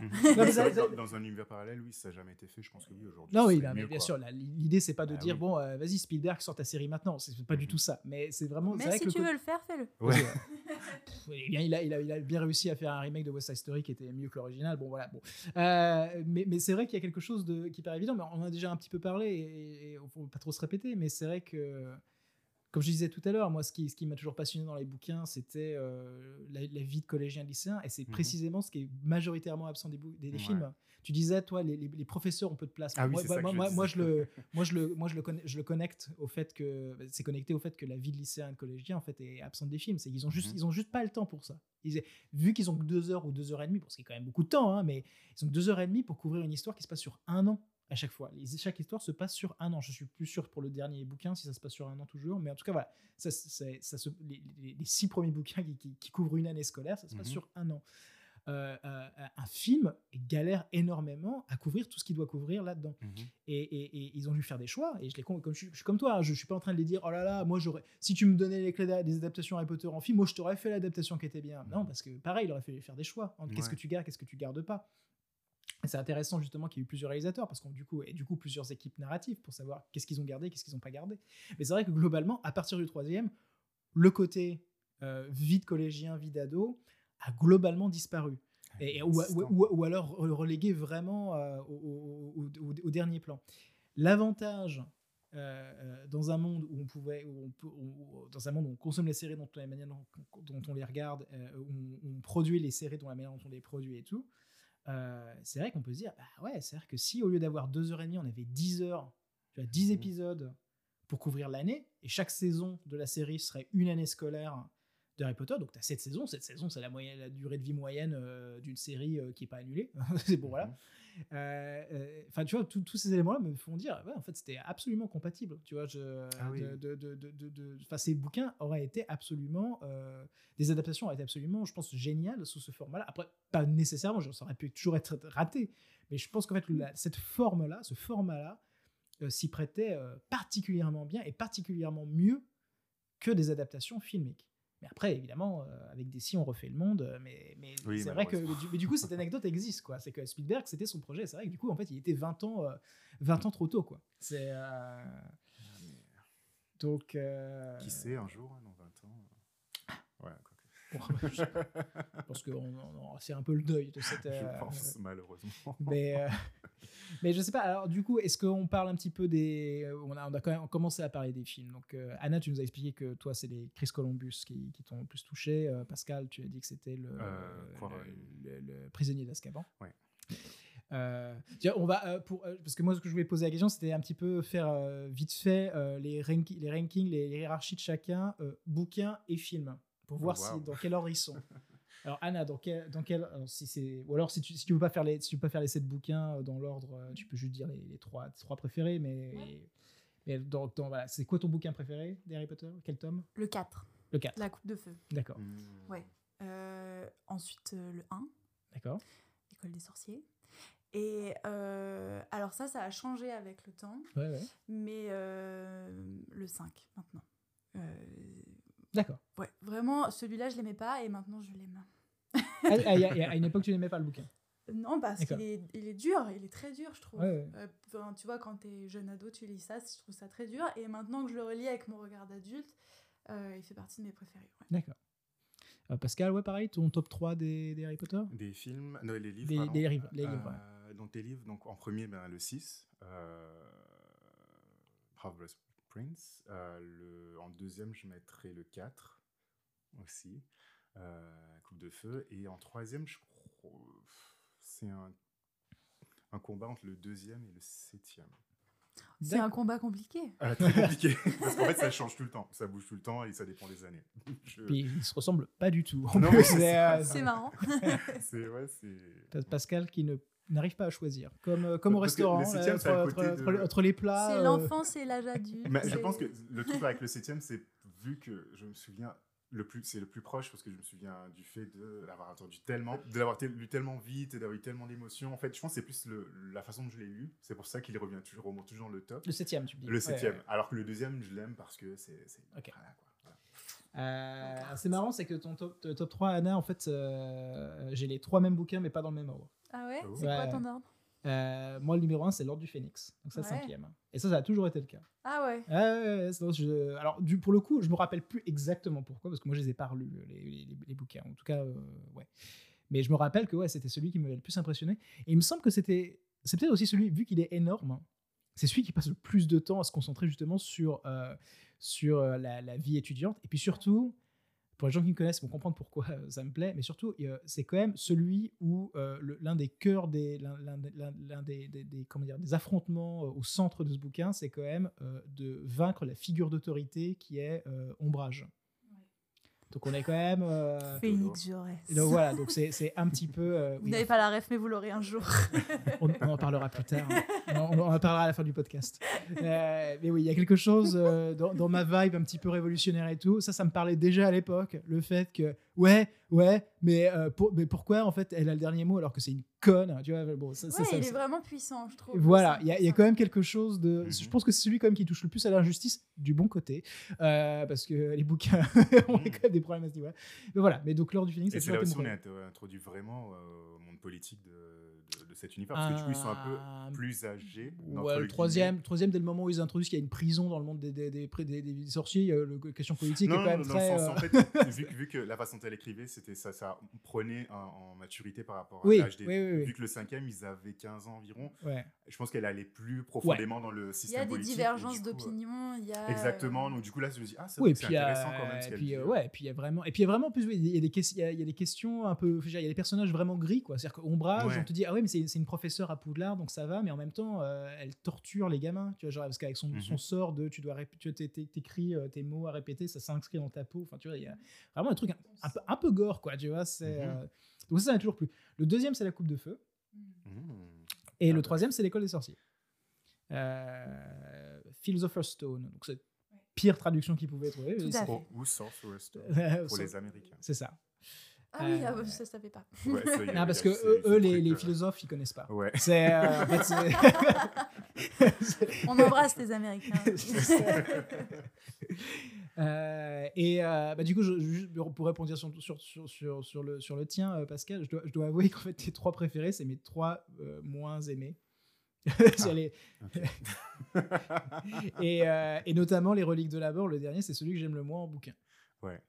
Dans, dans un univers parallèle, oui, ça n'a jamais été fait. Je pense que oui, aujourd'hui. Non, oui, bah, mais bien quoi. sûr, l'idée c'est pas de Ah dire oui. bon, euh, vas-y Spielberg sort ta série maintenant, c'est pas du tout ça, mais c'est vraiment. c'est Mais vrai si que tu le veux le faire, fais-le. Ouais. Pff, eh bien, il, a, il, a, il a bien réussi à faire un remake de West Side Story qui était mieux que l'original. Bon, voilà. Bon. Euh, mais mais c'est vrai qu'il y a quelque chose de, qui paraît évident. Mais on en a déjà un petit peu parlé et il ne faut pas trop se répéter. Mais c'est vrai que, comme je disais tout à l'heure, moi, ce qui, ce qui m'a toujours passionné dans les bouquins, c'était euh, la, la vie de collégien lycéen. Et c'est Mhm. précisément ce qui est majoritairement absent des, bou- des, des Ouais. films. Tu disais, toi, les, les- les professeurs ont peu de place. Ah moi, moi, je moi, moi, je disais. le, moi, je le, moi, je le, conne- je le connecte au fait que c'est connecté au fait que la vie de lycéen et de collégien en fait est absente des films. C'est qu'ils ont juste, Mhm. ils ont juste pas le temps pour ça. Ils, vu qu'ils ont que deux heures ou deux heures et demie, pour ce qui est quand même beaucoup de temps, hein, mais ils ont deux heures et demie pour couvrir une histoire qui se passe sur un an à chaque fois. Les- chaque histoire se passe sur un an. Je suis plus sûr pour le dernier bouquin si ça se passe sur un an toujours, mais en tout cas voilà, ça, se- les, les- les six premiers bouquins qui, qui- qui couvrent une année scolaire, ça se passe Mhm. sur un an. Euh, euh, un film galère énormément à couvrir tout ce qu'il doit couvrir là-dedans. Mhm. Et, et- et ils ont dû faire des choix. Et je les con- comme je, suis- je suis comme toi, hein, je, suis pas en train de les dire oh là là, moi j'aurais. Si tu me donnais les clés des adaptations Harry Potter en film, moi je t'aurais fait l'adaptation qui était bien. Non, parce que pareil, il aurait fallu faire des choix qu'est-ce Ouais. que tu gardes, qu'est-ce que tu gardes pas. C'est intéressant justement qu'il y ait eu plusieurs réalisateurs parce qu'on du coup et du coup plusieurs équipes narratives pour savoir qu'est-ce qu'ils ont gardé, qu'est-ce qu'ils n'ont pas gardé. Mais c'est vrai que globalement, à partir du troisième, le côté euh, vie de collégien, vie d'ado a globalement disparu. Et, ou, ou- ou- ou alors relégué vraiment euh, au, au- au- au dernier plan. L'avantage euh, euh, dans un monde où on pouvait, où on peut- où- dans un monde où on consomme les séries dont la manière dont, dont on les regarde, où on, on produit les séries dont la manière dont on les produit et tout, euh, c'est vrai qu'on peut se dire, bah ouais, c'est vrai que si au lieu d'avoir deux heures et demie, on avait 10 heures, tu vois, 10 Mhm. épisodes pour couvrir l'année, et chaque saison de la série serait une année scolaire de Harry Potter, donc tu as 7 saisons, cette saison c'est la, moyenne, la durée de vie moyenne euh, d'une série euh, qui n'est pas annulée, c'est bon voilà. Euh, euh, Enfin, tu vois, tous ces éléments-là me font dire, ouais, en fait, c'était absolument compatible. Tu vois, je, Ah oui. de, de, de, ces bouquins auraient été absolument, euh, des adaptations auraient été absolument, je pense, géniales sous ce format-là. Après, pas nécessairement, ça aurait pu toujours être raté, mais je pense qu'en fait, la- cette forme-là, ce format-là, euh, s'y prêtait euh, particulièrement bien et particulièrement mieux que des adaptations filmiques. Mais après, évidemment, euh, avec DC, on refait le monde. euh, Mais, mais Oui, c'est vrai que du, mais du coup, cette anecdote existe. quoi. C'est que Spielberg, c'était son projet. C'est vrai que du coup, en fait, il était 20 ans, euh, 20 ans trop tôt. quoi. C'est. euh, Donc. euh, Qui sait, un jour, hein, dans 20 ans. euh, Pense que c'est un peu le deuil de cette. euh, Je pense, malheureusement. mais, euh, mais je sais pas. Alors, du coup, est-ce qu'on parle un petit peu des. euh, On a, on a quand même commencé à parler des films. Donc, euh, Anna, tu nous as expliqué que toi, c'est les Chris Columbus qui, qui t'ont le plus touché. Euh, Pascal, tu as dit que c'était le, Euh, Quaron. le, le- le prisonnier d'Azkaban. Ouais. Euh, on va euh, pour euh, parce que moi ce que je voulais poser la question c'était un petit peu faire euh, vite fait euh, les, ranki- les rankings les hiérarchies de chacun euh, bouquins et films pour voir Oh, wow. si, dans quel ordre ils sont alors Anna dans quel, dans quel alors, si c'est ou alors si tu si tu veux pas faire les si tu veux pas faire les sept bouquins euh, dans l'ordre euh, tu peux juste dire les, les trois trois préférés mais mais dans, dans- voilà c'est quoi ton bouquin préféré d'Harry Potter? Quel tome? Le 4, le 4 La Coupe de Feu. d'accord Hmm. Ouais. Euh, ensuite, euh, le 1, d'accord École des sorciers. Et euh, alors ça, ça a changé avec le temps, ouais, ouais. mais euh, le 5 maintenant. D'accord ouais, vraiment, celui-là, je l'aimais pas et maintenant je l'aime. à, à- à- à une époque tu n'aimais pas le bouquin? Non, parce D'accord. qu'il est, il est dur, il est très dur, je trouve. Ouais, ouais. Euh, tu vois, quand t'es jeune ado, tu lis ça, je trouve ça très dur. Et maintenant que je le relis avec mon regard d'adulte, euh, il fait partie de mes préférés. ouais. d'accord Euh, Pascal ouais pareil ton top 3 des, des Harry Potter? Des films, non, les livres. Des- pardon. des livres, les livres, ouais. Donc, des livres, donc en premier, ben, le 6, euh, Half-Blood Prince. Euh, le, en deuxième, je mettrai le 4 aussi, euh, Coupe de Feu. Et en troisième, je crois, c'est un, un combat entre le deuxième et le septième. C'est un combat compliqué. Euh, très compliqué, parce qu'en fait, ça change tout le temps. Ça bouge tout le temps et ça dépend des années. Je- Puis ils se ressemblent pas du tout. C'est, euh, marrant. c'est, ouais, Pascal qui ne n'arrive pas à choisir. Comme, euh, comme au Parce restaurant, le là, septième, entre, entre- côté entre- de- entre les plats. C'est euh, l'enfance et l'âge adulte. Mais je pense que le truc avec le septième, c'est vu que je me souviens le plus, c'est le plus proche parce que je me souviens du fait de l'avoir entendu tellement, de l'avoir lu tellement vite et d'avoir eu tellement d'émotions. En fait, je pense que c'est plus le- la façon dont je l'ai lu. C'est pour ça qu'il revient toujours, remonte toujours dans le top. Le septième, tu me dis. Le septième. ouais. Alors que le deuxième, je l'aime parce que c'est, c'est Ok. voilà, quoi. Voilà. Euh, marrant, c'est que ton top, top 3, Anna, en fait, euh, j'ai les trois mêmes bouquins, mais pas dans le même ordre. Ah ouais? Oh. C'est quoi ton ordre? Euh, moi, le numéro 1, c'est l'ordre du Phénix. Donc, ça, Ouais. cinquième. Et ça, ça a toujours été le cas. Ah ouais. Ouais, ouais, ouais, sinon, je- Alors, du, pour le coup, je me rappelle plus exactement pourquoi, parce que moi, je les ai pas relus, les, les- les bouquins. En tout cas, euh, ouais. Mais je me rappelle que ouais, c'était celui qui m'avait le plus impressionné. Et il me semble que c'était. C'est peut-être aussi celui, vu qu'il est énorme, hein, c'est celui qui passe le plus de temps à se concentrer justement sur, euh, sur euh, la, la vie étudiante. Et puis surtout, pour les gens qui me connaissent, vont comprendre pourquoi euh, ça me plaît, mais surtout, c'est quand même celui où euh, l'un des cœurs des, des- affrontements euh, au centre de ce bouquin, c'est quand même de vaincre la figure d'autorité qui est Ombrage. Donc on est quand même. euh, Phoenix Jaurès. donc voilà, donc c'est c'est un petit peu. euh, Vous oui, n'avez pas la ref, mais vous l'aurez un jour. on, on en parlera plus tard. On, on en parlera à la fin du podcast. Euh, mais oui, il y a quelque chose euh, dans, dans ma vibe un petit peu révolutionnaire et tout. Ça, ça me parlait déjà à l'époque. Le fait que, ouais, ouais, mais, euh, pour- mais pourquoi en fait elle a le dernier mot alors que c'est une conne Tu vois, bon, ça, ça, Ouais, ça- il est ça- vraiment puissant, je trouve. Voilà, il y, a- y quand même quelque chose de. Mhm. Je pense que c'est celui quand même qui touche le plus à l'injustice du bon côté, euh, parce que les bouquins ont Mhm. quand même des problèmes à ce niveau-là. Mais voilà, mais donc l'heure du ça c'est là été on a int- introduit vraiment euh, politique de, de- de cet univers. Parce que du coup, ils sont un Euh, peu plus âgés. Ouais, le troisième, troisième, dès le moment où ils introduisent qu'il y a une prison dans le monde des, des, des, pré- des- des sorciers, euh, le question politique Non, est quand non, même dans très. le sens, euh, en fait, vu, que- vu que la façon dont elle écrivait, c'était ça, ça prenait en, en maturité par rapport à Oui, l'âge des. oui, oui, oui. Vu que le cinquième, ils avaient 15 ans environ, ouais. je pense qu'elle allait plus profondément dans le Il y système a des politique. divergences euh, d'opinion. Il a. Exactement, donc du coup là, je me dis, ah, c'est euh, intéressant quand même. ce et puis, euh, euh. ouais, et puis il y a vraiment, et puis il y a vraiment plus, il y a des questions, il y a, il y a des questions un peu, il y a des personnages vraiment gris, quoi. C'est-à-dire qu'Ombrage, Ouais. on te dit, ah oui, mais c'est c'est une professeure à Poudlard, donc ça va, mais en même temps, euh, elle torture les gamins, tu vois, genre, parce qu'avec son, Mhm. son sort de, tu dois, rép- tu t'é- t'é- t'écris euh, tes mots à répéter, ça s'inscrit dans ta peau, enfin, tu vois, il y a vraiment un truc un, un peu, un peu gore, quoi, tu vois, c'est. Mhm. euh, donc ça, ça m'a toujours plu. Le deuxième, c'est la coupe de feu. Mmh. Et Ah le troisième, c'est l'école des sorciers. Euh, Philosopher's Stone. Donc, c'est la pire traduction qu'ils pouvaient trouver. Tout mais à c'est- fait. Ou Sorcerer's Stone, pour les Américains. C'est ça. Ah oui, ah, Euh, ça, ça savait pas. Ouais, ça, Non, parce que eux, les, euh, philosophes, ils connaissent pas. Ouais. C'est. euh, en fait, On embrasse les Américains. Euh, et euh, bah, du coup, je, je- juste pour répondre sur, sur, sur, sur, sur le, sur le tien, Pascal, je dois, je dois avouer qu'en fait, tes trois préférés, c'est mes trois euh, moins aimés. J'allais- et, euh, et notamment les reliques de la mort, le dernier, c'est celui que j'aime le moins en bouquin. Ouais.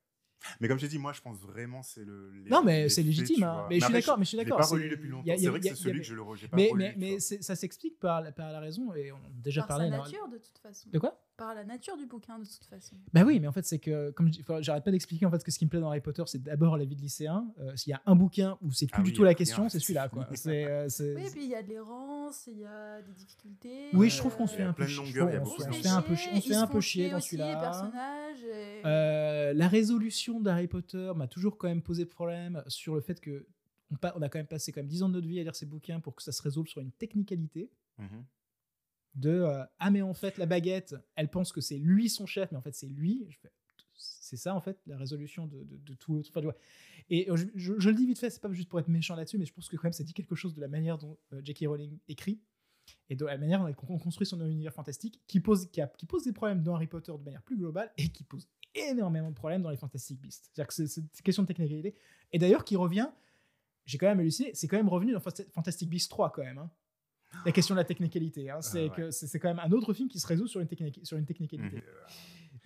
Mais comme j'ai dit, moi, je pense vraiment c'est le. les- Non, mais c'est légitime. hein. vois. Mais je suis d'accord. Mais je suis je l'ai d'accord. pas c'est- relu depuis longtemps. C'est vrai que c'est celui que je le re- j'ai pas Mais, relu, mais, mais ça s'explique par, la- par la raison, et on a déjà Par parlé. sa dans- nature, de toute façon. De quoi? Par la nature du bouquin, de toute façon. Bah oui, mais en fait, c'est que, comme j'arrête pas d'expliquer en fait que ce qui me plaît dans Harry Potter, c'est d'abord la vie de lycéen. Euh, S'il y a un bouquin où c'est plus Ah du oui, tout la question, c'est celui-là, quoi. euh, Oui, et puis il y a de l'errance, il y a des difficultés. Oui, je trouve qu'on se fait un peu chier. on se- fait un peu chier- un peu dans celui-là. Euh, la résolution d'Harry Potter m'a toujours quand même posé problème sur le fait que on a quand même passé quand même 10 ans de notre vie à lire ces bouquins pour que ça se résolve sur une technicalité Mhm. De euh, ah mais en fait la baguette elle pense que c'est lui son chef mais en fait c'est lui c'est ça en fait la résolution de, tout et euh, je, le dis vite fait c'est pas juste pour être méchant là-dessus mais je pense que quand même ça dit quelque chose de la manière dont euh, J.K. Rowling écrit et de la manière dont elle con- construit son univers fantastique qui pose, qui, a- qui pose des problèmes dans Harry Potter de manière plus globale et qui pose énormément de problèmes dans les Fantastic Beasts. C'est-à-dire que c'est une question de technicalité. Et d'ailleurs qui revient j'ai quand même halluciné c'est quand même revenu dans Fantastic Beasts 3 quand même hein. La question de la technicalité hein. c'est ouais. que c'est c'est quand même un autre film qui se résout sur une, technique, sur une technicalité Mhm.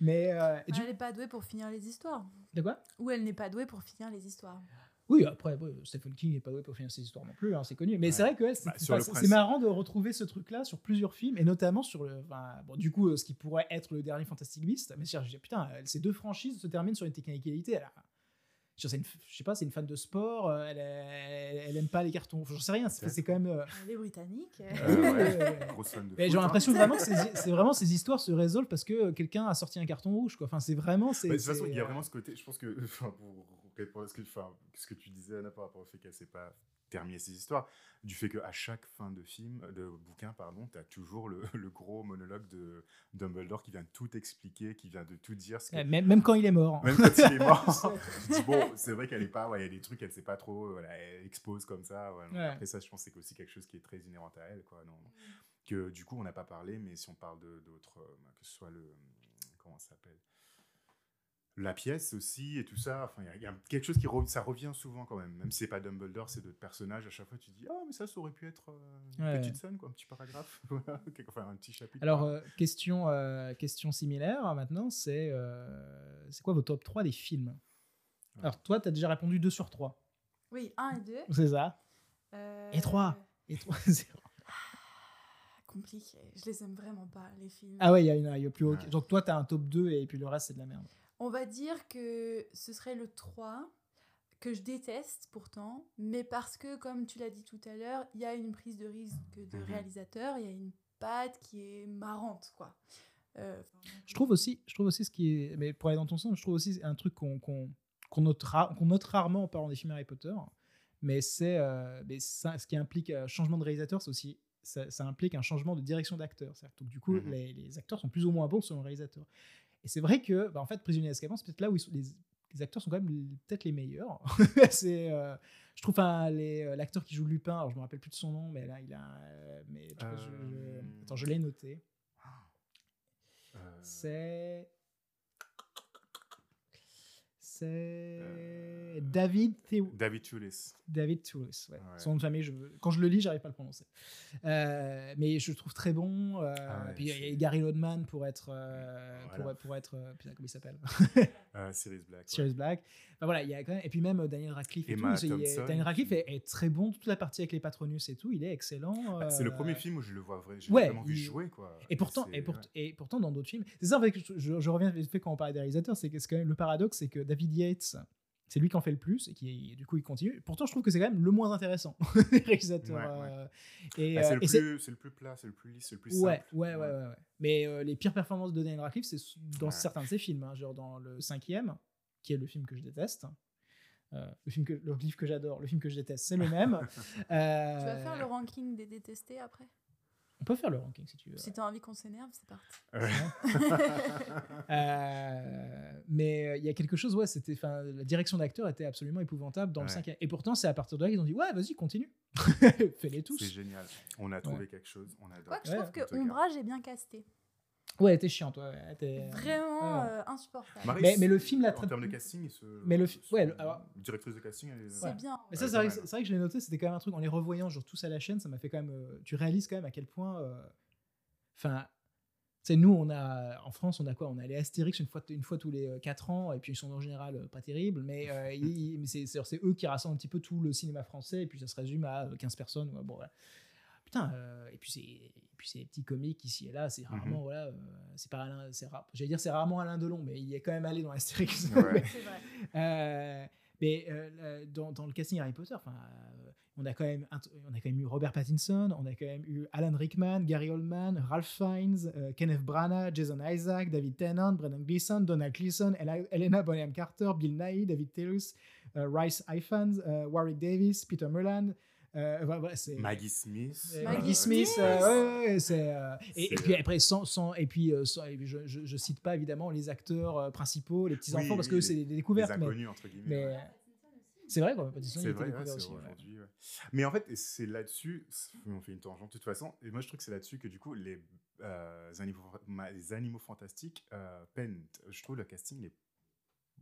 mais euh, du- Elle n'est pas douée pour finir les histoires. de quoi? Ou elle n'est pas douée pour finir les histoires. oui après ouais, Stephen King n'est pas doué pour finir ses histoires non plus hein, c'est connu mais c'est Ouais. vrai que ouais, c'est Bah, marrant de retrouver ce truc là sur plusieurs films et notamment sur le enfin, bon, du coup euh, ce qui pourrait être le dernier Fantastic Beast mais je putain euh, ces deux franchises se terminent sur une technicalité je sais, c'est une- je sais pas, c'est une fan de sport, euh, elle, elle, elle aime pas les cartons, j'en sais rien, c'est quand même. euh, Elle est britannique. Euh, ouais. Mais j'ai hein. l'impression vraiment que c'est vraiment ces histoires se résolvent parce que quelqu'un a sorti un carton rouge, quoi. Enfin, c'est vraiment. de toute façon, il y a euh, vraiment ce côté. Je pense que, enfin, pour répondre à ce que, enfin, ce que tu disais, Anna, par rapport au fait qu'elle ne sait pas terminer ses histoires, du fait qu'à chaque fin de film, de bouquin, pardon, tu as toujours le, le gros monologue de Dumbledore qui vient de tout expliquer, qui vient de tout dire. Ce que- ouais, même, même quand il est mort. Même quand il est mort, dis, bon, c'est vrai qu'elle est pas, ouais, il y a des trucs qu'elle sait pas trop, euh, voilà, elle expose comme ça. ouais, Ouais. Après ça, je pense que c'est aussi quelque chose qui est très inhérent à elle, quoi. Non, que du coup, on n'a pas parlé, mais si on parle d'autres, euh, que ce soit le, comment ça s'appelle, la pièce aussi et tout ça. Enfin, il y a- il y, a quelque chose qui re- ça revient souvent quand même. Même si c'est pas Dumbledore, c'est d'autres personnages. À chaque fois, tu te dis ah mais ça, ça aurait pu être euh, une Ouais. petite scène, quoi, un petit paragraphe, enfin un petit chapitre. Alors, euh, question, euh, question similaire hein, maintenant, c'est euh, c'est quoi vos top 3 des films? Alors, toi, tu as déjà répondu 2 sur 3. Oui, 1 et 2. C'est ça Euh, Et trois. Et 3, 0. Compliqué. Je les aime vraiment pas, les films. Ah ouais, il y a, une- il y a plus haut. Ouais. Donc, toi, tu as un top 2 et puis le reste, c'est de la merde. On va dire que ce serait le 3, que je déteste pourtant, mais parce que, comme tu l'as dit tout à l'heure, il y a une prise de risque de Mhm. réalisateur, il y a une patte qui est marrante, quoi. Euh, Je trouve aussi, je trouve aussi ce qui est, mais pour aller dans ton sens, je trouve aussi un truc qu'on qu'on qu'on note, ra- note rarement en parlant des films Harry Potter, mais c'est euh, ce qui implique un changement de réalisateur, c'est aussi ça, ça implique un changement de direction d'acteur. Donc du coup, Mhm. les, les acteurs sont plus ou moins bons selon le réalisateur. Et c'est vrai que, bah, en fait, Prisonnier d'Azkaban, c'est peut-être là où ils sont- les, les acteurs sont quand même peut-être les meilleurs. c'est, euh, je trouve euh, l'acteur qui joue Lupin, alors je me rappelle plus de son nom, mais là il a, un- mais tu vois, je- je- Euh, attends, je l'ai noté. Euh, C'est. C'est. Euh, David Theo- David Toulis. David Toulis. ouais. Ouais. Son nom de famille, je... quand je le lis, j'arrive pas à le prononcer. Euh, mais je le trouve très bon. euh, Ah ouais, puis il y a c'est- Gary Oldman pour être. euh, Voilà. pour, pour être. putain, comment il s'appelle? Euh, Sirius Black. ouais. Sirius Black. Enfin, voilà, il y a quand même, et puis même euh, Daniel Radcliffe. Et tout, Thompson, Daniel Radcliffe est, est très bon. Toute la partie avec les Patronus et tout, il est excellent. Bah, c'est le euh, premier film où je le vois vrai. J'ai ouais, vraiment vu il- jouer quoi. Et pourtant, et, pour- ouais. et pourtant, dans d'autres films, c'est ça en fait je, je- je reviens fait quand on parlait des réalisateurs, c'est que quand même le paradoxe, c'est que David Yates, c'est lui qui en fait le plus et qui du coup il continue. Pourtant, je trouve que c'est quand même le moins intéressant des réalisateurs. Ouais, ouais. et Bah, euh, c'est le, et plus- c'est le plus plat, c'est le plus lisse, c'est le plus ouais, simple. ouais, ouais, ouais, ouais. Mais euh, les pires performances de Daniel Radcliffe, c'est dans Ouais. certains de ses films, hein, genre dans le cinquième, qui est le film que je déteste. Euh, le film que le livre que j'adore, le film que je déteste, c'est le même. Tu Euh, vas faire le ranking des détestés après? On peut faire le ranking si tu veux. Si t'as envie qu'on s'énerve, c'est parti. Euh, mais euh, il y a quelque chose, ouais, c'était, enfin, la direction d'acteur était absolument épouvantable dans le cinquième. Et pourtant, c'est à partir de là qu'ils ont dit, ouais, vas-y, continue, fais-les c'est tous. génial. On a trouvé quelque chose, on adore. Quoique je Ouais, trouve que Ombrage est bien casté. Ouais, elle était chiante, ouais, elle était- Vraiment ouais. euh, insupportable. Marie, Mais- mais le film l'a en très- termes de casting, ce, Mais le fi- ouais, le- alors- directrice de casting, elle est- C'est Ouais. bien. Mais ça, c'est vrai, que- mal. c'est vrai que je l'ai noté, c'était quand même un truc, en les revoyant, genre tous à la chaîne, ça m'a fait quand même. euh, tu réalises quand même à quel point. euh, Enfin. tu sais, nous, on a, en France, on a quoi? On a les Astérix une fois, une fois tous les 4 ans, et puis ils sont en général euh, pas terribles, mais, euh, ils- mais c'est, c'est, c'est eux qui rassemblent un petit peu tout le cinéma français, et puis ça se résume à euh, 15 personnes. ouais, bon, voilà. Putain, euh, et puis c'est, et puis ces petits comiques ici et là, c'est rarement, Mhm. voilà, euh, c'est pas Alain, c'est rare. J'allais dire c'est rarement Alain Delon, mais il est quand même allé dans Astérix. Ouais. Euh, mais euh, dans, dans le casting Harry Potter, enfin, euh, on a quand même on a quand même eu Robert Pattinson, on a quand même eu Alan Rickman, Gary Oldman, Ralph Fiennes, euh, Kenneth Branagh, Jason Isaac, David Tennant, Brendan Gleeson, Donald Gleeson, Helena Bonham Carter, Bill Nighy, David Tellus, euh, Rice Ifans, euh, Warwick Davis, Peter Mullan. Euh, c'est Maggie Smith. euh, Maggie Maggie Smith, ouais, c'est et, puis après sans, sans- et puis, sans- et puis je, je, je cite pas évidemment les acteurs euh, principaux, les petits Oui, enfants parce oui, que les- c'est des Les découvertes, mais, inconnus, entre guillemets. mais ouais. c'est vrai quoi. C'est vrai, ouais, aussi. ouais. aujourd'hui. ouais. Mais en fait, c'est là-dessus, on fait une tangente de toute façon, et moi je trouve que c'est là-dessus que du coup les, euh, animaux, ma- les animaux fantastiques euh, peinent. Je trouve le casting, est,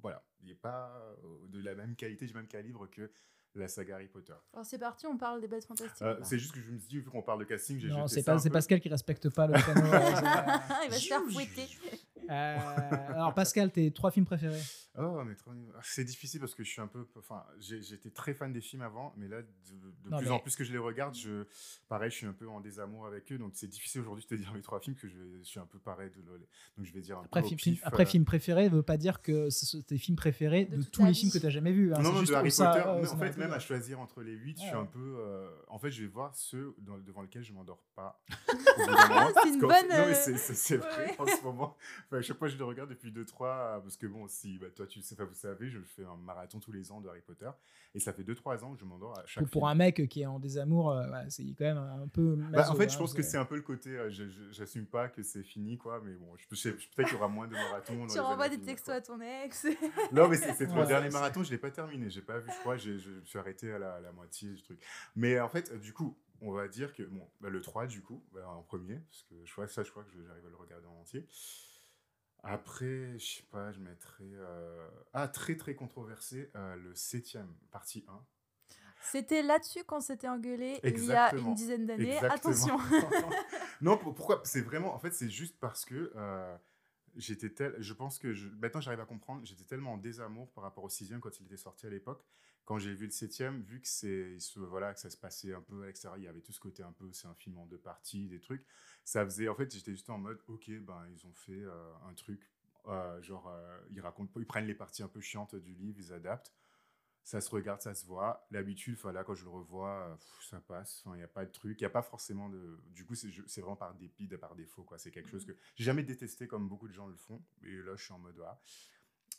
voilà, il n'est pas de la même qualité, du même calibre que la saga Harry Potter. Alors c'est parti, on parle des bêtes fantastiques. Euh, c'est juste que je me suis dit, vu qu'on parle de casting, j'ai Non, jeté c'est pas. Pascal qui respecte pas le canot. euh, Il va se faire fouetter. C'est- Euh, alors Pascal, tes trois films préférés Oh, mais trop- c'est difficile parce que je suis un peu. Enfin, j'ai- j'étais très fan des films avant, mais là, de, de Non, plus mais- en plus que je les regarde, je, pareil, je suis un peu en désamour avec eux. Donc, c'est difficile aujourd'hui de te dire mes trois films que je, vais- je suis un peu pareil. De, donc, je vais dire un Après, peu film, pif, après euh, film préféré veut pas dire que ce sont tes films préférés De tous les films que tu as jamais vus. hein. non, C'est non, juste de Harry ça, Potter. euh, mais en fait, même à choisir entre les 8, je suis un peu. euh, en fait, je vais voir ceux dans- devant lesquels je m'endors pas. C'est une bonne, Non, mais c'est- c'est c'est vrai ouais. en ce moment. Enfin, à chaque fois, je le regarde depuis 2-3. Parce que bon, si bah, toi, tu sais pas, vous savez, je fais un marathon tous les ans de Harry Potter. Et ça fait 2-3 ans que je m'endors à chaque Pour, pour film. un mec qui est en désamour, euh, ouais, c'est quand même un peu. Bah, en fait, je hein, pense que c'est un peu le côté. euh, J'assume pas que c'est fini, quoi. Mais bon, je, je sais- peut-être qu'il y aura moins de marathons. Tu renvoies des textos quoi. à ton ex. Non, mais c'est c'est Ouais, mon dernier marathon, je l'ai pas terminé. J'ai pas vu, je crois. Je me suis arrêté à la, la moitié du truc. Mais en fait, euh, du coup, on va dire que bon, bah, le 3, du coup, bah, en premier, parce que je crois que ça, je crois que j'arrive à le regarder en entier. Après, je sais pas, je mettrais. euh, Ah, très très controversé, euh, le septième, partie 1. C'était là-dessus qu'on s'était engueulé il y a Exactement. une dizaine d'années. Exactement. Attention. non, pour- pourquoi? C'est vraiment, en fait, c'est juste parce que euh, j'étais tel, je pense que je, maintenant j'arrive à comprendre, j'étais tellement en désamour par rapport au sixième quand il était sorti à l'époque. Quand j'ai vu le septième, vu que c'est, voilà, que ça se passait un peu à l'extérieur, il y avait tout ce côté un peu, c'est un film en deux parties, des trucs. Ça faisait, en fait, j'étais juste en mode, ok, ben ils ont fait euh, un truc, euh, genre euh, ils racontent, ils prennent les parties un peu chiantes du livre, ils adaptent ça se regarde, ça se voit. L'habitude, là, quand je le revois, pff, ça passe. Il n'y a pas de truc. Il n'y a pas forcément de. Du coup, c'est vraiment par dépit, par défaut. quoi. C'est quelque chose que j'ai jamais détesté comme beaucoup de gens le font. Et là, je suis en mode. ah.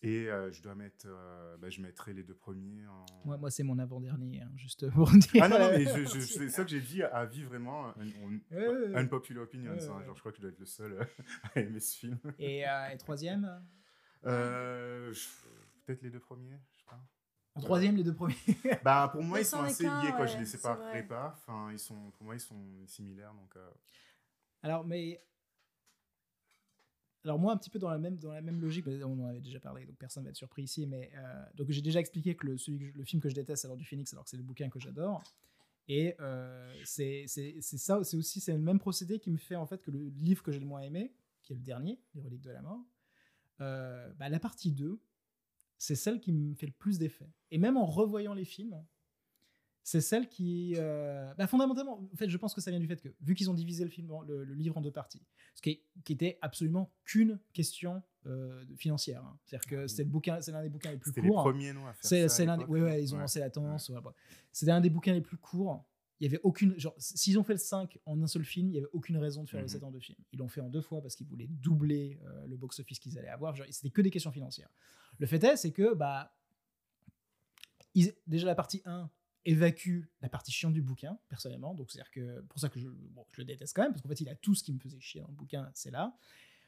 Et euh, je dois mettre. euh, bah, je mettrai les deux premiers en. Moi, moi c'est mon avant-dernier, hein, juste pour dire. Ah non, non, mais je, je- c'est ça que j'ai dit à vie vraiment. Un, un- unpopular opinions. Ouais, hein. Genre, je crois que je dois être le seul euh, à aimer ce film. Et, euh, et troisième Euh, je- Peut-être les deux premiers, je sais pas. En troisième, les deux premiers. Bah, pour moi, Mais ils sont assez liés, quoi. Je ouais, les c'est séparerai pas. Enfin, ils sont, pour moi, ils sont similaires, donc. euh, Alors, mais. Alors, moi, un petit peu dans la même, dans la même logique, mais on en avait déjà parlé, donc personne ne va être surpris ici, mais. euh, donc, j'ai déjà expliqué que le, que je- le film que je déteste, Alors du Phoenix, alors que c'est le bouquin que j'adore. Et euh, c'est ça, c'est aussi c'est le même procédé qui me fait en fait que le livre que j'ai le moins aimé, qui est le dernier, Les Reliques de la Mort, euh, bah, la partie 2, c'est celle qui me fait le plus d'effet. Et même en revoyant les films, c'est celle qui. euh, bah, fondamentalement, en fait, je pense que ça vient du fait que, vu qu'ils ont divisé le, film, le, le livre en deux parties, ce qui, est- qui était absolument qu'une question euh, financière. hein. C'est-à-dire que c'est le bouquin, c'est l'un des bouquins les plus C'était les courts. premiers, non, à faire C'est ça à c'est l'un des. Ouais, hein. ouais, ils ont Ouais. lancé la tendance. ouais. C'était un des bouquins les plus courts. Il y avait aucune. Genre, s'ils ont fait le 5 en un seul film, il y avait aucune raison de faire le Mhm. 7 en deux films. Ils l'ont fait en deux fois parce qu'ils voulaient doubler euh, le box-office qu'ils allaient avoir. Genre, C'était que des questions financières. Le fait est, c'est que, bah. ils- déjà, la partie 1 évacue la partie chiante du bouquin, personnellement. Donc, c'est-à-dire que. Pour ça que je, je le déteste quand même, parce qu'en fait, il a tout ce qui me faisait chier dans le bouquin, c'est là.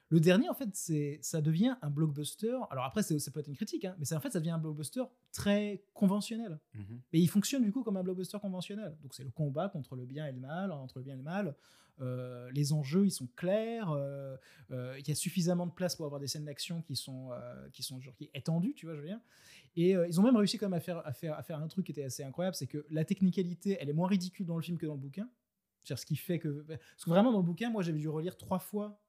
Le dernier, en fait, c'est ça devient un blockbuster. Alors après, ça peut être une critique, hein, mais en fait, ça devient un blockbuster très conventionnel. Mhm. Mais il fonctionne du coup comme un blockbuster conventionnel. Donc c'est le combat contre le bien et le mal, entre le bien et le mal. Euh, les enjeux, ils sont clairs. euh, euh, il y a suffisamment de place pour avoir des scènes d'action qui sont qui sont genre qui étendues, tu vois, je veux dire. Et ils ont même réussi quand même à faire à faire à faire un truc qui était assez incroyable, c'est que la technicalité, elle est moins ridicule dans le film que dans le bouquin. C'est-à-dire ce qui fait que parce que vraiment dans le bouquin, moi j'avais dû relire trois fois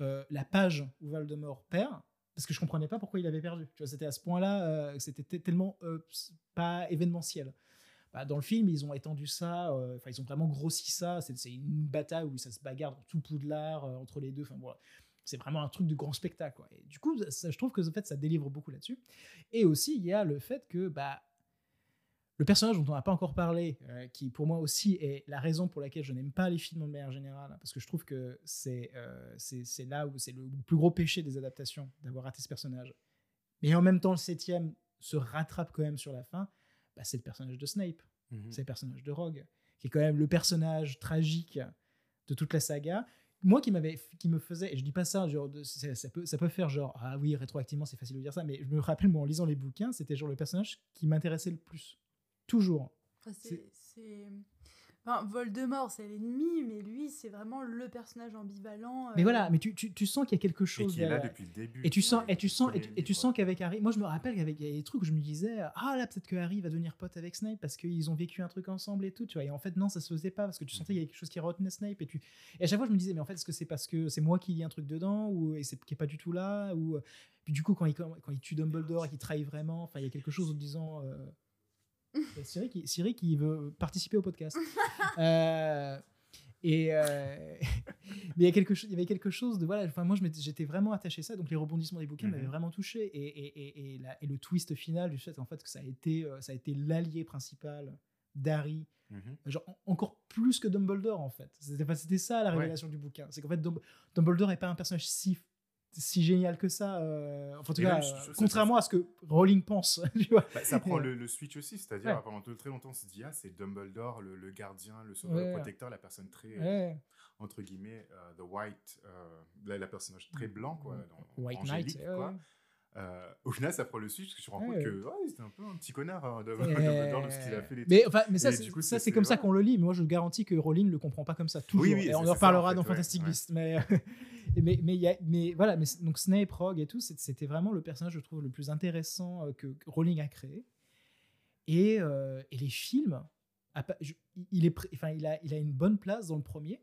euh, la page où Voldemort perd parce que je comprenais pas pourquoi il avait perdu. Tu vois, c'était à ce point-là, euh, c'était tellement euh, pas événementiel. Bah, dans le film, ils ont étendu ça, enfin ils ont vraiment grossi ça. C'est une bataille où ça se bagarre tout Poudlard entre les deux. Enfin c'est vraiment un truc de grand spectacle. quoi. Et du coup, ça, je trouve que en fait, ça délivre beaucoup là-dessus. Et aussi, il y a le fait que bah le personnage dont on n'a pas encore parlé, euh, qui pour moi aussi est la raison pour laquelle je n'aime pas les films de manière générale, parce que je trouve que c'est euh, c'est là où c'est le plus gros péché des adaptations d'avoir raté ce personnage. Mais en même temps, le septième se rattrape quand même sur la fin. Bah, c'est le personnage de Snape, Mhm. c'est le personnage de Rogue, qui est quand même le personnage tragique de toute la saga. Moi qui m'avait qui me faisait et je dis pas ça genre de- c'est- ça peut ça peut faire genre ah oui rétroactivement c'est facile de dire ça mais je me rappelle moi en lisant les bouquins c'était genre le personnage qui m'intéressait le plus toujours Enfin, c'est-. Enfin, Voldemort, c'est l'ennemi, mais lui, c'est vraiment le personnage ambivalent. Mais euh, voilà, mais tu, tu, tu sens qu'il y a quelque Et chose qui est là depuis le début. Et tu sens, Ouais, et tu sens, et tu, et sens qu'avec Harry, moi je me rappelle qu'avec il y a des trucs où je me disais, ah là peut-être que Harry va devenir pote avec Snape parce qu'ils ont vécu un truc ensemble et tout, tu vois. Et en fait non, ça se faisait pas parce que tu sentais qu'il y avait quelque chose qui retenait Snape et tu. Et à chaque fois je me disais, mais en fait est-ce que c'est parce que c'est moi qui lis un truc dedans ou et c'est qui est pas du tout là ou puis du coup quand il quand il tue Dumbledore et qu'il trahit vraiment, enfin il y a quelque chose en disant. Euh... il y a Siri qui, Siri qui veut participer au podcast. Euh, et euh, mais il y a quelque chose il y avait quelque chose de voilà enfin moi je m'étais- j'étais vraiment attaché à ça donc les rebondissements des bouquins Mhm. m'avaient vraiment touché et, et, et, et, la- et le twist final du fait en fait que ça a été euh, ça a été l'allié principal d'Harry Mhm. genre en- encore plus que Dumbledore en fait c'était ça la révélation du bouquin c'est qu'en fait Dum- Dumbledore est pas un personnage si si génial que ça euh, enfin, en tout Et cas même, euh, ça- contrairement à ce que Rowling pense tu vois Bah, ça prend le, le switch aussi, c'est-à-dire Ouais. pendant très longtemps on se dit ah c'est Dumbledore, le, le gardien, le sauveur, Ouais. le protecteur, la personne très Ouais. entre guillemets euh, the white, euh, la, la personnage très blanc quoi, dans- White angélique, Knight quoi. ouais. Euh, au final, ça prend le switch parce que je me rends Ouais. compte que ouais, c'était un peu un petit connard, hein, Euh, Dumbledore, dans ce qu'il a fait. Les mais enfin, mais ça, c'est- comme ça qu'on le lit. Mais moi, je garantis que Rowling le comprend pas comme ça toujours. Oui, oui, et on en reparlera en fait, dans ouais, Fantastic ouais. Beasts. Mais, mais, mais, y a- mais voilà, mais donc Snape, Rogue et tout, c'était vraiment le personnage, je trouve, le plus intéressant euh, que Rowling a créé. Et, euh, et les films, il, est, enfin, il, a, il a une bonne place dans le premier.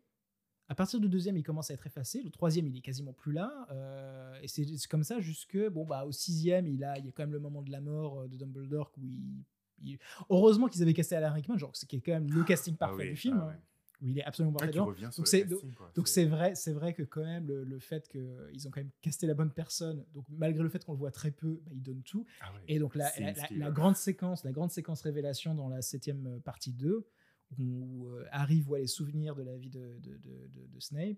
À partir du deuxième, il commence à être effacé. Le troisième, il est quasiment plus là. euh, et c'est comme ça jusque bon bah au sixième, il a il y a quand même le moment de la mort de Dumbledore où il, il- heureusement qu'ils avaient casté Alan Rickman, genre c'est qui est quand même le casting Ah parfait oui, du film, ah ouais. Où il est absolument Ouais, dedans. revient sur Donc c'est donc vrai, c'est vrai que quand même le, le fait qu'ils ont quand même casté la bonne personne, donc malgré le fait qu'on le voit très peu, bah, il donne tout. Ah ouais. Et donc la, ouais. grande séquence, la grande séquence révélation dans la septième euh, partie 2, où euh, Harry voit les souvenirs de la vie de, de, de- de- de Snape,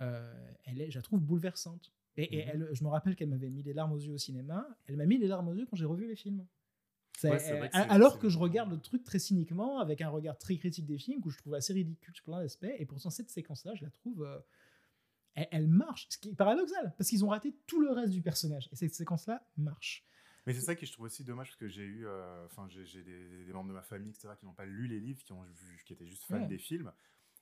euh, elle est, je la trouve bouleversante. Et, et Mhm. elle, je me rappelle qu'elle m'avait mis les larmes aux yeux au cinéma. Elle m'a mis les larmes aux yeux quand j'ai revu les films. Ouais, que alors que je regarde le truc très cyniquement, avec un regard très critique des films, que je trouve assez ridicule sur plein d'aspects, et pourtant cette séquence-là, je la trouve, euh, elle, elle marche, ce qui est paradoxal, parce qu'ils ont raté tout le reste du personnage, et cette séquence-là marche. Mais c'est ça que je trouve aussi dommage parce que j'ai eu, euh, enfin, j'ai j'ai des, des membres de ma famille, etc., qui n'ont pas lu les livres, qui ont vu, qui étaient juste fans Ouais. des films,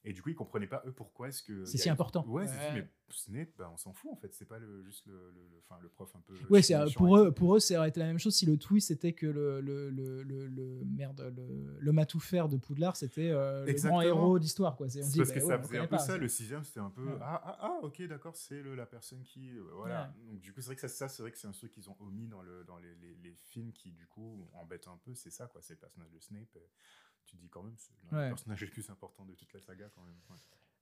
et du coup, ils comprenaient pas eux pourquoi est-ce que. C'est si important. Ouais, Ouais. mais Snape, bah, on s'en fout en fait. C'est pas le, juste le, le, le- enfin, le prof un peu. Ouais, c'est, euh, pour eux, pour eux, ça aurait été la même chose si le twist c'était que le, le, le, le, le- merde, le, faire de Poudlard, c'était euh, le grand héros d'histoire, quoi. C'est, on dit, parce bah que ouais, ça faisait un peu pas, ça. Le sixième, c'était un peu Ouais. ah, ah, ah, ok, d'accord, c'est le- la personne qui. euh, voilà. Donc, du coup, c'est vrai que ça, ça c'est vrai que c'est un truc qu'ils ont omis dans, le, dans les, les, les films qui, du coup, embêtent un peu. C'est ça, quoi. C'est le personnage de Snape. euh, Tu dis quand même, c'est l'un Ouais. des personnages les plus importants de toute la saga, quand même. ouais.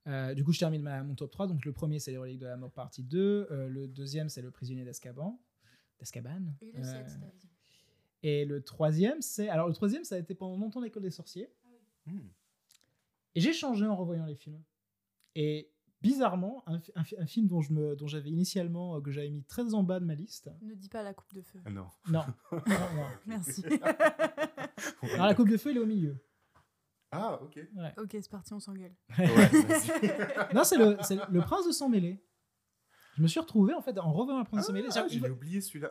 Euh, du coup, je termine ma, mon top 3. Donc, le premier, c'est les reliques de la mort partie 2. Euh, le deuxième, c'est le prisonnier d'Azkaban. D'Azkaban. Et le Euh, 7, t'as dit. et le troisième, c'est. Alors, le troisième, ça a été pendant longtemps l'école des sorciers. Hmm. Et j'ai changé en revoyant les films. Et bizarrement, un, fi- un fi- un film dont, je me, dont j'avais initialement, euh, que j'avais mis très en bas de ma liste. Ne dis pas la coupe de feu. Ah non. Non. non, non. Merci. Alors, la coupe de feu, il est au milieu. Ah, ok. Ouais. ok, c'est parti, on s'engueule. Ouais. Non, c'est le, c'est le prince de sang mêlé. Je me suis retrouvé, en fait, en revoyant le prince de sang mêlé. Ah, l'ai va- oublié celui-là.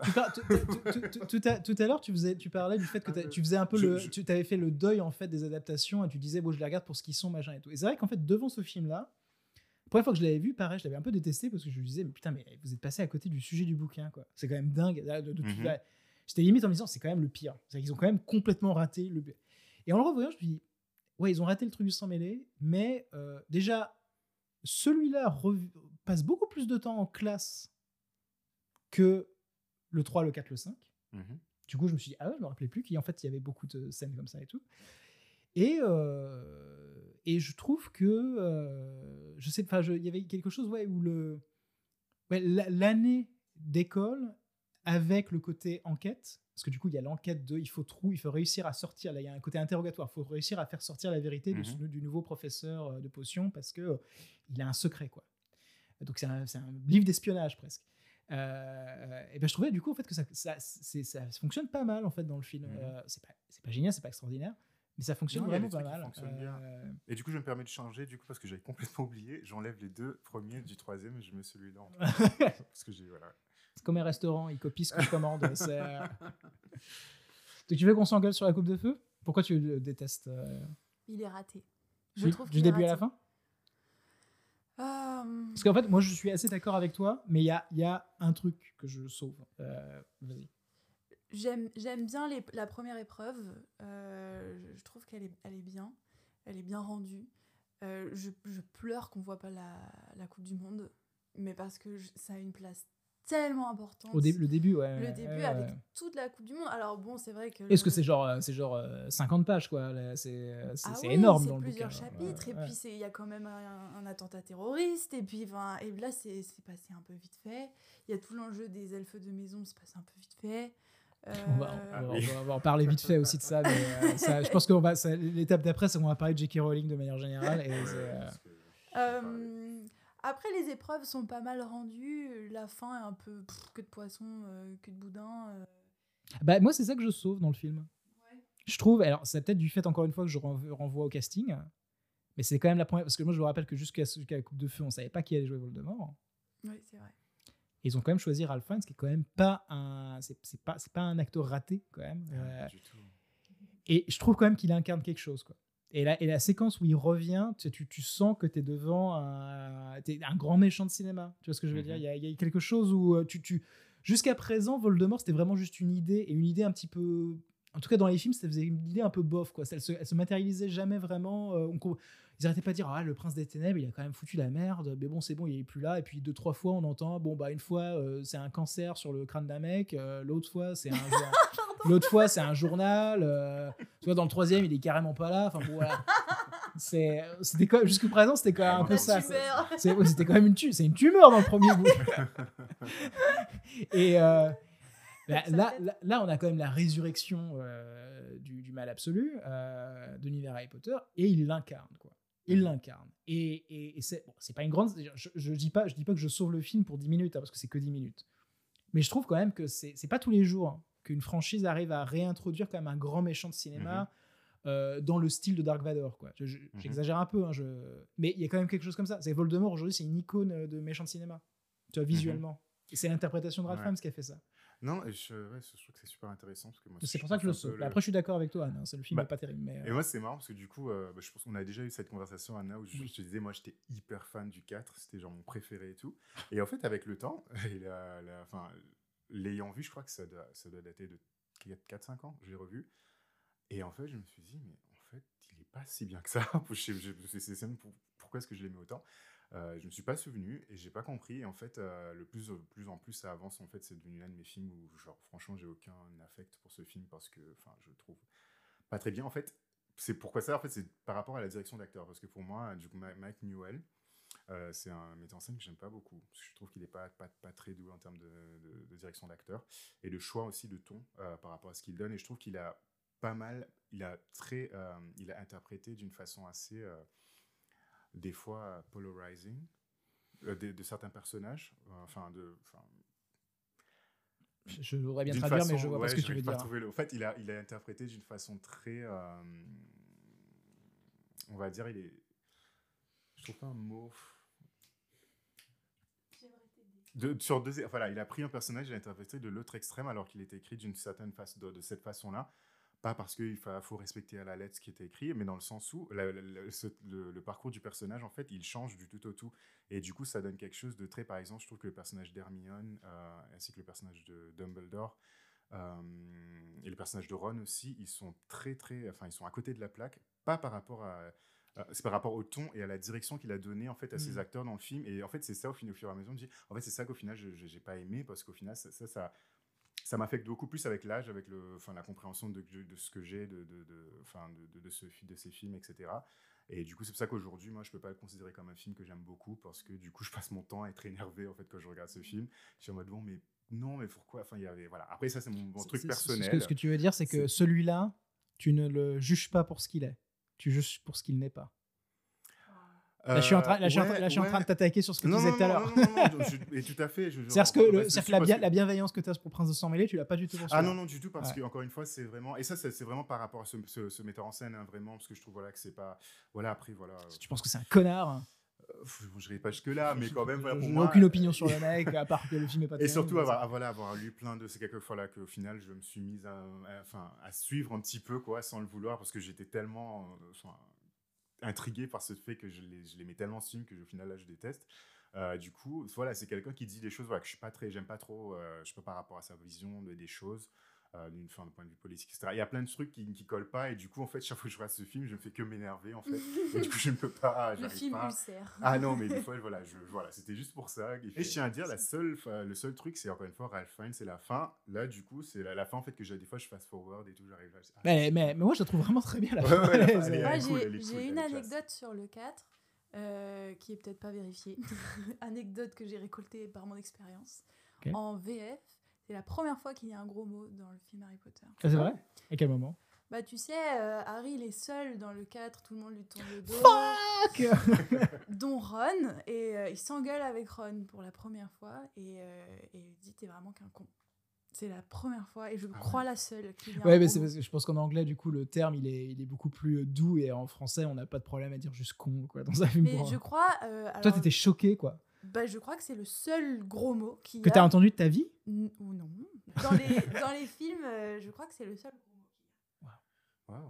Tout à, tout à l'heure, tu, faisais, tu parlais du fait que Ah, tu faisais un peu je- le. je- Tu avais fait le deuil en fait des adaptations et tu disais, bon, je les regarde pour ce qu'ils sont, machin et tout. Et c'est vrai qu'en fait, devant ce film-là, la première fois que je l'avais vu, pareil, je l'avais un peu détesté parce que je me disais, mais putain, mais vous êtes passé à côté du sujet du bouquin, quoi. C'est quand même dingue. De- de- de- Mhm. J'étais limite en me disant, c'est quand même le pire. C'est qu'ils ont quand même complètement raté le. Et en le revoyant, je me dis, ouais, ils ont raté le truc du sang mêlé, mais euh, déjà, celui-là passe beaucoup plus de temps en classe que le 3, le 4, le 5. Mhm. Du coup, je me suis dit, ah ouais, je me rappelais plus qu'en fait, il y avait beaucoup de scènes comme ça et tout. Et, euh, et je trouve que, euh, je sais, enfin, je- il y avait quelque chose, ouais, où le, ouais, l'année d'école avec le côté enquête, parce que du coup, il y a l'enquête de, il faut trou, il faut réussir à sortir, là, il y a un côté interrogatoire, il faut réussir à faire sortir la vérité Mhm. du nouveau professeur euh, de potions parce que euh, il a un secret, quoi. Donc c'est un, livre d'espionnage presque. Euh, et ben je trouvais du coup en fait que ça, ça, fonctionne pas mal en fait dans le film. Mhm. Euh, c'est pas, c'est pas génial, c'est pas extraordinaire, mais ça fonctionne Non, vraiment pas mal. Euh, Et du coup, je me permets de changer, du coup, parce que j'avais complètement oublié. J'enlève les deux premiers du troisième et je mets celui-là en Parce que j'ai, voilà. C'est comme un restaurant, ils copient ce que je commande. euh. Donc tu veux qu'on s'engueule sur la coupe de feu? Pourquoi tu le détestes euh, Il est raté. du, Je trouve du qu'il est début à la fin? Euh, Parce qu'en fait, moi je suis assez d'accord avec toi, mais il y a, il y a un truc que je sauve. Euh, Vas-y. J'aime bien les- la première épreuve. je- trouve qu'elle est, elle est bien. Elle est bien rendue. Je, je pleure qu'on voit pas la, la Coupe du Monde, mais parce que je- ça a une place tellement importante. Au dé- le début, ouais. Le début ouais, avec ouais. toute la Coupe du Monde. Alors bon, c'est vrai que. Est-ce que c'est genre, euh, c'est genre euh, 50 pages, quoi C'est euh, c'est- Ah oui, énorme dans le plusieurs bouquin. chapitres Ouais, et puis c'est il y a quand même un, un attentat terroriste et puis enfin et là c'est c'est passé un peu vite fait il y a tout l'enjeu des elfes de maison c'est passé un peu vite fait On va, on va- Euh, on va- on va en parler vite fait aussi de ça, mais euh, ça- je pense que l'étape d'après, c'est qu'on va parler de J.K. Rowling de manière générale. Et après, les épreuves sont pas mal rendues. La fin est un peu pff, que de poisson, euh, que de boudin. euh. Bah, moi, c'est ça que je sauve dans le film. Je trouve, alors c'est peut-être du fait encore une fois que je renv- renvoie au casting, mais c'est quand même la première. Parce que moi, je me rappelle que jusqu'à jusqu'à la Coupe de Feu, on savait pas qui allait jouer Voldemort. Oui, c'est vrai. Et ils ont quand même choisi Ralph Fiennes, qui est quand même pas un, c'est c'est pas, c'est pas un acteur raté quand même. Euh, Du tout. et je trouve quand même qu'il incarne quelque chose. Quoi. Et, la, et la séquence où il revient, tu, tu, tu sens que tu es devant un, un grand méchant de cinéma. Tu vois ce que je veux Mhm. dire il y, y a quelque chose où euh, tu. tu Jusqu'à présent, Voldemort, c'était vraiment juste une idée, et une idée un petit peu. En tout cas, dans les films, ça faisait une idée un peu bof. Quoi. Elle, se, elle se matérialisait jamais vraiment. euh, on ils arrêtaient pas de dire Ah, le prince des ténèbres, il a quand même foutu la merde, mais bon, c'est bon, il est plus là. Et puis, deux, trois fois, on entend Bon, bah, une fois, euh, c'est un cancer sur le crâne d'un mec, euh, l'autre fois, c'est un. L'autre fois, c'est un journal. tu vois, dans le troisième, il est carrément pas là. Enfin, bon, voilà. C'est, c'était quand jusqu'à présent, c'était quand même un peu ça. c'était quand même une tu- c'est une tumeur dans le premier bout. Et bah, là, là, là, on a quand même la résurrection euh, du, du mal absolu euh, de l'univers Harry Potter, et il l'incarne, quoi. Il l'incarne. Et, et, et c'est, bon, pas une grande. Je, je dis pas, je dis pas que je sauve le film pour 10 minutes, hein, parce que c'est que 10 minutes. Mais je trouve quand même que c'est, pas tous les jours hein, qu'une franchise arrive à réintroduire quand même un grand méchant de cinéma euh, dans le style de Dark Vador. Quoi. Je- je- J'exagère un peu, hein, je... mais il y a quand même quelque chose comme ça. C'est Voldemort aujourd'hui, c'est une icône de méchant de cinéma, tu vois, visuellement. Et c'est l'interprétation de Ralph Ouais. Fiennes qui a fait ça. Non, je, ouais, je trouve que c'est super intéressant. parce que moi, C'est pour ça que je le sauve. Après, je suis d'accord avec toi, Anne. hein, c'est- Le film Bah, pas terrible. Mais, Et euh, moi, c'est marrant parce que du coup, euh, bah, je pense qu'on a déjà eu cette conversation, Anna, où je, Oui. je te disais, moi, j'étais hyper fan du 4, c'était genre mon préféré et tout. Et en fait, avec le temps, et la- la- enfin, l'ayant vu, je crois que ça doit, ça doit dater de 4-5 ans, je l'ai revu. Et en fait, je me suis dit, mais en fait, il est pas si bien que ça. Je- je- je- c'est- c'est pourquoi est-ce que je l'aimais autant? Euh, je me suis pas souvenu et j'ai pas compris. Et en fait, euh, le plus, plus en plus ça avance, en fait, c'est devenu l'un de mes films où, genre, franchement, j'ai aucun affect pour ce film parce que, enfin, je le trouve pas très bien. En fait, c'est pourquoi ça, en fait, c'est par rapport à la direction d'acteur. Parce que pour moi, du coup, Mike Newell, euh, c'est un metteur en scène que j'aime pas beaucoup. Je trouve qu'il est pas, pas, pas très doué en termes de, direction d'acteur. Et de choix aussi de ton euh, par rapport à ce qu'il donne. Et je trouve qu'il a pas mal, il a très, euh, il a interprété d'une façon assez, euh, des fois, euh, polarizing. euh, de, de certains personnages, euh, enfin de, je, voudrais bien traduire, mais façon- je vois ouais, pas ce que tu veux dire. trouver le- En fait, il a, il a interprété d'une façon très, euh, on va dire, il est, je trouve pas un mot. De, sur deux, voilà, il a pris un personnage, il l'a interprété de l'autre extrême alors qu'il était écrit d'une certaine façon, de, de cette façon-là. Pas parce qu'il fa- faut respecter à la lettre ce qui était écrit, mais dans le sens où la- la- la- ce- le, le parcours du personnage, en fait, il change du tout au tout. Et du coup, ça donne quelque chose de très. Par exemple, je trouve que le personnage d'Hermione, euh, ainsi que le personnage de Dumbledore, euh, et le personnage de Ron aussi, ils sont très, très. Enfin, ils sont à côté de la plaque, pas par rapport à. euh, c'est par rapport au ton et à la direction qu'il a donné en fait à ses Mm. acteurs dans le film et en fait c'est ça au, fin- au fur et à mesure me dis en fait c'est ça qu'au final je j'ai pas aimé parce qu'au final ça ça, ça, ça m'affecte beaucoup plus avec l'âge avec le enfin la compréhension de, de ce que j'ai de de, de, enfin, de, ce de ces films etc et du coup c'est pour ça qu'aujourd'hui moi je peux pas le considérer comme un film que j'aime beaucoup parce que du coup je passe mon temps à être énervé en fait quand je regarde ce film. Je suis en mode bon mais non mais pourquoi? Enfin il y avait voilà. Après ça c'est mon, truc personnel Ce que, ce que tu veux dire, c'est que celui-là, tu ne le juges pas pour ce qu'il est. Tu juges pour ce qu'il n'est pas. Là, je suis en train, là, je suis en train- Euh, là, je suis en train de t'attaquer sur ce que tu non, disais non, tout à l'heure. non, non, non, je- et tout à fait je- je- C'est-à-dire que, le- la, bien- bienveillance que tu as pour Prince de Sang Mêlé, tu l'as pas du tout pour Ah non, non, du tout, parce Ouais. que encore une fois, c'est vraiment. Et ça, c'est vraiment par rapport à ce, ce- ce metteur en scène, hein, vraiment, parce que je trouve voilà, que c'est pas. Voilà, après, voilà. euh, Tu penses que c'est un connard pff, je n'irai pas jusque-là, mais quand même, voilà, Je pour n'ai moi. aucune opinion sur le mec, à part que le film est pas Et surtout avoir, voilà, avoir lu plein de. C'est quelques fois là qu'au final, je me suis mise à, à- enfin, à suivre un petit peu, quoi, sans le vouloir, parce que j'étais tellement euh, intrigué par ce fait que je les- je l'aimais tellement ce film que au final, là, je déteste. Euh, du coup, voilà, c'est quelqu'un qui dit des choses voilà, que je suis pas très, j'aime pas trop, euh, je sais pas par rapport à sa vision de- des choses, euh, d'une fin de point de vue politique, etc. Il y a plein de trucs qui, qui collent pas, et du coup, en fait, chaque fois que je regarde ce film, je me fais que m'énerver, en fait. et du coup, je ne peux pas, Le film pas. ulcère. Ah non, mais des fois, voilà, je, voilà c'était juste pour ça. Et je tiens à dire, la seule, enfin, le seul truc, c'est encore une fois, Ralph Fiennes, c'est la fin. Là, du coup, c'est la, la fin, en fait, que j'ai des fois, je fast forward et tout, j'arrive à. ah, Mais, mais, mais moi, je la trouve vraiment très bien. La Ouais, fin. ouais, cool, j'ai cool, une classe. anecdote sur le 4 euh, qui est peut-être pas vérifiée. anecdote que j'ai récoltée par mon expérience. En VF, c'est la première fois qu'il y a un gros mot dans le film Harry Potter. Ah, c'est vrai? À quel moment? Bah, tu sais, euh, Harry, il est seul dans le 4, tout le monde lui tourne le dos, Fuck dont Ron, et euh, il s'engueule avec Ron pour la première fois, et, euh, et il dit T'es vraiment qu'un con. C'est la première fois, et je Ah crois la seule qui. Ouais, mais c'est parce que je pense qu'en anglais, du coup, le terme, il est, il est beaucoup plus euh, doux et en français, on n'a pas de problème à dire juste con, quoi, dans un film. Mais pour- je crois. euh, Toi, alors- t'étais choqué, quoi. Bah, je crois que c'est le seul gros mot qui Que tu as a... entendu de ta vie? N- ou non. Dans les, dans les films, euh, je crois que c'est le seul gros mot qu'il y a. Waouh.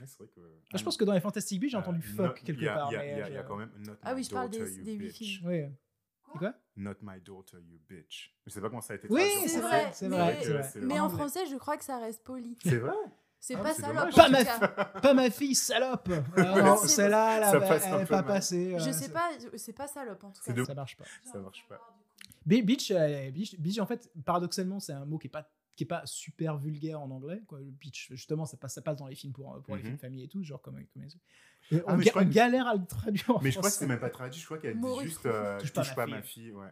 Ouais, c'est vrai que. Ah, Je pense que dans les Fantastic Beasts, j'ai Euh, entendu fuck quelque a- part. Il y a, mais, il y a- a euh, quand même Not Ah my oui, je parle des- daughter, you des huit bitch. films. Oui. C'est quoi? Not my daughter, you bitch. Je sais pas comment ça a été Oui, traduit en c'est vrai, c'est mais- vrai, Mais en français, je crois que ça reste poli. C'est vrai? C'est Ah, pas salope. Pas ma, pas ma fille, salope non, c'est- celle-là, elle un est peu pas mal. passée. euh, Je sais pas, c'est pas salope en tout cas. de- Ça marche pas. Ça marche pas. Bitch, euh, bitch, bitch, en fait, paradoxalement, c'est un mot qui est pas qui est pas super vulgaire en anglais. Quoi. Le bitch, justement, ça passe, ça passe dans les films pour, pour les Mhm. films famille et tout, genre comme, comme les- Ah, on, mais ga- on que- galère à le traduire en Mais je crois que français. c'est même pas traduit, je crois qu'elle dit juste euh, Touche je pas touche ma pas fille. ma fille, ouais.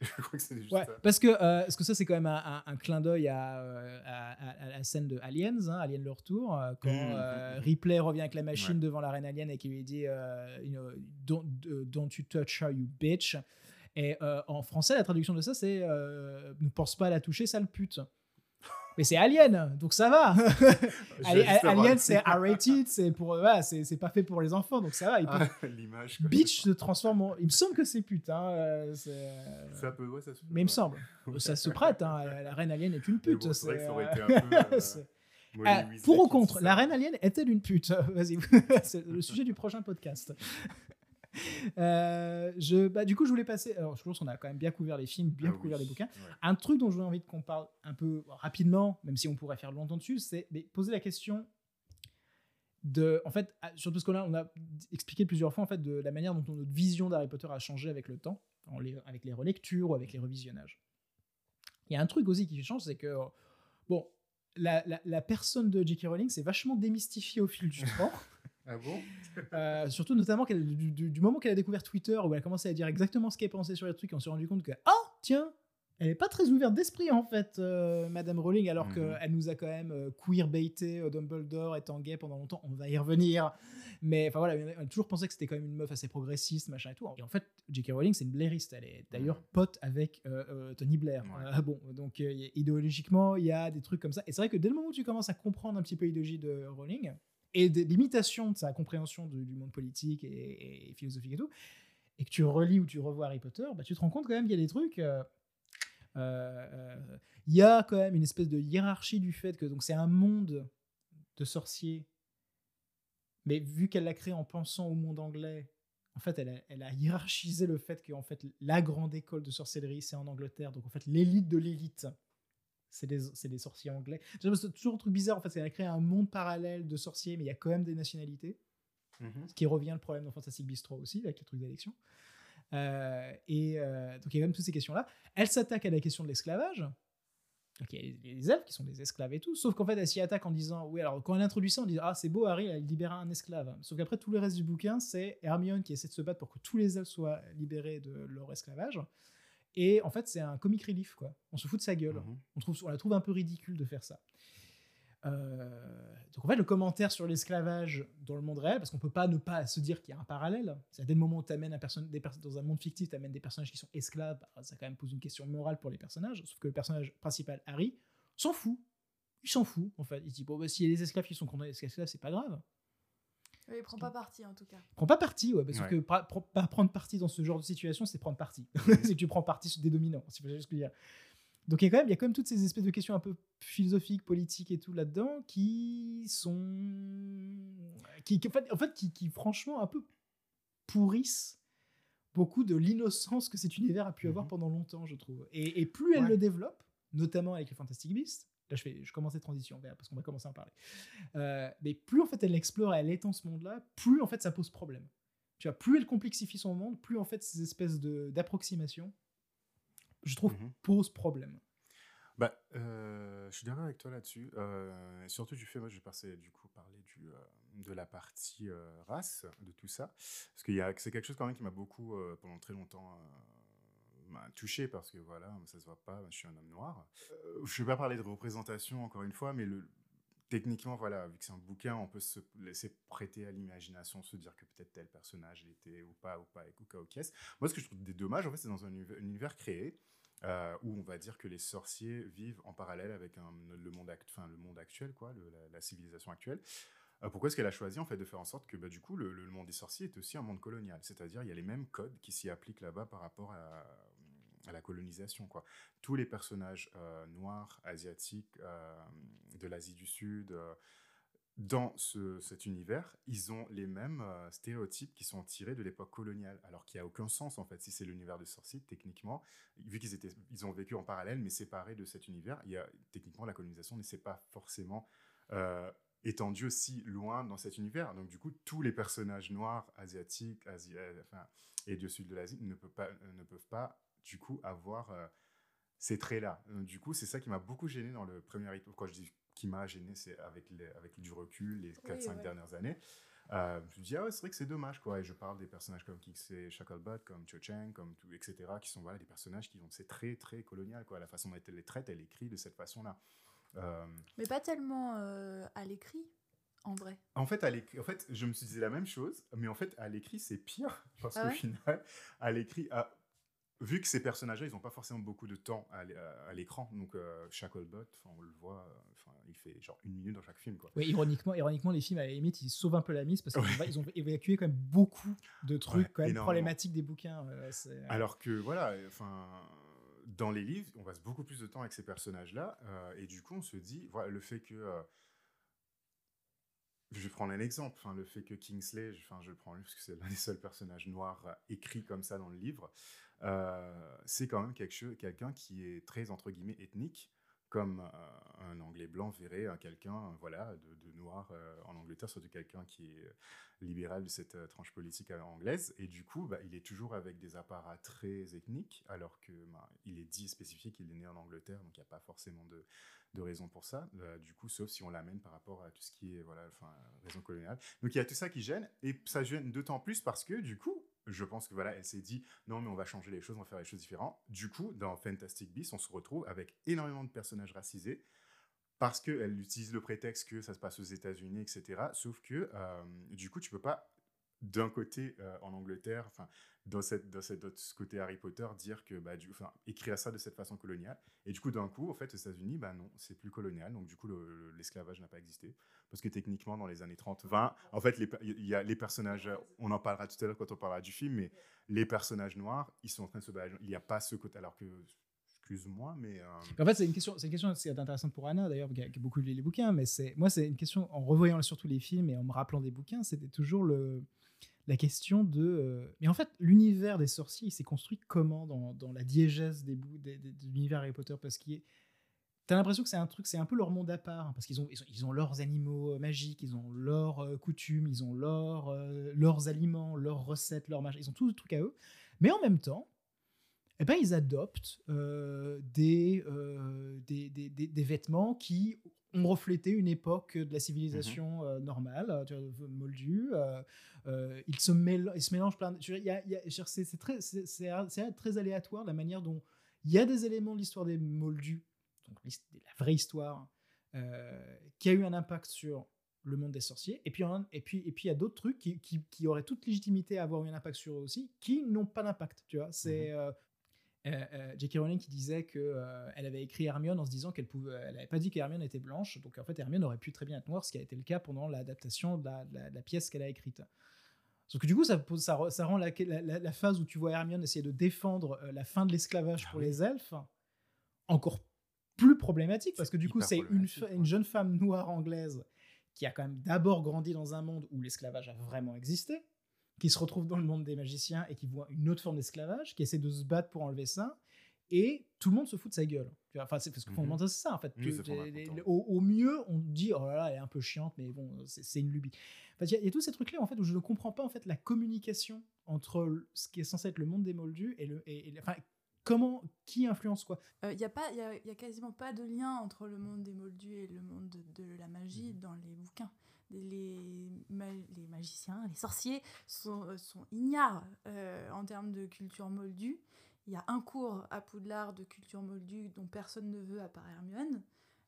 Je crois que c'est juste Ouais, ça. parce que, euh, parce que ça, c'est quand même un, un- un clin d'œil à, euh, à, à- à la scène de Aliens, hein, Alien le retour, euh, quand Mhm, euh, mhm. Ripley revient avec la machine Ouais. devant la reine alien et qui lui dit euh, you know, don't, don't you touch her, you bitch. Et en français, la traduction de ça, c'est ne pense pas à la toucher, sale pute. Mais c'est Alien, donc ça va. Alien, c'est R-rated, c'est pour, euh, voilà, c'est pas fait pour les enfants, donc ça va. Ah, L'image. Bitch se transforme en. Il me semble que c'est pute. Hein, euh, euh, Ça peut, ouais, ça se mais il me semble. Ça se prête. Hein, la reine alien est une pute. bon, c'est vrai que ça aurait euh, été un peu. euh, c'est- Molly Ah, Weasley pour ou contre, la reine alien est-elle une pute? Vas-y, c'est le sujet du prochain podcast. Euh, je, bah, du coup, je voulais passer. Alors, je pense qu'on a quand même bien couvert les films, bien Ah couvert oui, les bouquins. ouais. Un truc dont j'ai envie qu'on parle un peu rapidement, même si on pourrait faire longtemps dessus, c'est poser la question de, en fait, surtout parce que là, on a expliqué plusieurs fois en fait de la manière dont notre vision d'Harry Potter a changé avec le temps, les- avec les relectures ou avec les revisionnages. Il y a un truc aussi qui change, c'est que bon, la, la- la personne de J.K. Rowling s'est vachement démystifiée au fil du temps. Ah bon? Euh, surtout notamment du, du- du moment qu'elle a découvert Twitter où elle a commencé à dire exactement ce qu'elle pensait sur les trucs, on s'est rendu compte que oh tiens elle est pas très ouverte d'esprit en fait euh, Madame Rowling alors Mhm. qu'elle nous a quand même euh, queer baité euh, Dumbledore étant gay pendant longtemps on va y revenir mais enfin voilà on a toujours pensé que c'était quand même une meuf assez progressiste machin et tout et en fait J.K. Rowling c'est une blairiste elle est d'ailleurs Mhm. pote avec euh, Tony Blair Ouais. Bon donc idéologiquement il y a des trucs comme ça et c'est vrai que dès le moment où tu commences à comprendre un petit peu l'idéologie de Rowling et des limitations de sa compréhension du, monde politique et, philosophique et tout, et que tu relis ou tu revois Harry Potter, bah, tu te rends compte quand même qu'il y a des trucs. euh, euh, Il y a quand même une espèce de hiérarchie du fait que donc c'est un monde de sorciers, mais vu qu'elle l'a créé en pensant au monde anglais, en fait, elle a, elle a hiérarchisé le fait que en fait, la grande école de sorcellerie, c'est en Angleterre. Donc, en fait, l'élite de l'élite, c'est des, c'est des sorciers anglais. C'est toujours un truc bizarre, en fait. Elle a créé un monde parallèle de sorciers, mais il y a quand même des nationalités. Mhm. Ce qui revient le problème dans Fantastic Beasts 3 aussi, avec les trucs d'élection. Euh, et euh, donc, il y a quand même toutes ces questions-là. Elle s'attaque à la question de l'esclavage. Donc, il y a les, les elfes qui sont des esclaves et tout. Sauf qu'en fait, elle s'y attaque en disant Oui, alors quand elle introduit ça, on dit Ah, c'est beau, Harry, elle libéra un esclave. Sauf qu'après, tout le reste du bouquin, c'est Hermione qui essaie de se battre pour que tous les elfes soient libérés de leur esclavage. Et en fait, c'est un comic relief, quoi. On se fout de sa gueule. Mhm. On, trouve, on la trouve un peu ridicule de faire ça. Euh, donc en fait, le commentaire sur l'esclavage dans le monde réel, parce qu'on peut pas ne pas se dire qu'il y a un parallèle. C'est dès le moment où tu amènes un des dans un monde fictif, tu amènes des personnages qui sont esclaves, bah, ça quand même pose une question morale pour les personnages. Sauf que le personnage principal, Harry, s'en fout. Il s'en fout, en fait. Il dit, bon, bah, s'il y a des esclaves qui sont condamnés à esclaves, c'est pas grave. Oui, il prend pas parti en tout cas. Prends pas parti, ouais, parce Ouais. que pro- pas prendre parti dans ce genre de situation, c'est prendre parti. c'est que tu prends parti sur des dominants, c'est pas juste ce que je veux dire. Donc il y, a quand même, il y a quand même toutes ces espèces de questions un peu philosophiques, politiques et tout là-dedans qui sont. qui, qui- en fait, en fait, qui, qui, franchement un peu pourrissent beaucoup de l'innocence que cet univers a pu avoir Mhm. pendant longtemps, je trouve. Et, et plus elle Ouais. le développe, notamment avec les Fantastic Beasts, là je, fais, je commence cette transition, on verra, parce qu'on va commencer à en parler. Euh, mais plus en fait elle l'explore, elle étend ce monde-là, plus en fait ça pose problème. Tu vois, plus elle complexifie son monde, plus en fait ces espèces d'approximations, je trouve, Mhm. posent problème. Bah, euh, je suis d'accord avec toi là-dessus. Euh, et surtout du fait, moi, je vais passer du coup parler du, euh, de la partie race de tout ça, parce que c'est quelque chose quand même qui m'a beaucoup, pendant très longtemps, touché parce que voilà, ça se voit pas, je suis un homme noir. Euh, je vais pas parler de représentation encore une fois, mais techniquement, voilà, vu que c'est un bouquin, on peut se laisser prêter à l'imagination, se dire que peut-être tel personnage l'était ou pas, ou pas, caisse. Moi, ce que je trouve des dommages, en fait, c'est dans un univers, créé, euh, où on va dire que les sorciers vivent en parallèle avec le, monde actuel, quoi, la civilisation actuelle. Euh, pourquoi est-ce qu'elle a choisi en fait de faire en sorte que bah, du coup le, le monde des sorciers est aussi un monde colonial, c'est-à-dire il y a les mêmes codes qui s'y appliquent là-bas par rapport à, à la colonisation quoi. Tous les personnages euh, noirs, asiatiques, euh, de l'Asie du Sud, euh, dans ce- cet univers, ils ont les mêmes stéréotypes qui sont tirés de l'époque coloniale, alors qu'il n'y a aucun sens en fait. Si c'est l'univers de sorciers, techniquement, vu qu'ils étaient, ils ont vécu en parallèle mais séparés de cet univers, il y a techniquement la colonisation ne s'est pas forcément étendue aussi loin dans cet univers. Donc du coup, tous les personnages noirs, asiatiques, Asi- euh, enfin, et du sud de l'Asie ne ne peuvent pas du coup avoir euh, ces traits-là. Du coup, c'est ça qui m'a beaucoup gêné dans le premier épisode. Quand je dis qui m'a gêné, c'est avec, les- avec du recul, les 4-5 ouais. dernières années. Euh, je me dis, ah ouais, c'est vrai que c'est dommage, quoi. Et je parle des personnages comme Kixé Shacklebot, comme Cho Chang, comme tout, etc., qui sont voilà, des personnages qui ont ces traits très colonial, quoi. La façon dont elle les traite, elle écrit de cette façon-là. Euh, Mais pas tellement euh, à l'écrit, en vrai. en fait, à en fait, je me suis dit la même chose, mais en fait, à l'écrit, c'est pire. Parce Ah qu'au final, à l'écrit, à- vu que ces personnages-là, ils n'ont pas forcément beaucoup de temps à à l'écran. Donc, euh, Shacklebot, on le voit, euh, il fait genre une minute dans chaque film, quoi. Oui, ironiquement, ironiquement, les films, à la limite, ils sauvent un peu la mise parce qu'ils Ouais. ont, évacué quand même beaucoup de trucs Ouais, quand même problématiques des bouquins. euh, Alors que voilà, enfin, dans les livres, on passe beaucoup plus de temps avec ces personnages-là, euh, et du coup, on se dit, voilà, le fait que, euh, je vais prendre un exemple, enfin, le fait que Kingsley, je- enfin, je le prends lui parce que c'est l'un des seuls personnages noirs euh, écrits comme ça dans le livre, euh, c'est quand même quelqu'un qui est très entre guillemets ethnique. Comme euh, un Anglais blanc verrait euh, quelqu'un, voilà, de, noir euh, en Angleterre, surtout quelqu'un qui est libéral de cette tranche politique anglaise. Et du coup, bah, il est toujours avec des apparats très ethniques, alors que bah, il est dit spécifié qu'il est né en Angleterre, donc il n'y a pas forcément de, de raison pour ça. Euh, du coup, sauf si on l'amène par rapport à tout ce qui est voilà, enfin, raison coloniale. Donc il y a tout ça qui gêne, et ça gêne d'autant plus parce que du coup, je pense que voilà, elle s'est dit non, mais on va changer les choses, on va faire les choses différentes. Du coup, dans Fantastic Beasts, on se retrouve avec énormément de personnages racisés parce qu'elle utilise le prétexte que ça se passe aux États-Unis, etc. Sauf que euh, du coup, tu peux pas d'un côté euh, en Angleterre, enfin dans cette dans cette ce côté Harry Potter, dire que bah enfin écrire ça de cette façon coloniale. Et du coup, d'un coup, en fait, aux États-Unis, bah non, c'est plus colonial. Donc du coup, le- le- l'esclavage n'a pas existé parce que techniquement, dans les années 30-20, en fait, il y a les personnages, euh, on en parlera tout à l'heure quand on parlera du film, mais les personnages noirs, ils sont en train de se battre. Il n'y a pas ce côté, alors que excuse-moi, mais euh, En fait, c'est une question, c'est une question c'est intéressante pour Anna d'ailleurs, qui a, beaucoup lu les bouquins, mais c'est moi, c'est une question en revoyant surtout les films et en me rappelant des bouquins, c'était toujours le la question de. euh, mais en fait, l'univers des sorciers, il s'est construit comment dans, dans la diégèse des bouts de l'univers Harry Potter? Parce qu'il T'as l'impression que c'est un truc, c'est un peu leur monde à part, hein, parce qu'ils ont, ils ont, ils ont leurs animaux euh, magiques, ils ont leurs euh, coutumes, ils ont leurs, euh, leurs aliments, leurs recettes, leurs machins, ils ont tout le truc à eux. Mais en même temps, eh ben, ils adoptent euh, des, des, des, des- des vêtements qui ont reflété une époque de la civilisation euh, normale, tu vois, moldue. ils, se mêlent, ils se mélangent plein de... je veux dire, il y a- il y a- je veux dire, C'est c'est très, c'est- c'est c'est très aléatoire la manière dont il y a des éléments de l'histoire des moldus, donc la vraie histoire, euh, qui a eu un impact sur le monde des sorciers. Et puis, et puis, et puis il y a d'autres trucs qui, qui, qui auraient toute légitimité à avoir eu un impact sur eux aussi, qui n'ont pas d'impact. Tu vois, c'est euh, euh, euh, J.K. Rowling qui disait que elle avait écrit Hermione en se disant qu'elle pouvait, elle avait pas dit qu'Hermione était blanche, donc en fait Hermione aurait pu très bien être noire, ce qui a été le cas pendant l'adaptation de la, de la- de la pièce qu'elle a écrite. Sauf que du coup, ça, ça, re- ça rend la, phase où tu vois Hermione essayer de défendre la fin de l'esclavage Ah pour oui. les elfes encore plus problématique parce que du coup, c'est une, jeune femme noire anglaise qui a quand même d'abord grandi dans un monde où l'esclavage a vraiment existé, qui se retrouve dans le monde des magiciens et qui voit une autre forme d'esclavage, qui essaie de se battre pour enlever ça, et tout le monde se fout de sa gueule. Enfin, c'est parce que Mhm. fondamentalement, c'est ça en fait. Oui, les- les- au, au mieux, on dit oh là là, elle est un peu chiante, mais bon, c'est une lubie. Enfin, Il y, a- il y a tous ces trucs-là en fait où je ne comprends pas en fait la communication entre ce qui est censé être le monde des moldus et le, et, et- enfin, comment, qui influence quoi? Il n'y a, pas- y a, y a quasiment pas de lien entre le monde des moldus et le monde de, de la magie dans les bouquins. Les, ma- les magiciens, les sorciers sont, euh, sont ignares euh, en termes de culture moldue. Il y a un cours à Poudlard de culture moldue dont personne ne veut à part Hermione.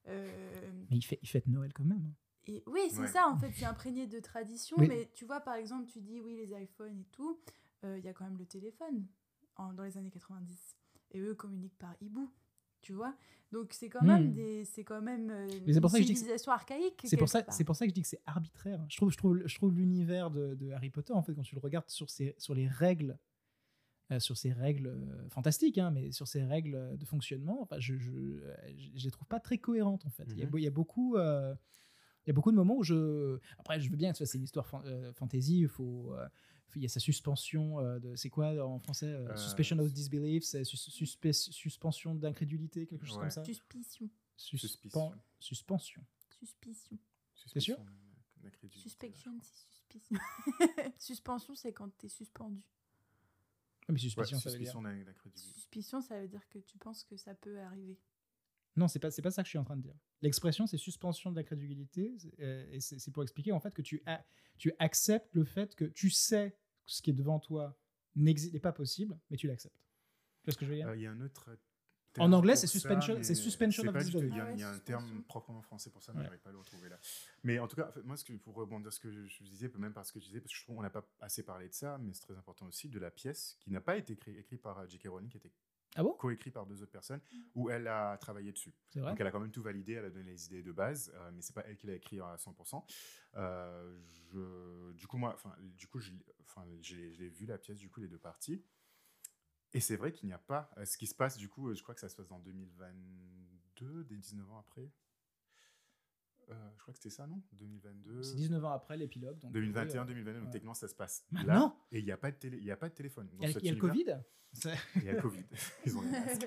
Euh, Mais il fait, il fête Noël quand même. hein. et oui, c'est Ouais. ça, en fait, c'est imprégné de tradition. Oui. Mais tu vois, par exemple, tu dis oui, les iPhones et tout, euh, il y a quand même le téléphone en- dans les années 90. Et eux communiquent par hibou. Tu vois Donc c'est quand même Hmm. des, c'est quand même euh, Mais c'est pour une ça que je dis que civilisation archaïque. C'est pour, ça, part. c'est pour ça que je dis que c'est arbitraire. Je trouve, je trouve, je trouve l'univers de, de Harry Potter, en fait, quand tu le regardes sur, ses, sur les règles, euh, sur ces règles euh, fantastiques, hein, mais sur ces règles de fonctionnement, enfin, je, je, euh, je, je les trouve pas très cohérentes, en fait. Il y a beau- il y, a beaucoup. euh, il y a beaucoup de moments où je. Après, je veux bien que ce soit- c'est une histoire fan- euh, fantasy, il faut. Il y a sa suspension euh, de. C'est quoi en français euh, Euh, Suspension of disbelief, c'est sus- suspe- suspension d'incrédulité, quelque chose Ouais. comme ça? Suspicion. Suspen- Suspicion. Suspension. Suspicion. sûr? D'incrédulité, Suspension, c'est suspicion. Suspension, c'est quand t'es suspendu. Ah, mais Ouais, suspicion, veut dire. suspicion d'incrédulité. Suspicion, ça veut dire que tu penses que ça peut arriver. Non, c'est pas, c'est pas ça que je suis en train de dire. L'expression, c'est suspension de la crédulité. c'est- euh, et c'est pour expliquer en fait que tu, a- tu acceptes le fait que tu sais que ce qui est devant toi n'est pas possible, mais tu l'acceptes. Tu vois ce que je veux dire? Euh, Il y a un autre. En anglais, c'est suspension- c'est suspension of disbelief. Il y a, Ah ouais, il y a un terme proprement français pour ça, mais Ouais. je n'arrive pas à le retrouver là. Mais en tout cas, en fait, moi, ce que, pour rebondir sur ce que je, je disais, même par ce que je disais, parce que je trouve qu'on n'a pas assez parlé de ça, mais c'est très important aussi, de la pièce qui n'a pas été écrite écrit par euh, J.K. Rowling, qui a été Ah bon? coécrit par deux autres personnes, où elle a travaillé dessus. C'est vrai? Donc elle a quand même tout validé, elle a donné les idées de base, euh, mais c'est pas elle qui l'a écrit à 100%. Euh, je, du coup, moi, enfin, du coup, je, l'ai- enfin, j'ai j'ai vu la pièce, du coup, les deux parties. Et c'est vrai qu'il n'y a pas. euh, ce qui se passe, du coup, euh, je crois que ça se passe en 2022, dès 19 ans après. Euh, je crois que c'était ça, non? 2022. C'est 19 ans après l'épilogue. donc, 2021, oui, euh, 2022, donc ouais. techniquement ça se passe Maintenant là. Et il n'y a, pas de télé- il y a pas de téléphone. Il y a, y le. Covid? C'est- Il y a le Covid. Ils ont les masques.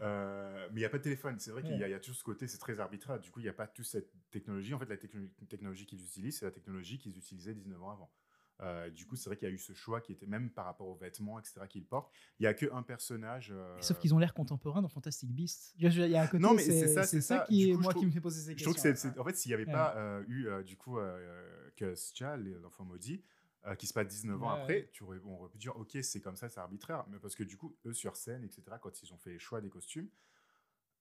Euh, mais il n'y a pas de téléphone. C'est vrai qu'il y, y a toujours ce côté, c'est très arbitraire. Du coup, il n'y a pas toute cette technologie. En fait, la techno- technologie qu'ils utilisent, c'est la technologie qu'ils utilisaient 19 ans avant. Euh, du coup, c'est vrai qu'il y a eu ce choix qui était même par rapport aux vêtements, etc., qu'ils portent. Il n'y a qu'un personnage. euh, Sauf qu'ils ont l'air contemporains dans Fantastic Beasts. Il y a un côté, Non, mais c'est ça, c'est ça ça. qui est coup, moi qui me fait poser ces Je trouve questions. que c'est, en fait, s'il n'y avait Ouais. pas euh, eu du coup que Stia, l'enfant maudit, qui se passe 19 ans Ouais, après, tu aurais, on aurait pu dire ok, c'est comme ça, c'est arbitraire, mais parce que du coup, eux sur scène, etc., quand ils ont fait les choix des costumes,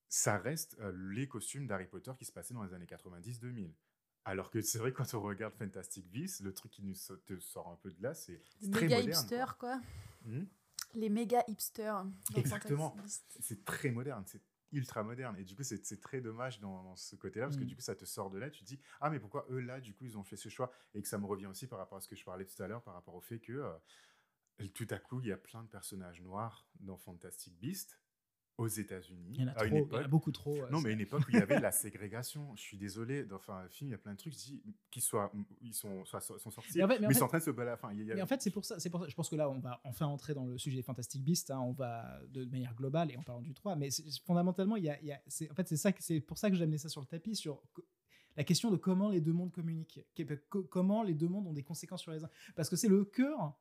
ça reste les costumes d'Harry Potter qui se passaient dans les années 90-2000. Alors que c'est vrai, quand on regarde Fantastic Beasts, le truc qui nous te sort un peu de là, c'est très méga moderne. hipsters, quoi. quoi. Hmm Les méga hipsters. Exactement. C'est très moderne, c'est ultra moderne. Et du coup, c'est c'est très dommage dans, dans ce côté-là, parce que Mm. du coup, ça te sort de là, tu te dis, ah, mais pourquoi eux, là, du coup, ils ont fait ce choix? Et que ça me revient aussi par rapport à ce que je parlais tout à l'heure, par rapport au fait que euh, tout à coup, il y a plein de personnages noirs dans Fantastic Beasts aux États-Unis, Il y en a à trop, une il y en époque. a beaucoup trop. Non, mais une époque où il y avait la ségrégation. Je suis désolé. dans- Enfin, le film, il y a plein de trucs. Qu'ils soient, ils sont, sont sortis, Mais en fait- mais mais en ils sont en train de se balader. Enfin, a- Mais en fait, c'est pour ça, c'est pour ça. Je pense que là, on va enfin entrer dans le sujet des Fantastic Beasts. hein, on va de manière globale et en parlant du 3. Mais fondamentalement, il y a, il y a- c'est, en fait, c'est ça, que- c'est pour ça que j'ai amené ça sur le tapis sur la question de comment les deux mondes communiquent, comment les deux mondes ont des conséquences sur les uns. Parce que c'est le cœur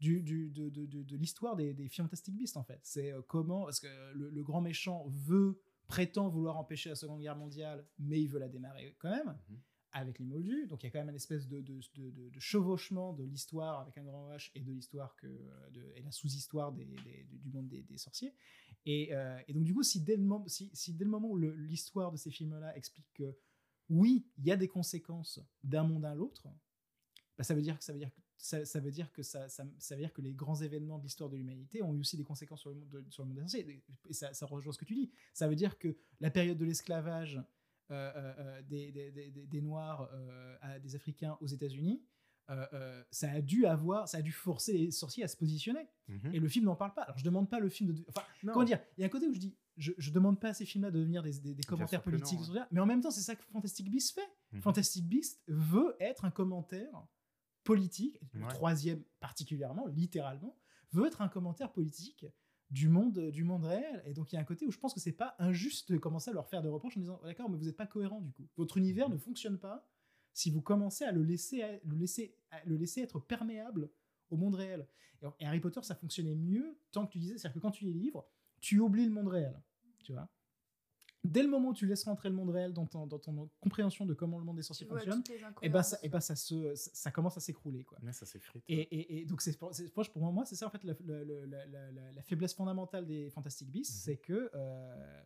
du, du- de, de- de- de l'histoire des, des Fantastic Beasts en fait. C'est euh, comment, parce que le, le grand méchant veut, prétend vouloir empêcher la Seconde Guerre mondiale, mais il veut la démarrer quand même Mhm. avec les Moldus. Donc il y a quand même une espèce de, de, chevauchement de l'histoire avec un grand H et de l'histoire que de, et la sous-histoire des, des- du monde des, des sorciers. Et, euh, et donc du coup, si dès le, mom- si, si dès le moment où l'histoire de ces films-là explique que oui, il y a des conséquences d'un monde à l'autre, bah, ça veut dire que ça veut dire que ça, ça veut dire que ça, ça, ça veut dire que les grands événements de l'histoire de l'humanité ont eu aussi des conséquences sur le monde, de- sur le monde des sorciers. Et ça, rejoint ce que tu dis. Ça veut dire que la période de l'esclavage euh, euh, euh, des, des, des- des- des Noirs euh, à des Africains aux États-Unis, ça a dû avoir, ça a dû forcer les sorciers à se positionner. Mhm. Et le film n'en parle pas. Alors je demande pas le film de, enfin Non. comment dire, il y a un côté où je dis, je, je demande pas à ces films-là de devenir des, commentaires non, politiques, hein. mais en même temps c'est ça que Fantastic Beasts fait. Mhm. Fantastic Beasts veut être un commentaire politique, le Ouais. troisième particulièrement, littéralement, veut être un commentaire politique du monde, du monde réel. Et donc il y a un côté où je pense que c'est pas injuste de commencer à leur faire des reproches en disant d'accord, mais vous n'êtes pas cohérent du coup. Votre univers Mhm. ne fonctionne pas si vous commencez à le laisser, à- le laisser, à le laisser être perméable au monde réel. Et, et Harry Potter, ça fonctionnait mieux tant que tu disais, c'est-à-dire que quand tu lis les livres, tu oublies le monde réel, tu vois. Dès le moment où tu laisses rentrer le monde réel dans ton, dans ton compréhension de comment le monde des sorciers fonctionne, et ben ça, incohérences. et ben ça se, ça, ça commence à s'écrouler quoi. Ouais, ça s'effrite. Et, et, et donc c'est pour, moi c'est ça en fait la, la- la- la- la- la faiblesse fondamentale des Fantastic Beasts, Mhm. c'est que euh,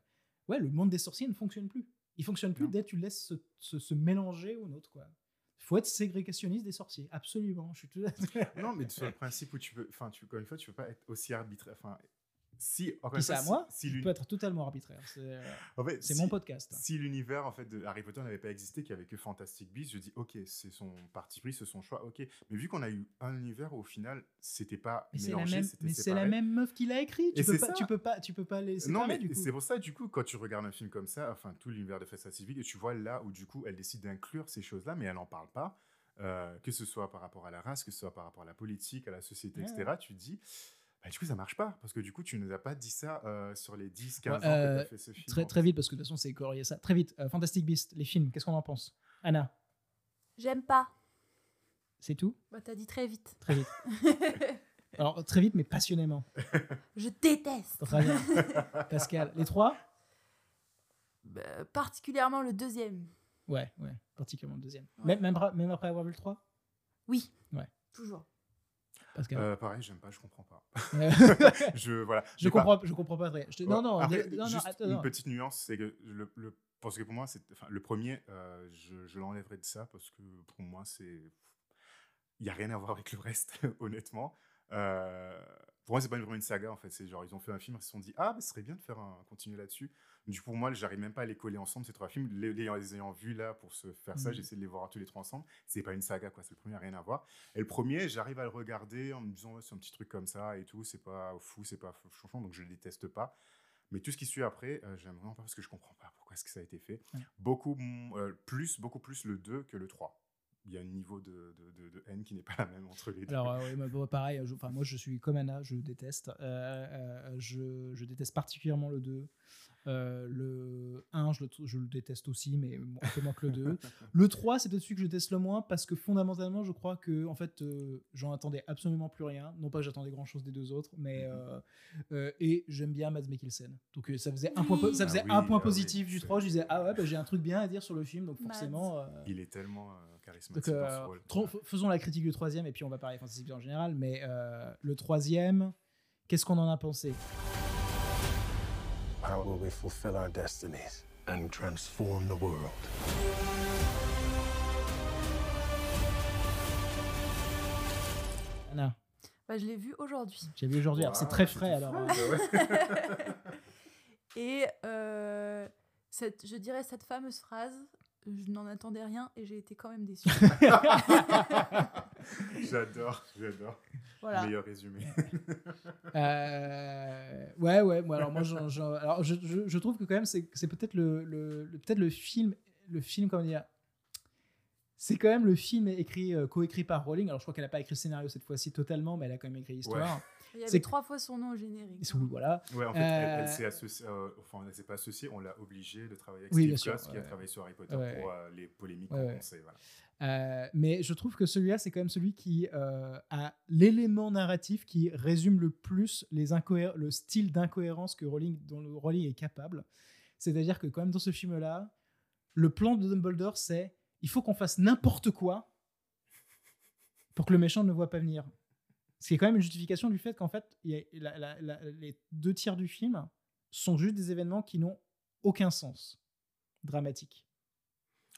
ouais le monde des sorciers ne fonctionne plus. Il fonctionne plus Non. dès que tu le laisses se, se- se mélanger au nôtre quoi. Il faut être ségrégationniste des sorciers, absolument. Je suis tout à fait- Non, mais sur le principe où tu peux, enfin, tu, encore une fois, tu peux pas être aussi arbitraire. Enfin, si, encore c'est à moi, si peux être totalement arbitraire. C'est euh, en fait, c'est si- mon podcast. Si l'univers en fait de Harry Potter n'avait pas existé, qu'il n'y avait que Fantastic Beasts, je dis ok, c'est son parti pris, c'est son choix, ok. Mais vu qu'on a eu un univers où, au final, c'était pas Mais c'est la mélangé, même, c'était mais c'est la même meuf qui l'a écrit. Tu Et peux pas, ça. tu peux pas, tu peux pas les Non, mais c'est pour ça, du coup, quand tu regardes un film comme ça, enfin, tout l'univers de Fantastic Beasts, et tu vois là où, du coup, elle décide d'inclure ces choses-là, mais elle n'en parle pas, euh, que ce soit par rapport à la race, que ce soit par rapport à la politique, à la société, Ouais. etc., tu te dis, bah, du coup, ça marche pas, parce que du coup, tu ne nous as pas dit ça euh, sur les 10, 15 Ouais, ans que euh, tu as fait ce film. Très, très vite, parce que de toute façon, c'est corrigé ça. Très vite, euh, Fantastic Beasts, les films, qu'est-ce qu'on en pense? Anna, J'aime pas. c'est tout? Bah, t'as dit très vite. Très vite. Alors, très vite, mais passionnément. Je déteste. Très bien. Pascal, les trois? Bah, particulièrement le deuxième. Ouais, ouais, particulièrement le deuxième. Ouais. Même, même après avoir vu le 3 Oui. Ouais. Toujours. Pascal Euh, pareil, j'aime pas, je comprends pas. Je, voilà, Je j'ai pas- comprends, je comprends pas très. Je te- Ouais. Non, non, Après, non, non, juste attends, une non. petite nuance, c'est que le, le- parce que pour moi, c'est, enfin, le premier, euh, je, je l'enlèverai de ça parce que pour moi, c'est, il y a rien à voir avec le reste, honnêtement. Euh, pour moi, c'est pas vraiment une saga en fait. C'est genre ils ont fait un film, ils se sont dit ah, mais ce serait bien de faire un continuer là-dessus. Du coup, pour moi, j'arrive même pas à les coller ensemble ces trois films. Les, les, les ayant vus là pour se faire ça, Mhm. j'essaie de les voir tous les trois ensemble. C'est pas une saga quoi. C'est le premier, rien à voir. Et le premier, j'arrive à le regarder en me disant ouais, c'est un petit truc comme ça et tout. C'est pas fou, c'est pas chouchon, donc je le déteste pas. Mais tout ce qui suit après, euh, j'aime vraiment pas parce que je comprends pas pourquoi est-ce que ça a été fait. Beaucoup euh, plus, beaucoup plus le 2 que le 3. Il y a un niveau de, de, de- de haine qui n'est pas la même entre les deux. Alors, euh, ouais, bah, pareil, je- enfin, moi je suis comme Anna, je déteste. Euh, euh, je, je déteste particulièrement le 2. Euh, le 1, je le, je le déteste aussi, mais un peu moins que le 2. Le 3, c'est peut-être celui que je déteste le moins parce que fondamentalement, je crois que en fait, euh, j'en attendais absolument plus rien. Non pas que j'attendais grand-chose des deux autres, mais Mhm. euh, euh, et j'aime bien Mads Mikkelsen. Donc euh, ça faisait un point, ça faisait Ah oui, un point ah oui, positif du c'est- 3. Je disais ah ouais, bah, j'ai un truc bien à dire sur le film, donc forcément. euh, Il est tellement donc, euh, ce rôle. tro- f- faisons la critique du troisième et puis on va parler fantasy en général. Mais euh, le troisième, qu'est-ce qu'on en a pensé? How will we fulfill our destinies and transform the world? Anna, Bah, je l'ai vu aujourd'hui. j'ai vu aujourd'hui. alors, c'est très frais alors. hein. frais, Et euh, cette, je dirais cette fameuse phrase, je n'en attendais rien et j'ai été quand même déçue. j'adore, j'adore. voilà. Meilleur résumé. Euh, ouais, ouais. Moi, alors moi, alors, je, je- je trouve que quand même, c'est c'est peut-être le, le- le- peut-être le film, le film, comment dire. C'est quand même le film écrit, euh, coécrit par Rowling. Alors, je crois qu'elle n'a pas écrit le scénario cette fois-ci totalement, mais elle a quand même écrit l'histoire. Il y avait c'est- trois fois son nom au générique. Oui, voilà. Ouais, en fait, elle, elle Euh, s'est associée, euh, enfin, elle s'est pas associée, on l'a obligée de travailler avec Oui, Steve qui a travaillé sur Harry Potter Ouais, pour euh, les polémiques Ouais, qu'on ouais. sait, voilà. Euh, mais je trouve que celui-là, c'est quand même celui qui euh, a l'élément narratif qui résume le plus les le style d'incohérence que Rowling, dont le Rowling est capable. C'est-à-dire que quand même dans ce film-là, le plan de Dumbledore, c'est il faut qu'on fasse n'importe quoi pour que le méchant ne voit pas venir. Ce qui est quand même une justification du fait qu'en fait, il y a- la- la- la- les deux tiers du film sont juste des événements qui n'ont aucun sens dramatique.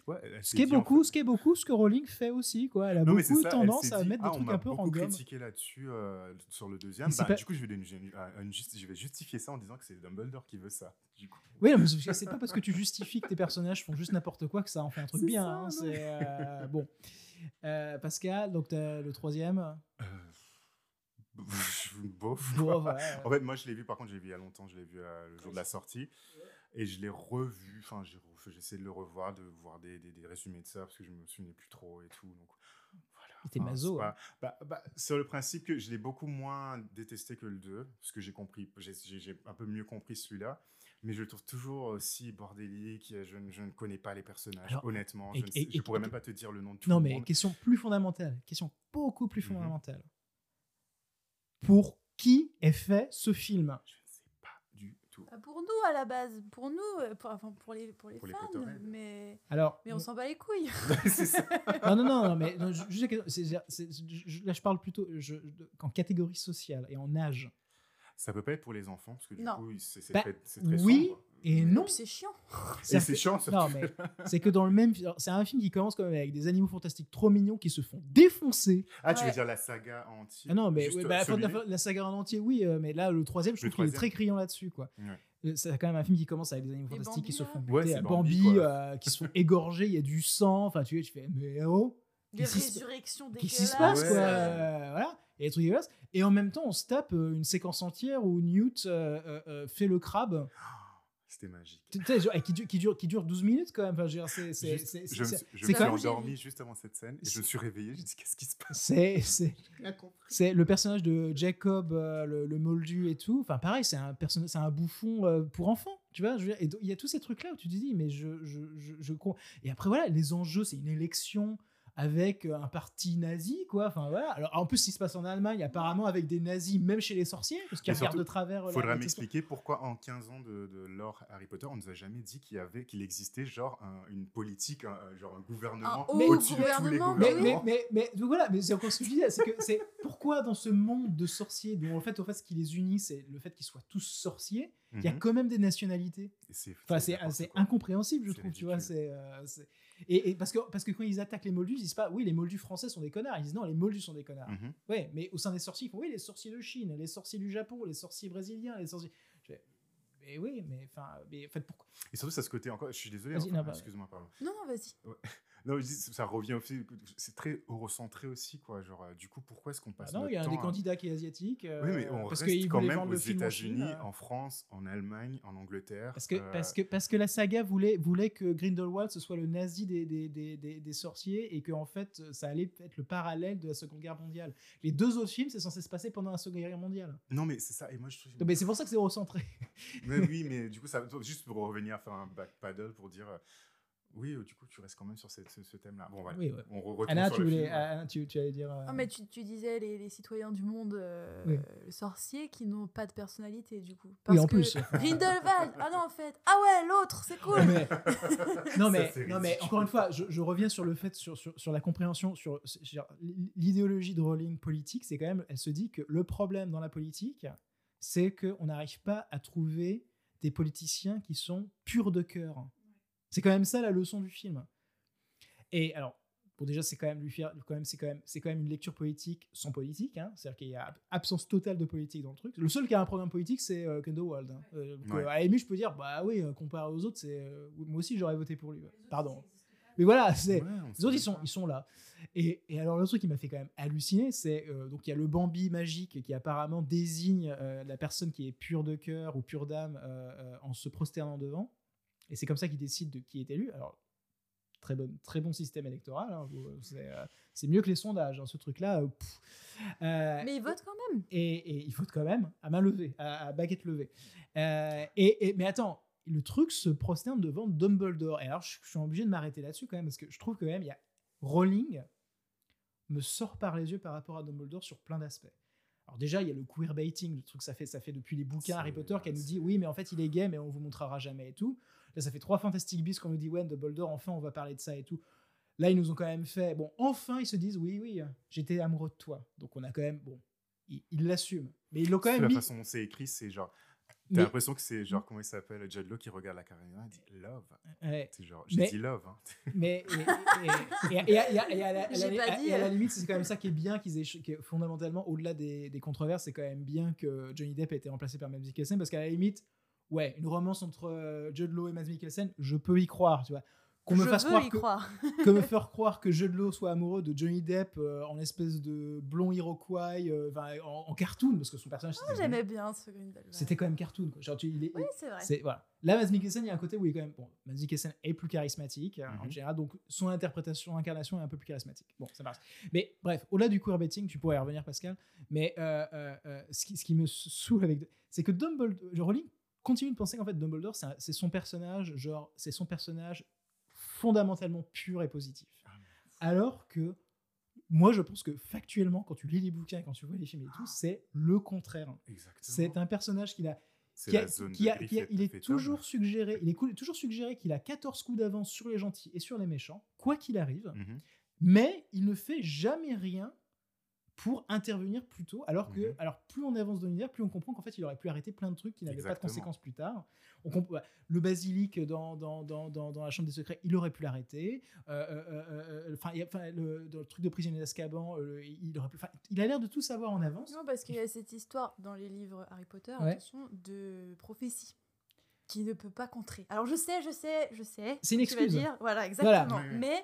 Ouais, Ce qui est en beaucoup, fait- ce qui est beaucoup, ce que Rowling fait aussi, quoi. Elle a Non, c'est beaucoup ça, tendance à dit, mettre ah, des on trucs un peu beaucoup random. critiqué là-dessus euh, sur le deuxième. C'est Bah, pas- Du coup, je vais, donner une- une- une justi- je vais justifier ça en disant que c'est Dumbledore qui veut ça. Du coup. Oui, non, mais c'est c'est pas parce que tu justifies que tes personnages font juste n'importe quoi que ça en fait un truc C'est bien. ça, hein, c'est euh, bon. Euh, Pascal, donc t'as le troisième. Bof. Bon, voilà. En fait, moi, je l'ai vu, par contre, je l'ai vu il y a longtemps, je l'ai vu euh, le jour de la sortie. Et je l'ai revu, enfin, j'ai de le revoir, de voir des, des, des résumés de ça, parce que je me souvenais plus trop et tout. Donc, voilà. Il était Enfin, c'est hein. bah, bah, sur le principe que je l'ai beaucoup moins détesté que le 2, parce que j'ai compris, j'ai- j'ai j'ai un peu mieux compris celui-là. Mais je le trouve toujours aussi bordélique. Je, ne- je ne connais pas les personnages, Alors, honnêtement. et- Je ne et- je pourrais même pas te dire le nom de tout Non, le mais monde. question plus fondamentale, question beaucoup plus Mhm. fondamentale. Pour qui est fait ce film Je ne sais pas du tout. Pour nous à la base, pour nous, euh, pour, enfin, pour les, pour les Pour fans, mais, Alors, mais on s'en bat les couilles. ça. non, non, non, non, mais non, c'est- je- là je parle plutôt je- en catégorie sociale et en âge. Ça peut pas être pour les enfants, parce que du Non. coup, c'est Bah, très, très oui, sombre. Et non, c'est chiant. Et c'est chiant. Non, mais c'est que dans le même. C'est un film qui commence quand même avec des animaux fantastiques trop mignons qui se font défoncer. Ah, tu veux dire la saga entière Ah non, mais ouais, bah, celui- la, la saga en entier, oui, euh, mais là, le troisième, je Le trouve qu'il est très criant là-dessus, quoi. Ouais. Euh, C'est quand même un film qui commence avec des animaux Et fantastiques qui se font buter, à Bambi, Bambi, euh, qui se font égorger, il y a du sang, enfin, tu vois, tu fais, mais oh, Des Qu'est-ce qui se- résurrections qu'est-ce qui se passe, quoi euh, Voilà, et des trucs dégueulasses. Et en même temps, on se tape euh, une séquence entière où Newt euh, euh, euh, fait le crabe, C'était magique. Et qui, dure, qui, dure, qui dure 12 minutes quand même. Enfin, je veux dire, c'est- c'est- Juste- c'est- je me je me suis endormi juste avant cette scène et je me suis réveillé. J'ai dit qu'est-ce qui se passe? C'est- c'est- le personnage de Jacob, euh, le, le moldu et tout. Enfin, pareil, c'est un personnage, c'est un bouffon euh, pour enfants, tu vois. Je veux dire, et donc, il y a tous ces trucs-là où tu te dis, mais je, je, je, je Et après, voilà, les enjeux, c'est une élection avec euh, un parti nazi, quoi. Enfin, voilà. Alors, en plus, il se passe en Allemagne, apparemment, avec des nazis, même chez les sorciers, parce qu'ils Et regardent surtout, de travers. euh, la- Faudra m'expliquer pourquoi en 15 ans de, de lore Harry Potter, on nous a jamais dit qu'il y avait, qu'il existait genre un- une politique, un- genre un gouvernement Un au-dessus de tous les gouvernement, Mais, gouvernements. mais, mais, mais, donc voilà, mais c'est encore ce que je disais, c'est que c'est pourquoi dans ce monde de sorciers, dont en fait, en fait, ce qui les unit, c'est le fait qu'ils soient tous sorciers, il y a Mhm. quand même des nationalités. C'est Enfin, incompréhensible, je trouve, tu vois. C'est, euh, c'est- et, et parce, que, parce que quand ils attaquent les moldus, ils disent pas, oui, les moldus français sont des connards. Ils disent, non, les moldus sont des connards. Mhm. Ouais, mais au sein des sorciers, ils font, oui, les sorciers de Chine, les sorciers du Japon, les sorciers brésiliens, les sorciers. Je fais, mais oui, mais enfin, mais en fait, pourquoi? Et surtout, ça ce côté encore. Je suis désolé. Vas-y, enfin, non, bah- Excuse-moi, pardon. Non, non, vas-y. Non, je dis, ça revient aussi. C'est très eurocentré aussi, quoi. Genre, euh, du coup, pourquoi est-ce qu'on Bah passe Non, il y a un des à- candidats qui est asiatique. euh, Oui, mais on parce reste quand même aux en États-Unis, euh. en France, en Allemagne, en Angleterre. Parce que, euh, parce, que, parce que la saga voulait, voulait que Grindelwald ce soit le nazi des, des, des, des, des sorciers et que en fait ça allait être le parallèle de la Seconde Guerre mondiale. Les deux autres films, c'est censé se passer pendant la Seconde Guerre mondiale. Non, mais c'est ça. Et moi, je trouve. Mais c'est pour ça que c'est recentré. Mais oui, mais du coup, ça, juste pour revenir faire un back paddle pour dire. Oui, euh, du coup, tu restes quand même sur cette- ce, ce thème-là. Bon, voilà. Oui, ouais. On re- retourne Anna, sur tu, le voulais, film. Anna, tu, tu allais dire. euh, Non, mais tu, tu disais les, les citoyens du monde euh, Oui. euh, sorciers qui n'ont pas de personnalité, du coup. Oui, Parce en que plus. Grindelwald Ah non, en fait. Ah ouais, l'autre, c'est cool mais, non, mais, non, mais encore une fois, je, je reviens sur le fait, sur, sur, sur la compréhension, sur, sur l'idéologie de Rowling politique, c'est quand même, elle se dit que le problème dans la politique, c'est qu'on n'arrive pas à trouver des politiciens qui sont purs de cœur. C'est quand même ça la leçon du film. Et alors, bon, déjà, c'est quand même lui faire, quand même, c'est quand même, c'est quand même une lecture politique sans politique, hein. c'est-à-dire qu'il y a absence totale de politique dans le truc. Le seul qui a un programme politique, c'est euh, Grindelwald. hein. Euh, donc, Ouais. euh, à la je peux dire, bah oui, euh, comparé aux autres, c'est, euh, moi aussi, j'aurais voté pour lui. ouais. Pardon. Mais voilà, c'est. Ouais, on Les autres, ils sont, ils sont là. Et, et alors, le truc qui m'a fait quand même halluciner, c'est euh, donc il y a le Bambi magique qui apparemment désigne euh, la personne qui est pure de cœur ou pure d'âme euh, euh, en se prosternant devant. Et c'est comme ça qu'il décide de qui est élu. Alors, très bon, très bon système électoral. hein, vous- c'est, euh, c'est mieux que les sondages, hein, ce truc-là. euh. Euh, Mais ils votent quand même. et, et il vote quand même à main levée, à, à baguette levée. Euh, et, et- mais attends, le truc se prosterne devant Dumbledore. Et alors, je, je suis obligé de m'arrêter là-dessus quand même, parce que je trouve quand même, il y a Rowling me sort par les yeux par rapport à Dumbledore sur plein d'aspects. Alors déjà, il y a le queerbaiting, le truc que ça fait, ça fait depuis les bouquins C'est- Harry Potter, qu'elle nous dit oui, mais en fait il est gay, mais on vous montrera jamais et tout. Là, ça fait trois Fantastic Beasts qu'on nous dit ouais, Dumbledore, enfin on va parler de ça et tout. Là, ils nous ont quand même fait bon, enfin ils se disent oui, oui, j'étais amoureux de toi. Donc on a quand même bon, ils l'assument, mais ils l'ont quand même la mis. façon dont c'est écrit, c'est genre. Mais- T'as l'impression que c'est genre, comment il s'appelle Judd Law qui regarde la carrière et dit Love. Ouais. C'est genre, j'ai Mais- dit Love. hein. Mais et, à- la- euh. limite, c'est quand même ça qui est bien qu'ils aient qui est fondamentalement au-delà des, des controverses, c'est quand même bien que Johnny Depp ait été remplacé par Mads Mikkelsen parce qu'à la limite, ouais, une romance entre euh, Jude Law et Mads Mikkelsen, je peux y croire, tu vois. Qu'on me Je fasse veux croire y que, croire. que me faire croire que Jude Law soit amoureux de Johnny Depp euh, en espèce de blond Iroquois, euh, enfin, en, en cartoon, parce que son personnage c'était- J'aimais bien ce Grindelwald. c'était quand même cartoon. Quoi. Genre, tu- il est, Oui, c'est vrai. c'est voilà. Là, Mads Mikkelsen, il y a un côté où il est quand même bon. Mads Mikkelsen est plus charismatique hein, en Mhm. général, donc son interprétation, incarnation est un peu plus charismatique. Bon, ça marche. Mais bref, au-delà du queerbaiting, tu pourrais y revenir, Pascal. Mais euh, euh, euh, ce, qui, ce qui me saoule avec, c'est que Dumbledore, Rowling continue de penser qu'en fait Dumbledore, c'est son personnage, genre c'est son personnage fondamentalement pur et positif. Alors que moi, je pense que factuellement, quand tu lis les bouquins, quand tu vois les films et tout, c'est le contraire. C'est un personnage qui a qui a- qui qui il est toujours suggéré, il est toujours suggéré qu'il a 14 coups d'avance sur les gentils et sur les méchants, quoi qu'il arrive, Mhm. mais il ne fait jamais rien pour intervenir plus tôt, alors que, Mhm. alors plus on avance dans l'univers, plus on comprend qu'en fait il aurait pu arrêter plein de trucs qui n'avaient pas de conséquences plus tard. On comp- ouais, le basilic dans, dans, dans, dans, dans la chambre des secrets, il aurait pu l'arrêter. Euh, euh, euh, euh, Enfin, le, dans le truc de prisonnier d'Azkaban, euh, il aurait pu. il a l'air de tout savoir en avance. Non, parce qu'il y a cette histoire dans les livres Harry Potter, Ouais. attention, de prophétie qui ne peut pas contrer. Alors je sais, je sais, je sais. C'est une excuse. dire. Voilà, exactement. Voilà. Mais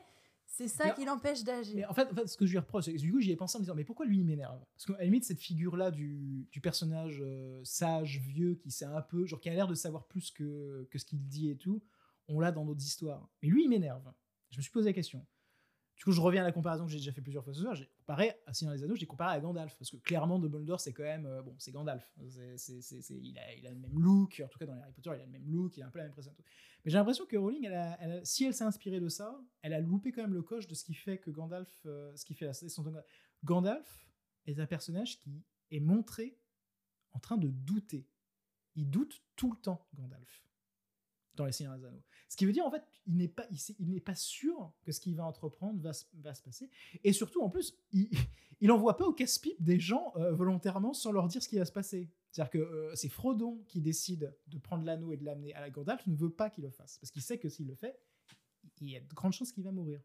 c'est ça Mais- qui l'empêche d'agir. en fait, en fait, ce que je lui reproche, c'est que du coup, j'y ai pensé en me disant, mais pourquoi lui, il m'énerve? Parce qu'à la limite, cette figure-là du, du personnage euh, sage, vieux, qui sait un peu, genre qui a l'air de savoir plus que, que ce qu'il dit et tout, on l'a dans d'autres histoires. Mais lui, il m'énerve. Je me suis posé la question. Du coup, je reviens à la comparaison que j'ai déjà fait plusieurs fois ce soir. J'ai comparé à Seigneur Anneaux, j'ai comparé à Gandalf. Parce que clairement, Dumbledore, c'est quand même. euh, bon, c'est Gandalf. C'est- c'est- c'est- il, a, le même look. En tout cas, dans Harry Potter, il a le même look. Il a un peu la même présence. Mais j'ai l'impression que Rowling, elle a- si elle s'est inspirée de ça, elle a loupé quand même le coche de ce qui fait que Gandalf, euh, ce qui fait la. Gandalf est un personnage qui est montré en train de douter. Il doute tout le temps, Gandalf, dans les Seigneurs des Anneaux. Ce qui veut dire, en fait, il n'est pas, il pas sûr que ce qu'il va entreprendre va, va se passer. Et surtout, en plus, il, il envoie pas au casse-pipe des gens euh, volontairement sans leur dire ce qui va se passer. C'est-à-dire que euh, c'est Frodon qui décide de prendre l'anneau et de l'amener à la Gandalf, ne veut pas qu'il le fasse. Parce qu'il sait que s'il le fait, il y a de grandes chances qu'il va mourir.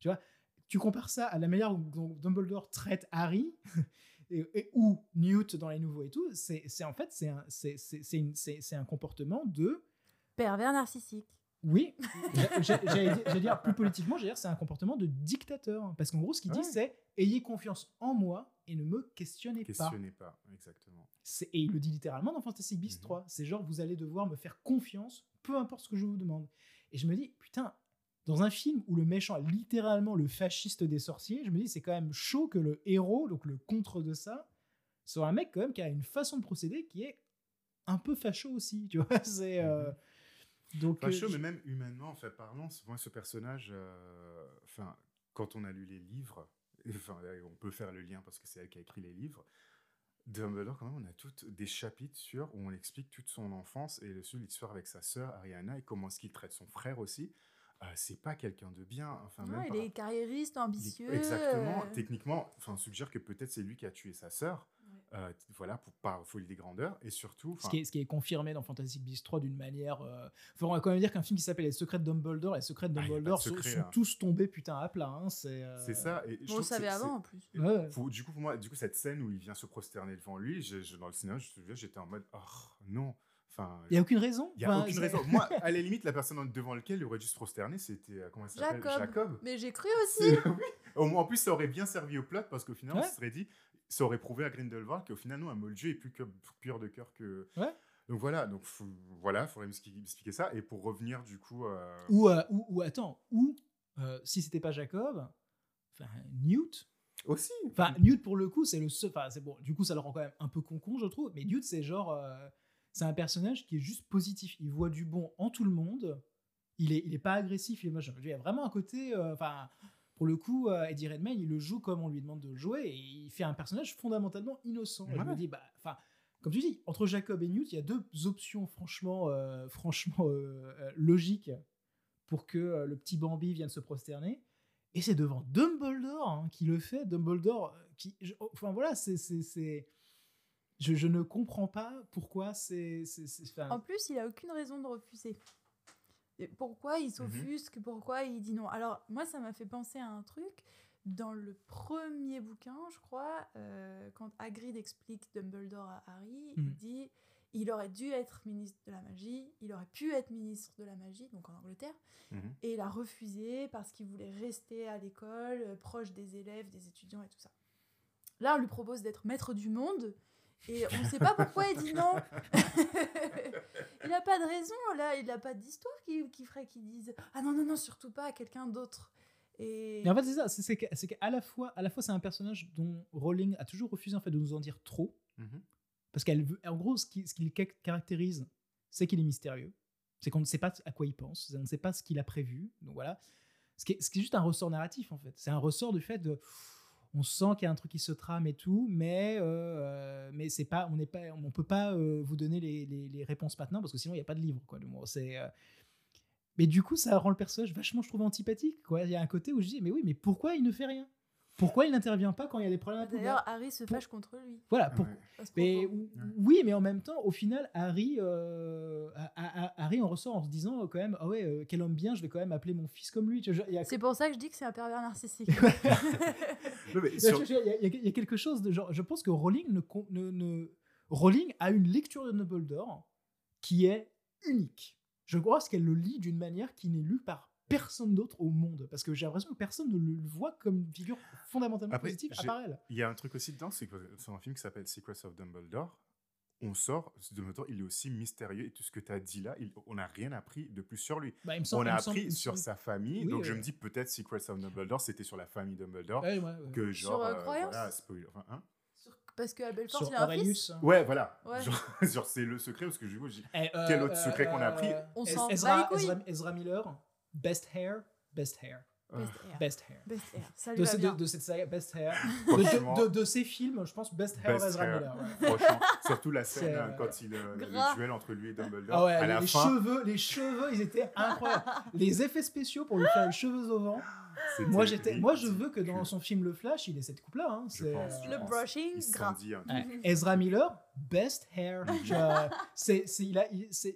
Tu vois Tu compares ça à la manière dont Dumbledore traite Harry, et, ou Newt dans les nouveaux et tout, c'est en fait, c'est un, un comportement de... Pervers narcissique. Oui, j'allais dire- plus politiquement, j'allais dire c'est un comportement de dictateur. Parce qu'en gros, ce qu'il dit, c'est ayez confiance en moi et ne me questionnez pas. Questionnez pas, exactement. Et il le dit littéralement dans Fantastic Beasts Mhm. 3. C'est genre, vous allez devoir me faire confiance, peu importe ce que je vous demande. Et je me dis, putain, dans un film où le méchant est littéralement le fasciste des sorciers, je me dis, c'est quand même chaud que le héros, donc le contre de ça, soit un mec quand même qui a une façon de procéder qui est un peu facho aussi, tu vois. C'est. euh, Donc, Pas euh, chaud, je- mais même humainement, en fait, parlant, moi, ce personnage, euh, enfin, quand on a lu les livres, enfin, on peut faire le lien parce que c'est elle qui a écrit les livres. Dumbledore, quand même, on a toutes des chapitres sur où on explique toute son enfance et le l'histoire avec sa sœur Ariana et comment est-ce qu'il traite son frère aussi. Euh, c'est pas quelqu'un de bien. Enfin, Non, même il par- est carriériste, ambitieux. Exactement. euh, Techniquement, enfin, on suggère que peut-être c'est lui qui a tué sa sœur. Euh, voilà, pour, par folie des grandeurs. Et surtout, Ce qui, est, ce qui est confirmé dans Fantastic Beasts 3 d'une manière. euh, Faut on va quand même dire qu'un film qui s'appelle Les Secrets de Dumbledore, les Secrets de Ah, de Dumbledore sont- secret, sont, hein. tous tombés putain à plat. hein, C'est euh, c'est ça. Et je On le savait avant en plus. Ouais. Du coup, pour moi, du coup, cette scène où il vient se prosterner devant lui, je- je- dans le cinéma, je me souviens, j'étais en mode, oh non. Enfin, Il n'y a aucune raison. il y a Enfin, aucune raison. Moi, à la limite, la personne devant laquelle il aurait dû se prosterner, c'était euh, comment elle s'appelle? Jacob. Mais j'ai cru aussi. C'est- oui. Au moins, En plus, ça aurait bien servi au plot parce qu'au final, on se serait dit, ça aurait prouvé à Grindelwald qu'au final, non, un Moldieu est plus que, pur de cœur que. Ouais. Donc voilà, donc faut- voilà, faudrait m'expliquer expliquer ça. Et pour revenir du coup, euh, Ou, euh, ou, ou attends, ou euh, si c'était pas Jacob, enfin Newt. aussi. Enfin Newt pour le coup c'est le seul. Enfin c'est bon. Du coup ça le rend quand même un peu con je trouve. Mais Newt c'est genre euh, c'est un personnage qui est juste positif. Il voit du bon en tout le monde. Il est il est pas agressif. Il est machin. Il y a vraiment un côté. euh, Enfin pour le coup euh, Eddie Redmayne il le joue comme on lui demande de le jouer et il fait un personnage fondamentalement innocent. Et je me Ouais. dis bah enfin comme tu dis, entre Jacob et Newt, il y a deux options franchement, euh, franchement euh, euh, logiques pour que euh, le petit Bambi vienne se prosterner. Et c'est devant Dumbledore hein, qui le fait. Dumbledore, qui, je- oh, enfin voilà, c'est, c'est, c'est- je, je ne comprends pas pourquoi c'est, c'est, c'est- enfin, En plus, il a aucune raison de refuser. Pourquoi il s'offusque Pourquoi il dit non? Alors, moi, ça m'a fait penser à un truc. Dans le premier bouquin, je crois, euh, quand Hagrid explique Dumbledore à Harry, il Mhm. dit il aurait dû être ministre de la magie, il aurait pu être ministre de la magie, donc en Angleterre, Mhm. et il a refusé parce qu'il voulait rester à l'école, euh, proche des élèves, des étudiants et tout ça. Là, on lui propose d'être maître du monde, et on ne sait pas pourquoi il dit non. il n'a pas de raison, là, il n'a pas d'histoire qui, qui ferait qu'il dise Ah non, non, non, surtout pas à quelqu'un d'autre. Et, Mais en fait, c'est ça. C'est, c'est, que- c'est qu'à la fois, à la fois, c'est un personnage dont Rowling a toujours refusé en fait de nous en dire trop, Mhm. parce qu'elle veut. En gros, ce qui, ce qui le ca- caractérise, c'est qu'il est mystérieux. C'est qu'on ne sait pas à quoi il pense, on ne sait pas ce qu'il a prévu. Donc voilà. Ce qui, est, ce qui est juste un ressort narratif en fait. C'est un ressort du fait de. On sent qu'il y a un truc qui se trame et tout, mais euh, mais c'est pas, on n'est pas, on peut pas euh, vous donner les, les- réponses maintenant parce que sinon il n'y a pas de livre quoi. Mot, c'est. euh, mais du coup, ça rend le personnage vachement, je trouve, antipathique. Quoi. Il y a un côté où je dis, mais oui, mais pourquoi il ne fait rien? Pourquoi il n'intervient pas quand il y a des problèmes D'ailleurs, Harry se fâche contre lui. Voilà, pour- Ouais. à ce mais oui, mais en même temps, au final, Harry, euh, Harry en ressort en se disant quand même, ah ouais, euh, quel homme bien, je vais quand même appeler mon fils comme lui. A- C'est pour ça que je dis que c'est un pervers narcissique. Il y a- sur- y y y quelque chose de genre, je pense que Rowling ne, con- ne- ne- Rowling a une lecture de Dumbledore qui est unique. Je crois qu'elle le lit d'une manière qui n'est lue par personne d'autre au monde, parce que j'ai l'impression que personne ne le voit comme une figure fondamentalement Après, positive à part elle. Il y a un truc aussi dedans, c'est que c'est un film qui s'appelle Secrets of Dumbledore. On sort, Dumbledore, il est aussi mystérieux et tout ce que tu as dit là, il- on n'a rien appris de plus sur lui. Bah, semble- on a semble- appris sur semble- sa famille, Oui, donc je ouais. me dis peut-être Secrets of Dumbledore, c'était sur la famille Dumbledore, Ouais, ouais, ouais. que genre, euh, euh, croyance voilà, spoiler, enfin, hein Sur- Parce que Belfort, Sur il a un fils. Aurelius. Ouais, voilà, Ouais. genre, genre, c'est le secret, parce que du coup, j'ai- Eh, euh, Quel autre secret qu'on a appris? On Ezra. Ezra, Ezra Miller, best hair, best hair, Best Hair. best hair. Best Hair. Ça lui De, va ce- de, bien. de cette saga, best hair. De, de, de ces films, je pense best hair Best Ezra hair. Miller. ouais. franchement, surtout la scène euh, euh, quand il, euh, le duel entre lui et Dumbledore, Ah ouais, à les, la les fin, cheveux, les cheveux, ils étaient incroyables. les effets spéciaux pour lui faire les cheveux au vent. Moi, j'étais, moi, je veux que dans son film Le Flash, il ait cette coupe-là. Hein. Je C'est, pense, euh, je Le brushing, gras. dit truc. ouais. Ezra Miller, best hair. C'est, il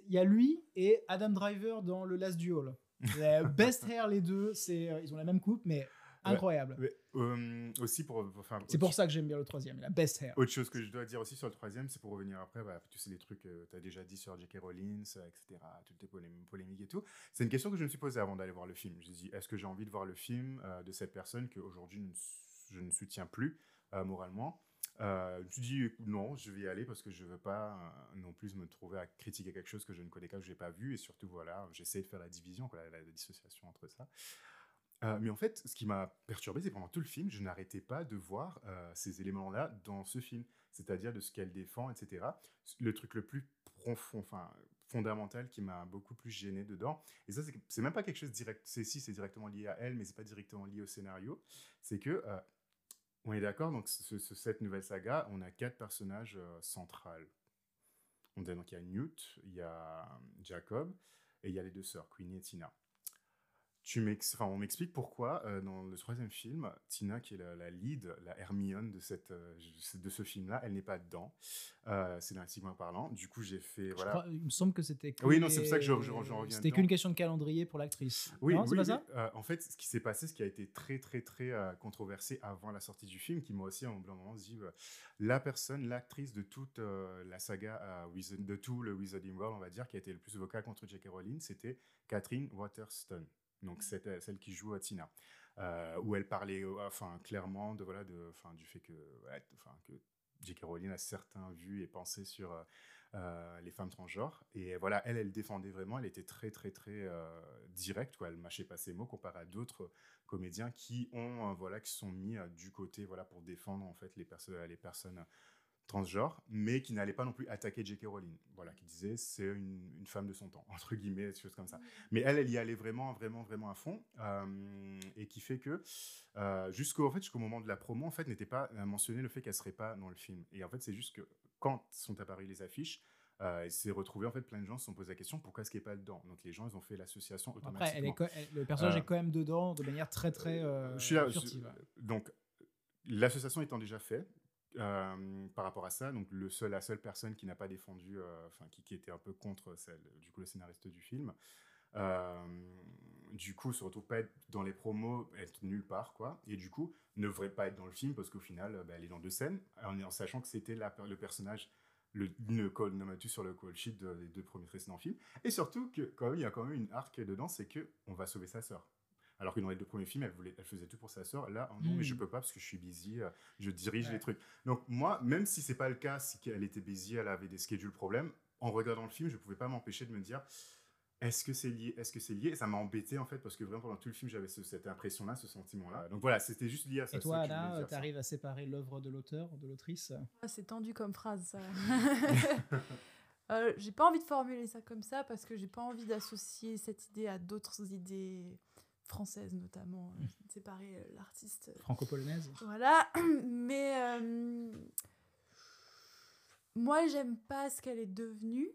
y a lui et Adam Driver dans Le Last Duel. Euh, best hair, les deux, c'est, euh, ils ont la même coupe, mais incroyable. Mais, euh, aussi pour, enfin, C'est pour ça que j'aime bien le troisième, la best hair. Autre chose que je dois dire aussi sur le troisième, c'est pour revenir après, bah, tu sais, les trucs que tu as déjà dit sur J.K. Rowling, euh, etc., toutes les polém- polémiques et tout. C'est une question que je me suis posée avant d'aller voir le film. Je me suis dit, est-ce que j'ai envie de voir le film euh, de cette personne qu'aujourd'hui je ne s- je ne soutiens plus euh, moralement? Euh, je me suis dit, non, je vais y aller parce que je veux pas euh, non plus me trouver à critiquer quelque chose que je ne connais pas, que je n'ai pas vu. Et surtout, voilà, j'essaie de faire la division, la, dissociation entre ça. Euh, mais en fait, ce qui m'a perturbé, c'est pendant tout le film, je n'arrêtais pas de voir euh, ces éléments-là dans ce film, c'est-à-dire de ce qu'elle défend, etc. Le truc le plus profond, enfin fondamental, qui m'a beaucoup plus gêné dedans. Et ça, c'est- même pas quelque chose direct. C'est si, c'est directement lié à elle, mais c'est pas directement lié au scénario. C'est que on est d'accord. Donc ce- ce- cette nouvelle saga, on a quatre personnages euh, centrales. On a donc il y a Newt, il y a Jacob, et il y a les deux sœurs, Queenie et Tina tu m'ex- enfin, on m'explique pourquoi euh, dans le troisième film, Tina, qui est la, la lead, la Hermione de, cette, euh, de ce film-là, elle n'est pas dedans, euh, scénaristiquement parlant. Du coup, j'ai fait. Voilà. crois- il me semble que c'était. que Oui, non, c'est pour ça que je- reviens C'était dedans. qu'une question de calendrier pour l'actrice. Oui, non, c'est pas oui. ça? Euh, en fait, ce qui s'est passé, ce qui a été très, très, très controversé avant la sortie du film, qui m'a aussi, à un moment, dit euh, la personne, l'actrice de toute la saga, Wizard- de tout le Wizarding World, on va dire, qui a été le plus vocal contre J.K. Rowling, c'était Catherine Waterston. Donc, c'était celle qui joue à Tina. Euh, où elle parlait, euh, enfin, clairement de, voilà, de, enfin, du fait que, ouais, enfin, que J.K. Rowling a certains vues et pensées sur euh, euh, les femmes transgenres. Et voilà, elle, elle défendait vraiment, elle était très, très, très euh, directe, quoi. Elle mâchait pas ses mots comparé à d'autres comédiens qui ont, euh, voilà, qui se sont mis euh, du côté, voilà, pour défendre, en fait, les, perso- les personnes transgenres, mais qui n'allaient pas non plus attaquer J.K. Rowling. Voilà, qui disait c'est une, une femme de son temps, entre guillemets, des choses comme ça. Mais elle, elle y allait vraiment, vraiment, vraiment à fond, euh, et qui fait que euh, jusqu'au en fait, jusqu'au moment de la promo, en fait, n'était pas mentionné le fait qu'elle serait pas dans le film. Et en fait, c'est juste que quand sont apparues les affiches, euh, il s'est retrouvé en fait plein de gens se sont posé la question pourquoi est-ce qu'il n'est pas dedans? Donc les gens ils ont fait l'association automatiquement. Après, elle est co- elle- le personnage Euh, est quand même dedans de manière très très euh, je suis là, furtive. je- donc, l'association étant déjà faite, par rapport à ça, donc le seul, la seule personne qui n'a pas défendu, euh, enfin qui, était un peu contre celle, du coup le scénariste du film, du coup se retrouve pas être dans les promos, être nulle part quoi, et du coup ne devrait pas être dans le film parce qu'au final, euh, bah, elle est dans deux scènes, en, sachant que c'était le personnage le, le call nomatus sur le call sheet de- des deux premiers précédents films, et surtout que quand même, il y a quand même une arc dedans, c'est que on va sauver sa sœur. Alors que dans les deux premiers films, elle, voulait, elle faisait tout pour sa sœur. Là, oh non, Mm. mais je peux pas parce que je suis busy, euh, je dirige Ouais. les trucs. Donc moi, même si c'est pas le cas, si elle était busy, elle avait des schedules problèmes, en regardant le film, je pouvais pas m'empêcher de me dire est-ce que c'est lié Est-ce que c'est lié? Et ça m'a embêté en fait parce que vraiment pendant tout le film, j'avais ce- cette impression-là, ce sentiment-là. Donc voilà, c'était juste lié à ça. Et toi, Anna, t'arrives à séparer l'œuvre de l'auteur, de l'autrice? Ah, c'est tendu comme phrase, ça. Euh, j'ai pas envie de formuler ça comme ça parce que j'ai pas envie d'associer cette idée à d'autres idées françaises, notamment. euh, de séparer euh, l'artiste. franco-polonaise Voilà, mais euh, moi j'aime pas ce qu'elle est devenue.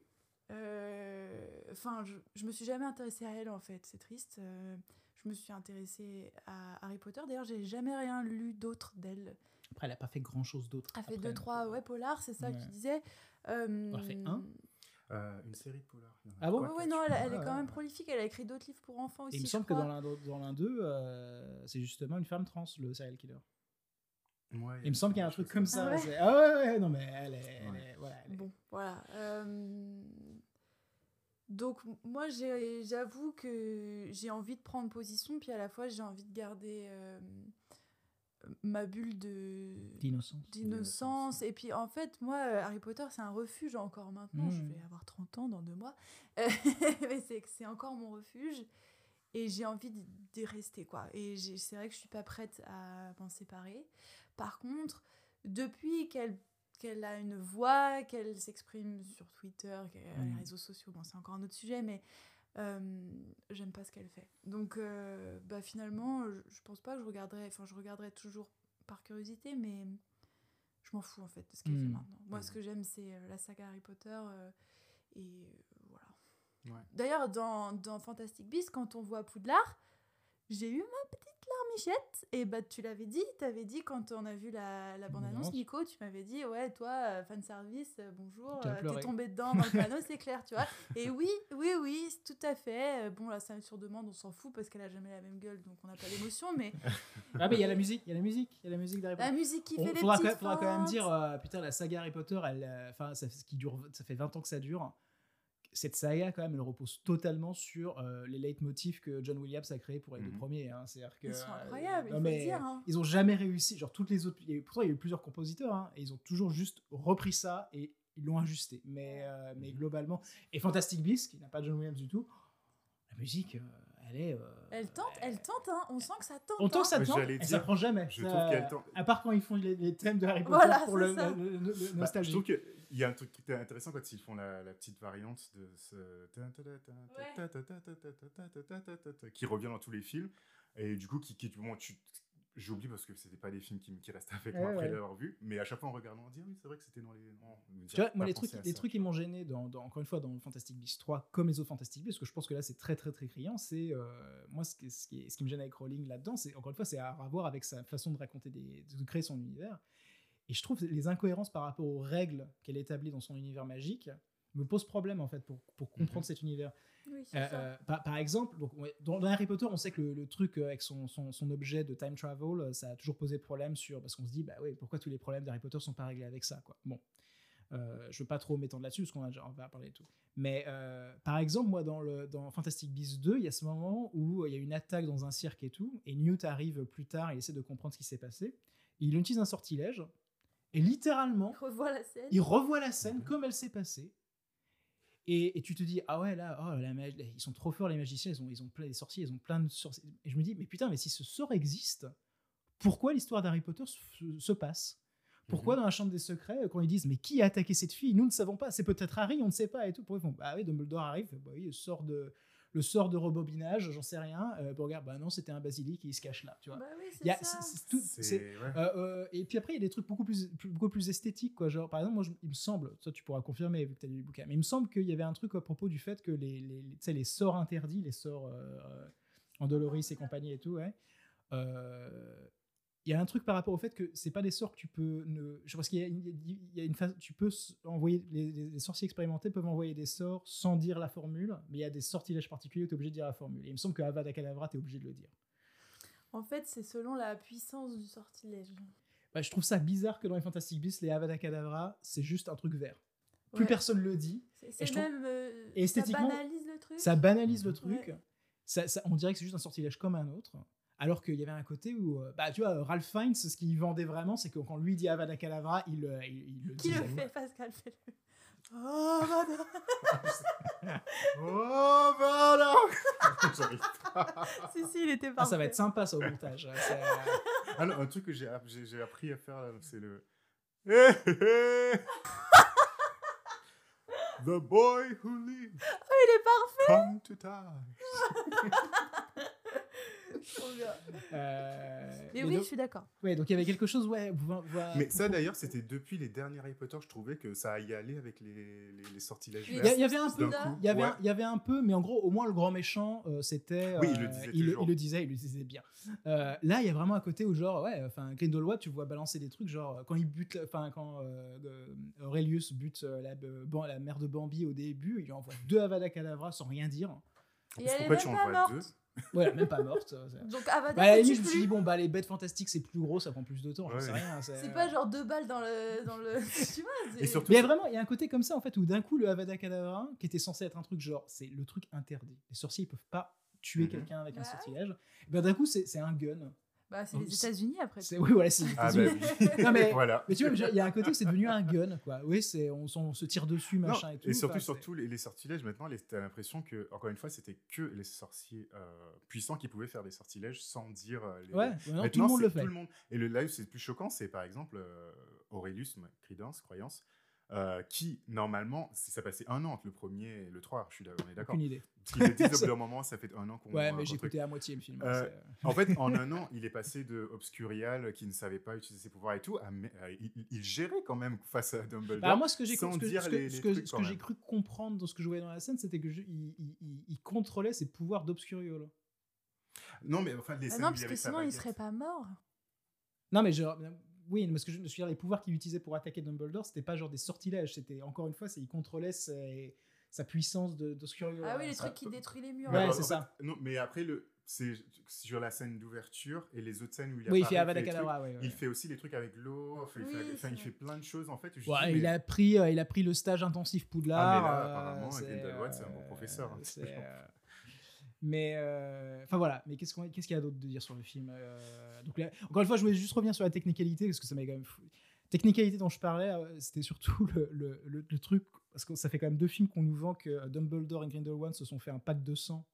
Euh, Enfin, je, je me suis jamais intéressée à elle en fait, c'est triste. Euh, je me suis intéressée à Harry Potter. D'ailleurs, j'ai jamais rien lu d'autre d'elle. Après, elle a pas fait grand chose d'autre. Elle a fait deux, trois ouais, polars, c'est ça que tu disais. Euh, Elle a fait un Euh, une série de polars. Ah bon Oui, non, elle, est quand même ouais. prolifique. Elle a écrit d'autres livres pour enfants Et aussi. il me semble que dans l'un dans l'un d'eux, euh, c'est justement une femme trans, le serial killer. Ouais, Il me semble qu'il y a un truc comme ça. Ah ouais Ah ouais, ouais, non, mais elle est. elle Ouais. est- voilà, elle est- Bon, voilà. Euh, Donc, moi, j'ai- j'avoue que j'ai envie de prendre position, puis à la fois, j'ai envie de garder euh, ma bulle de D'innocence. d'innocence. Et puis, en fait, moi, euh, Harry Potter, c'est un refuge encore maintenant. Je Mhm. vais avoir 30 ans dans deux mois. Mais c'est que c'est encore mon refuge. Et j'ai envie d'y rester, quoi. Et j'ai- c'est vrai que je suis pas prête à m'en séparer. Par contre, depuis qu'elle qu'elle a une voix, qu'elle s'exprime sur Twitter, qu'elle a les réseaux sociaux, bon, c'est encore un autre sujet, mais euh, j'aime pas ce qu'elle fait. Donc, euh, bah, finalement, je, je pense pas que je regarderai, enfin, je regarderai toujours par curiosité, mais je m'en fous en fait de ce qu'elle fait Mhm. maintenant. Moi, ce Mhm. que j'aime, c'est euh, la saga Harry Potter, euh, et voilà. Ouais. D'ailleurs, dans, dans Fantastic Beasts, quand on voit Poudlard, j'ai eu ma larmichette. Et bah, tu l'avais dit, t'avais dit quand on a vu la, la bande-annonce. Nico, tu m'avais dit, ouais, toi, euh, fanservice, euh, bonjour, euh, t'es tombé dedans dans le panneau, c'est clair, tu vois. Et oui, oui, oui, tout à fait. Bon, là, ça sur demande, on s'en fout parce qu'elle a jamais la même gueule, donc on n'a pas d'émotion, mais Ah, mais il y a la musique, il y a la musique, il y a la musique d'Harry Potter. la musique qui On- fait les faudra, quand petites même, faudra quand même dire, euh, putain, la saga Harry Potter, elle, euh, enfin, ça, ce qui dure, ça fait 20 ans que ça dure. Cette saga, quand même, elle repose totalement sur euh, les leitmotifs que John Williams a créés pour les deux Mhm. premiers. hein. C'est-à-dire que, Ils sont euh, incroyables, il non, faut mais le dire. hein. Ils ont jamais réussi. Genre, toutes les autres. il y a eu- pourtant, il y a eu plusieurs compositeurs, hein, et ils ont toujours juste repris ça et ils l'ont ajusté. Mais, euh, mais globalement. Et Fantastic Beasts, qui n'a pas John Williams du tout, la musique, euh, elle est. euh, Elle tente, elle tente, hein. on sent que ça tente. On tente hein. ça tente, elle dire, s'apprend jamais. je Ça, trouve qu'elle tente. À part quand ils font les, les thèmes de Harry Potter Voilà, pour c'est le, le- le- le- le Bah, nostalgie. je trouve qu'il y a un truc qui était intéressant quand ils font la, la petite variante de ce. qui revient dans tous les films. Et du coup, qui, qui bon, tu, j'oublie parce que c'était pas des films qui, qui restent avec moi après ouais. l'avoir vu. Mais à chaque fois en regardant, on dit oui, c'est vrai que c'était dans les. non, Tu vois, moi, les trucs, les trucs qui m'ont gêné, dans, dans- encore une fois, dans Fantastic Beasts 3, comme les autres Fantastic Beasts, parce que je pense que là, c'est très, très, très criant, c'est. euh, moi, ce qui, ce, qui, ce qui me gêne avec Rowling là-dedans, c'est, encore une fois, c'est à voir avec sa façon de raconter, des, de créer son univers. Et je trouve les incohérences par rapport aux règles qu'elle établit dans son univers magique me posent problème, en fait, pour, pour comprendre Mhm. cet univers. Oui, Euh, euh, par, par exemple, donc, dans, Harry Potter, on sait que le, le truc euh, avec son, son, son objet de time travel, ça a toujours posé problème sur. Parce qu'on se dit, bah oui, pourquoi tous les problèmes d'Harry Potter sont pas réglés avec ça, quoi. Bon. Euh, je veux pas trop m'étendre là-dessus, parce qu'on a déjà on va parler de tout. Mais euh, par exemple, moi, dans, le, dans Fantastic Beasts 2, il y a ce moment où il y a une attaque dans un cirque et tout, et Newt arrive plus tard, il essaie de comprendre ce qui s'est passé. Il utilise un sortilège, et littéralement, Revois la scène. il revoit la scène comme elle s'est passée. Et, et tu te dis, ah ouais, là, oh, la ils sont trop forts, les magiciens, ils ont, ils ont plein, les sorciers, ils ont plein de sorciers. Et je me dis, mais putain, mais si ce sort existe, pourquoi l'histoire d'Harry Potter se, se passe? Pourquoi dans la chambre des secrets, quand ils disent, mais qui a attaqué cette fille? Nous ne savons pas, c'est peut-être Harry, on ne sait pas et tout. Pourquoi ils font, bah oui, Dumbledore arrive, bah oui, sort de, le sort de rebobinage, j'en sais rien. Euh, bon, regarde, bah non, c'était un basilic, il se cache là, tu vois. Bah oui, c'est ouais. euh, euh, et puis après, il y a des trucs beaucoup plus, plus- beaucoup plus esthétiques. Quoi. Genre, par exemple, moi, je- il me semble, ça tu pourras confirmer vu que tu as lu le bouquin, mais il me semble qu'il y avait un truc à propos du fait que les, les, les- tu sais, les sorts interdits, les sorts euh, euh, Andoloris et compagnie et tout, ouais, euh, il y a un truc par rapport au fait que c'est pas des sorts que tu peux ne je pense qu'il y a, une- il y a une phase tu peux envoyer les, sorciers expérimentés peuvent envoyer des sorts sans dire la formule mais il y a des sortilèges particuliers où tu es obligé de dire la formule et il me semble que Avada Kedavra tu es obligé de le dire En fait, c'est selon la puissance du sortilège. Bah, je trouve ça bizarre que dans les Fantastic Beasts, les Avada Kedavra, c'est juste un truc vert. Plus Ouais. personne le dit. C'est trouve- même. euh, Et esthétiquement, ça banalise le truc. Ça banalise le truc. Ouais. Ça, ça- on dirait que c'est juste un sortilège comme un autre. Alors qu'il y avait un côté où, euh, bah, tu vois, Ralph Fiennes, ce qu'il vendait vraiment, c'est que quand lui dit Avada Kedavra, il, euh, il, il le Qui le fait Pascal fait-le. Oh, madame. Oh, voilà J'arrive pas. si, si, il était Ah, parfait. ça va être sympa, ça, au montage. hein, euh, Ah non, un truc que j'ai app- j'ai j'ai appris à faire, là, c'est le. The boy who lives Oh, il est parfait. come to die. Trop bien. Euh, Mais mais oui, donc- je suis d'accord. Ouais, donc il y avait quelque chose, ouais. vous- vous- Mais ça d'ailleurs, c'était depuis les derniers Harry Potter, je trouvais que ça y allait avec les, les, les sortilèges. Il y, avait un peu, il y avait, ouais. un, il y avait un peu, mais en gros, au moins le grand méchant, euh, c'était. Oui, il le euh, disait il, toujours. il le disait, il le disait bien. Euh, là, il y a vraiment un côté où genre, ouais, enfin, Grindelwald, tu vois balancer des trucs, genre quand il bute, enfin quand Aurelius bute la, euh, Ban- la mère de Bambi au début, il lui envoie deux Avada Kedavra sans rien dire. Et Parce pourquoi même tu en vois deux Voilà, même pas morte. Donc Avada, Bah, à la limite, je me suis dit, bon, bah, les bêtes fantastiques, c'est plus gros, ça prend plus de temps, j'en sais rien. C'est pas genre deux balles dans le. Dans le... tu vois Et surtout- Mais il y a vraiment, il y a un côté comme ça en fait où d'un coup le Avada Kedavra, qui était censé être un truc genre, c'est le truc interdit. Les sorciers ils peuvent pas tuer Mhm. quelqu'un avec un Ouais. sortilège. Ben d'un coup c'est un gun. Bah, c'est les États-Unis après. C'est oui voilà c'est les Ah bah États-Unis. oui. Non, mais- voilà. Mais tu vois, il y a un côté où c'est devenu un gun quoi. Oui c'est on, se tire dessus Non, machin et tout. et surtout, Enfin, surtout les, les sortilèges, maintenant, les- t'as l'impression que, encore une fois, c'était que les sorciers euh, puissants qui pouvaient faire des sortilèges sans dire. euh, les... Ouais, maintenant, tout le monde le fait. Tout le monde. Et le live, c'est plus choquant, c'est par exemple euh, Aurelius, Credence, croyance, euh, qui, normalement, si ça passait un an entre le premier et le 3, je suis d'accord, on est d'accord. Aucune idée. Parce qu'ils le disent au bout d'un moment, ça fait un an qu'on. Ouais mais j'ai écouté à moitié le film. Euh, En fait, en un an, il est passé de Obscurial, qui ne savait pas utiliser ses pouvoirs et tout, à il, il gérait quand même face à Dumbledore. Bah, moi, ce que j'ai cru comprendre dans ce que je voyais dans la scène, c'était que je- il, il- il- il contrôlait ses pouvoirs d'obscuriol. Non, mais enfin, les Bah scènes non, parce que sinon il baguette. serait pas mort. Non, mais genre, oui, mais ce que je me suis dit, les pouvoirs qu'il utilisait pour attaquer Dumbledore, c'était pas genre des sortilèges, c'était encore une fois, c'est il contrôlait ses- sa puissance de, d'obscuriol. Ah oui, les trucs qui détruisent les murs. Ouais, c'est ça. fait, non, mais après, le, c'est sur la scène d'ouverture et les autres scènes où il Oui, il fait Avada ouais, ouais. Il fait aussi les trucs avec l'eau, enfin, il, Oui, fait, il fait plein de choses en fait. je Ouais, dis, il mais- a pris, euh, il a pris le stage intensif Poudlard. Ah, mais là, euh, apparemment, c'est, Grindelwald, c'est un bon euh, professeur, hein. Mais euh, enfin voilà. Mais qu'est-ce qu'on, qu'est-ce qu'il y a d'autre de dire sur le film Euh, Donc là, encore une fois, je voulais juste revenir sur la technicalité parce que ça m'a quand même. Fou. Technicalité dont je parlais, euh, c'était surtout le, le, le- le truc parce que ça fait quand même deux films qu'on nous vend que Dumbledore et Grindelwald se sont fait un pacte de sang.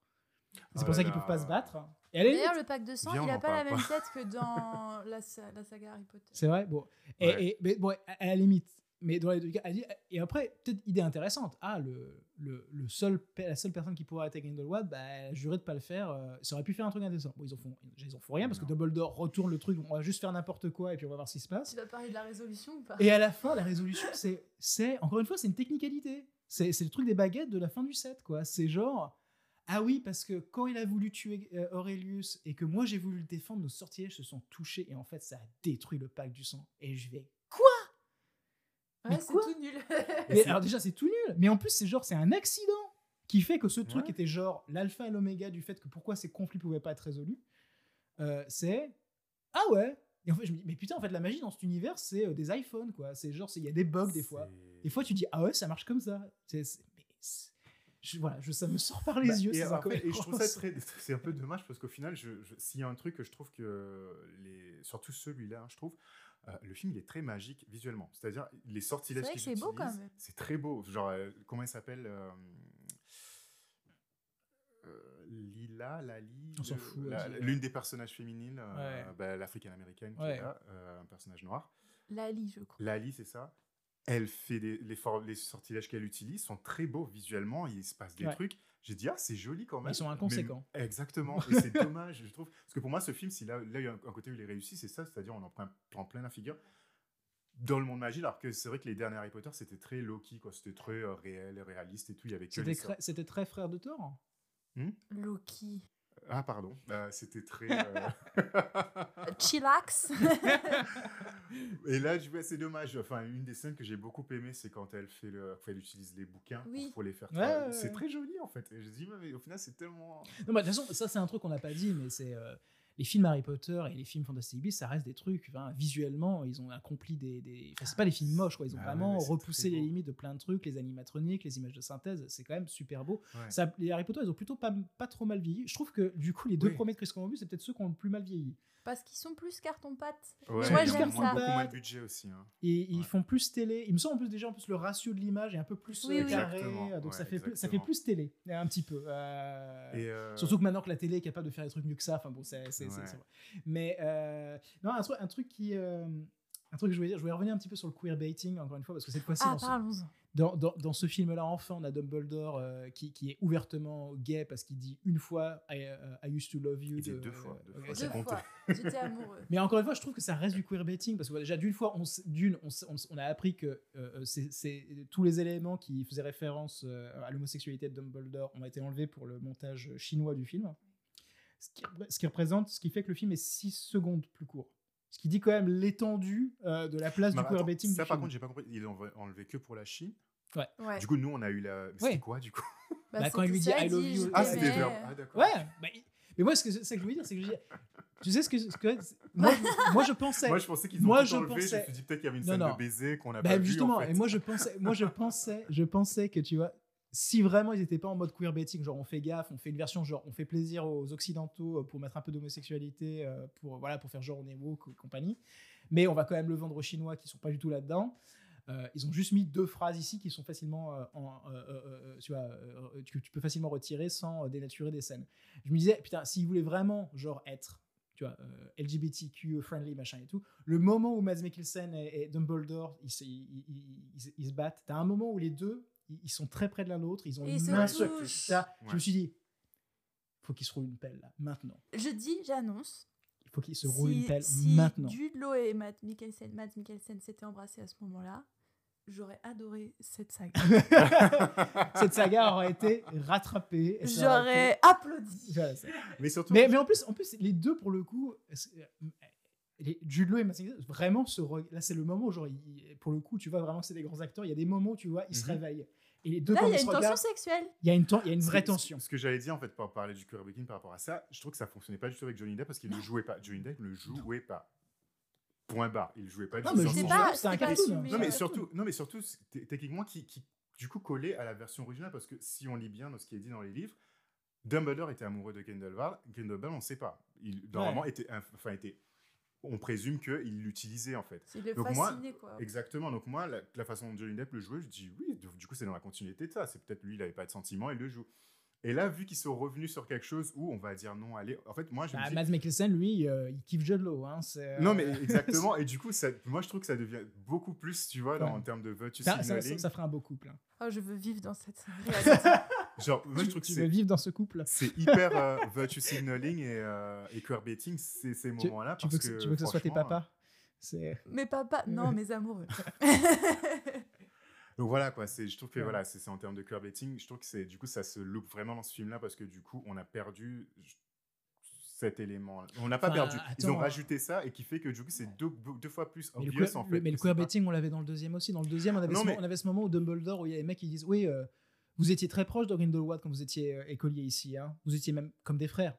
C'est Oh pour ça là qu'ils peuvent pas se battre. D'ailleurs, le pack de sang, Viens, il a en pas la même tête que dans la, sa- la saga Harry Potter. C'est vrai, bon. Et, Ouais. et- mais bon, à la limite. Mais dans les deux cas, elle dit- et après, peut-être idée intéressante. Ah, le, le, le seul, la seule personne qui pourrait attaquer Grindelwald, bah, elle a juré de pas le faire. euh, ça aurait pu faire un truc intéressant. Bon, ils en font, ils en font rien parce que. Dumbledore retourne le truc. On va juste faire n'importe quoi et puis on va voir ce qui se passe. Tu vas parler de la résolution ou pas? Et à la fin, la résolution, c'est, c'est encore une fois, c'est une technicalité. C'est, c'est le truc des baguettes de la fin du set, quoi. C'est genre, ah oui, parce que quand il a voulu tuer euh, Aurelius et que moi j'ai voulu le défendre, nos sortilèges se sont touchés et en fait, ça a détruit le pacte du sang. Et je vais, Ouais, c'est tout nul. mais alors déjà, c'est tout nul. Mais en plus, c'est genre, c'est un accident qui fait que ce truc Ouais. était genre l'alpha et l'oméga du fait que pourquoi ces conflits pouvaient pas être résolus. Euh, c'est ah ouais. Et en fait, je me dis, mais putain, en fait, la magie dans cet univers, c'est euh, des iPhones, quoi. C'est genre, c'est- il y a des bugs des fois. Des fois, tu dis, ah ouais, ça marche comme ça. C'est, c'est- mais c'est- je- voilà, je, ça me sort par les Bah, yeux. et, je trouve ça très, c'est un peu dommage parce qu'au final, je, je- s'il y a un truc que je trouve que les, surtout celui-là, hein, je trouve, euh, le film il est très magique visuellement. C'est-à-dire les sortilèges C'est vrai qu'ils que c'est beau, quand utilisent, même. C'est très beau. Genre euh, comment il s'appelle euh, euh, Lila, Lali, On s'en le- fout, la- l'une des personnages féminines, euh, Ouais. bah, l'africaine-américaine qui Ouais. est là, euh, un personnage noir. Lali, je crois. Lali, c'est ça. Elle fait des, les, les sortilèges qu'elle utilise sont très beaux visuellement. Il se passe des Ouais. trucs. J'ai dit ah c'est joli quand même. Ils sont Mais- inconséquents. exactement. Et c'est dommage, je trouve. Parce que pour moi, ce film, s'il a, là, il y a un, côté où il est réussi, c'est ça, c'est-à-dire on en prend, prend plein la figure dans le monde magie. Alors que c'est vrai que les derniers Harry Potter, c'était très low-key, quoi. C'était très euh, réel, réaliste et tout. Il y avait que C'était, très- c'était très frère de Thor? Loki. Ah pardon. Bah, c'était très. euh, Chillax. Et là, je vois, c'est dommage. Enfin, une des scènes que j'ai beaucoup aimé, c'est quand elle fait le, elle utilise les bouquins Oui. pour, les faire. Ouais, travailler. ouais, c'est ouais. très joli en fait. Et je dis, mais au final, c'est tellement. Non, bah, de toute façon, ça c'est un truc qu'on n'a pas dit, mais c'est euh, les films Harry Potter et les films Fantastic Beasts, ça reste des trucs. enfin, visuellement, ils ont accompli des. des... Enfin, c'est pas des films moches, quoi. Ils ont Ah vraiment repoussé les limites de plein de trucs, les animatroniques, les images de synthèse. C'est quand même super beau. Ouais. Ça, les Harry Potter, ils ont plutôt pas, pas trop mal vieilli. Je trouve que du coup, les deux Oui. premiers de Chris Columbus, c'est peut-être ceux qui ont le plus mal vieilli. Parce qu'ils sont plus carton-pâte. Ouais, moi, ils ont j'aime moins- ça. beaucoup moins de budget aussi. hein. Et ils font plus télé. Il me semble en plus déjà en plus le ratio de l'image est un peu plus Oui, euh, oui. carré, Exactement, donc ça fait plus, ça fait exactement. plus télé un petit peu. Euh, Et, euh, Surtout que maintenant que la télé est capable de faire des trucs mieux que ça, enfin bon, c'est vrai. Mais euh, non, un truc, un truc qui, euh, un truc que je voulais dire, je voulais revenir un petit peu sur le queerbaiting encore une fois parce que cette fois-ci Ah, dans ce-. Dans, dans, dans ce film-là, enfin, on a Dumbledore euh, qui, qui est ouvertement gay parce qu'il dit une fois I, euh, I used to love you. Il dit de- deux fois, deux euh, fois, Deux fois. J'étais amoureux. Mais encore une fois, je trouve que ça reste du queerbaiting parce que déjà d'une fois, on, s- d'une, on, s- on s- on a appris que euh, c'est, c'est- tous les éléments qui faisaient référence euh, à l'homosexualité de Dumbledore ont été enlevés pour le montage chinois du film. Ce qui, ce qui représente, ce qui fait que le film est 6 secondes plus court. Ce qui dit quand même l'étendue euh, de la place Mais du attends, queerbaiting ça, du par film. contre, j'ai pas compris. Ils l'ont enlevé que pour la Chine. Ouais. Du coup, nous, on a eu la. mais Ouais. C'était quoi, du coup? Bah, quand il lui dit ça, I love you. je Ah, c'était verbe. Ah, d'accord. Ouais, bah, mais moi, ce que, ça que je voulais dire, c'est que je dis, tu sais ce que, ce que moi, moi, je pensais. Moi, je pensais qu'ils ont Moi, tout je enlevé. Je me pensais- suis dit peut-être qu'il y avait une Non, scène non. de baiser qu'on n'a Bah, pas justement, en fait. et moi je pensais, moi je pensais, je pensais que tu vois, si vraiment ils étaient pas en mode queerbaiting, genre on fait gaffe, on fait une version genre on fait plaisir aux occidentaux euh, pour mettre un peu d'homosexualité, euh, pour voilà pour faire genre on est woke et compagnie, mais on va quand même le vendre aux Chinois qui sont pas du tout là-dedans. Euh, ils ont juste mis deux phrases ici qui sont facilement, en, tu vois, tu peux facilement retirer sans dénaturer des scènes. Je me disais, putain, s'ils voulaient vraiment, genre, être, tu vois, LGBTQ friendly, machin et tout, le moment où Mads Mikkelsen et, Dumbledore, ils- ils se battent, t'as un moment où les deux, ils, sont très près de l'un de l'autre, ils ont Et une ils se main sur- ça, Je me suis dit, faut qu'ils se roulent une pelle, là, maintenant. Je dis, j'annonce. Il faut qu'ils se roulent une Si, pelle, si maintenant. Jude Law et Matt Mikkelsen, Matt Mikkelsen s'étaient embrassés à ce moment-là, j'aurais adoré cette saga. Cette saga aurait été rattrapée. J'aurais été- applaudi. Voilà. Mais surtout. Mais, mais en, plus, en plus, les deux, pour le coup, les- Jude Law et Mads Mikkelsen, vraiment, là, c'est le moment où, genre, pour le coup, tu vois vraiment que c'est des grands acteurs. Il y a des moments où, tu vois, ils se Mhm. réveillent. Et les deux, Là, quand il y a une tension sexuelle. il y a une, ten- il y a une Ce vraie tension. Ce que j'allais dire en fait pour parler du queerbaiting par rapport à ça, je trouve que ça fonctionnait pas du tout avec Johnny Depp parce qu'il ne jouait pas. Johnny Depp ne jouait pas. Point barre. Il jouait pas. Non, du mais tout C'est un cartoon. Non mais surtout, non mais surtout, techniquement qui, qui du coup collait à la version originale parce que si on lit bien dans ce qui est dit dans les livres, Dumbledore était amoureux de Grindelwald. Grindelwald, on ne sait pas. Il normalement était, enfin était, on présume qu'il l'utilisait en fait. C'est le Donc moi, quoi. Exactement. Donc moi, la, la façon dont Johnny Depp le jouait, je dis oui. Du coup, c'est dans la continuité de ça. C'est peut-être lui, il n'avait pas de sentiments, il le joue. Et là, vu qu'ils sont revenus sur quelque chose où on va dire non, allez. En fait, moi, je Bah, dis. Mads Mikkelsen, lui, euh, il kiffe Jude Law. Hein, c'est, euh, Non, mais exactement. Et du coup, ça, moi, je trouve que ça devient beaucoup plus, tu vois, dans- en termes de virtue ça, ça, ça- ça ferait un beau couple. hein. Oh, je veux vivre dans cette réalité. Genre, moi, je trouve que tu veux vivre dans ce couple? C'est hyper euh, virtue signaling et, euh, et queerbaiting, c'est ces tu, moments-là. tu parce veux que, tu veux que ce soit tes papas? C'est mes papas, non, mes amoureux. Donc voilà quoi, c'est, je trouve que Ouais. voilà, c'est, en termes de queerbaiting, je trouve que c'est du coup ça se loupe vraiment dans ce film-là parce que du coup on a perdu cet élément. On n'a pas Enfin, perdu. Ils ont rajouté ça et qui fait que du coup c'est deux, deux fois plus mais le, obvious queer- en fait. mais le queerbaiting, on l'avait dans le deuxième aussi. Dans le deuxième, on avait, Non, ce, mais- mo- on avait ce moment où Dumbledore, où il y a des mecs qui disent Oui, euh, vous étiez très proche de Grindelwald quand vous étiez euh, écolier ici. hein. Vous étiez même comme des frères.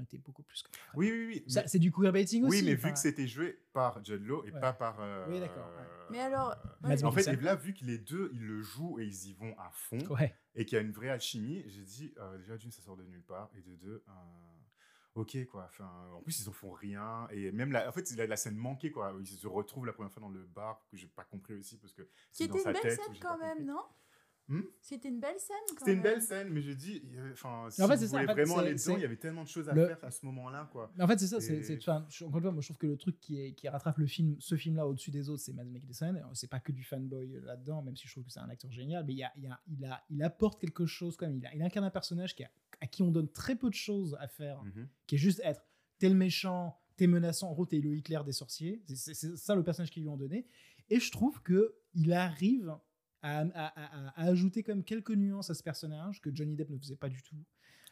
On était beaucoup plus que des frères. Oui oui oui. Ça, mais- C'est du queerbaiting aussi. oui mais enfin, vu que c'était joué par Judd Law et Ouais. pas par. euh, Oui, d'accord, ouais. Mais alors, ouais, En fait, et là, vu que les deux, ils le jouent et ils y vont à fond, Ouais. et qu'il y a une vraie alchimie, j'ai dit, euh, déjà, d'une, ça sort de nulle part, et de deux, euh, ok, quoi. Enfin, en plus, ils en font rien, et même, la, en fait, la, la scène manquée, quoi. Ils se retrouvent la première fois dans le bar, que j'ai pas compris aussi, parce que qui dans était sa une belle tête. scène quand même, compris. non? Hmm? C'était une belle scène C'était une belle scène, mais j'ai dit, euh, enfin, si En fait, vous c'est ça, en voulez fait, vraiment aller dedans, il y avait tellement de choses à le- faire à ce moment-là, quoi. Mais en fait, c'est ça. Et- c'est- je- encore une fois, moi, je trouve que le truc qui, est, qui rattrape le film, ce film-là au-dessus des autres, c'est Mads Mikkelsen. Alors, C'est pas que du fanboy là-dedans, même si je trouve que c'est un acteur génial. Mais il, y a, il, y a- il, a, il apporte quelque chose quand même. Il, a- il incarne un personnage qui a- à qui on donne très peu de choses à faire, Mhm. qui est juste être t'es le méchant, t'es menaçant. En gros, t'es le Hitler des sorciers. C'est ça le personnage qu'ils lui ont donné. Et je trouve que il arrive à, à- à- à ajouter quand même quelques nuances à ce personnage que Johnny Depp ne faisait pas du tout.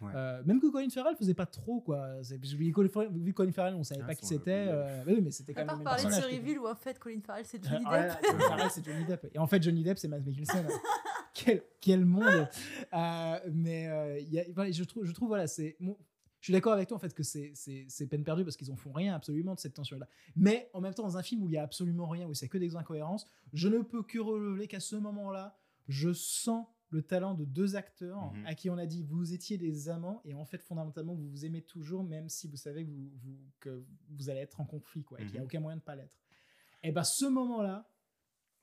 Ouais. Euh, même que Colin Farrell faisait pas trop quoi. Vu Colin Farrell- on savait Ah, pas qui c'était. euh, mais oui, mais c'était À quand même part le même parler de ce reveal où en fait Colin Farrell c'est Johnny Ah, Depp. ouais, Colin Farrell, c'est Johnny Depp. Et en fait, Johnny Depp, c'est Mads Mikkelsen. quel, quel monde Euh, Mais euh, il y a- voilà, je trouve, je trouve voilà, c'est. bon, suis d'accord avec toi en fait que c'est, peine perdue parce qu'ils en font rien absolument de cette tension-là. Mais en même temps, dans un film où il y a absolument rien, où c'est que des incohérences, je ne peux que relever qu'à ce moment-là, je sens le talent de deux acteurs Mhm. à qui on a dit vous étiez des amants et en fait fondamentalement vous vous aimez toujours même si vous savez que vous, vous- que vous allez être en conflit quoi et qu'il n'y a Mhm. aucun moyen de pas l'être. Et ben ce moment-là,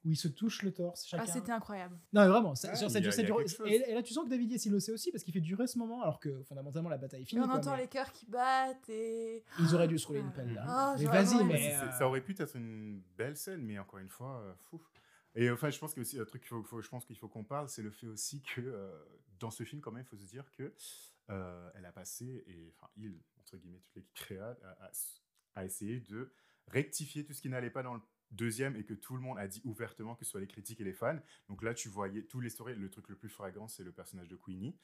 où ils se touchent le torse chacun. Ah, c'était incroyable. Non, mais vraiment, ça- Ah, sur il a- il dure- et, et là, tu sens que David Yates, il le sait aussi parce qu'il fait durer ce moment, alors que fondamentalement, la bataille est Et finie. on quoi, entend mais les cœurs qui battent et. Ils auraient dû se rouler une pelle là. Ah, mais vas-y, mais. Euh, Ça aurait pu être une belle scène, mais encore une fois, euh, fou. Et enfin, je pense que aussi un truc qu'il faut, faut- je pense qu'il faut qu'on parle, c'est le fait aussi que euh, dans ce film, quand même, il faut se dire que euh, elle a passé et enfin il entre guillemets toute l'équipe créa a, a- a essayé de rectifier tout ce qui n'allait pas dans le deuxième et que tout le monde a dit ouvertement, que ce soit les critiques et les fans. Donc là, tu voyais tous les stories. Le truc le plus flagrant, c'est le personnage de Queenie,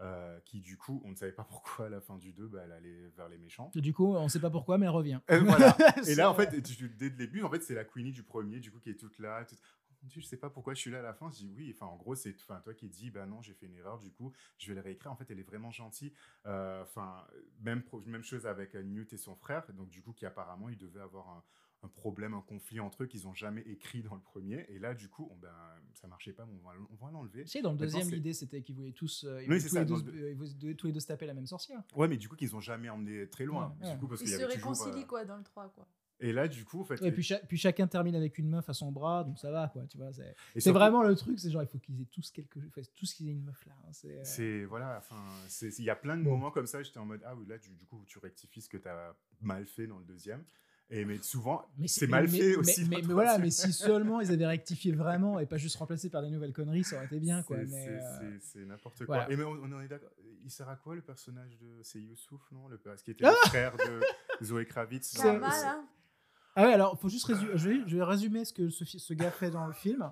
euh, qui du coup, on ne savait pas pourquoi à la fin du 2, bah, elle allait vers les méchants. Du coup, on sait pas pourquoi, mais elle revient. Et voilà. Et là, en fait, dès le début, en fait, c'est la Queenie du premier, du coup, qui est toute là. toute- Oh je sais pas pourquoi je suis là à la fin. Je dis oui. Enfin, en gros, c'est enfin, toi qui dis, bah non, j'ai fait une erreur, du coup, je vais le réécrire. En fait, elle est vraiment gentille. Euh, Enfin, même, même chose avec euh, Newt et son frère. Donc, du coup, qui apparemment, ils devaient avoir un, un problème, un conflit entre eux qu'ils ont jamais écrit dans le premier. Et là, du coup, on, ben, ça marchait pas, mais on va, on va l'enlever. Tu sais, dans le deuxième, l'idée c'était qu'ils voulaient tous, euh, ils Oui, voulaient c'est tous, ça, les deux, le- euh, ils voulaient tous les deux se taper la même sorcière. Ouais, mais du coup, qu'ils ont jamais emmené très loin. Ouais, ouais. Du coup, parce Ils qu'il y se toujours, réconcilient euh, quoi dans le 3 quoi. Et là, du coup, en fait. Et puis, cha- puis chacun termine avec une meuf à son bras, donc ça va quoi, tu vois. C'est et c'est surtout- vraiment le truc, c'est genre il faut qu'ils aient tous quelque chose, tous qu'ils aient une meuf là. hein, c'est, euh, C'est voilà, enfin, il y a plein de Bon. moments comme ça. J'étais en mode ah oui là du, du coup tu rectifies ce que tu as mal fait dans le deuxième. Et mais souvent Mais c'est mal mais- fait mais- aussi. Mais, voilà, mais si seulement ils avaient rectifié vraiment et pas juste remplacé par des nouvelles conneries, ça aurait été bien quoi. C'est- euh, c'est- n'importe voilà. quoi. Et mais on, est d'accord. Il sert à quoi le personnage de c'est Youssouf non le ce qui était Ah le frère de Zoé Kravitz. C'est- dans- Pas mal, hein Ah ouais, alors faut juste résumer. Je vais, je vais résumer ce que ce, gars fait dans le film.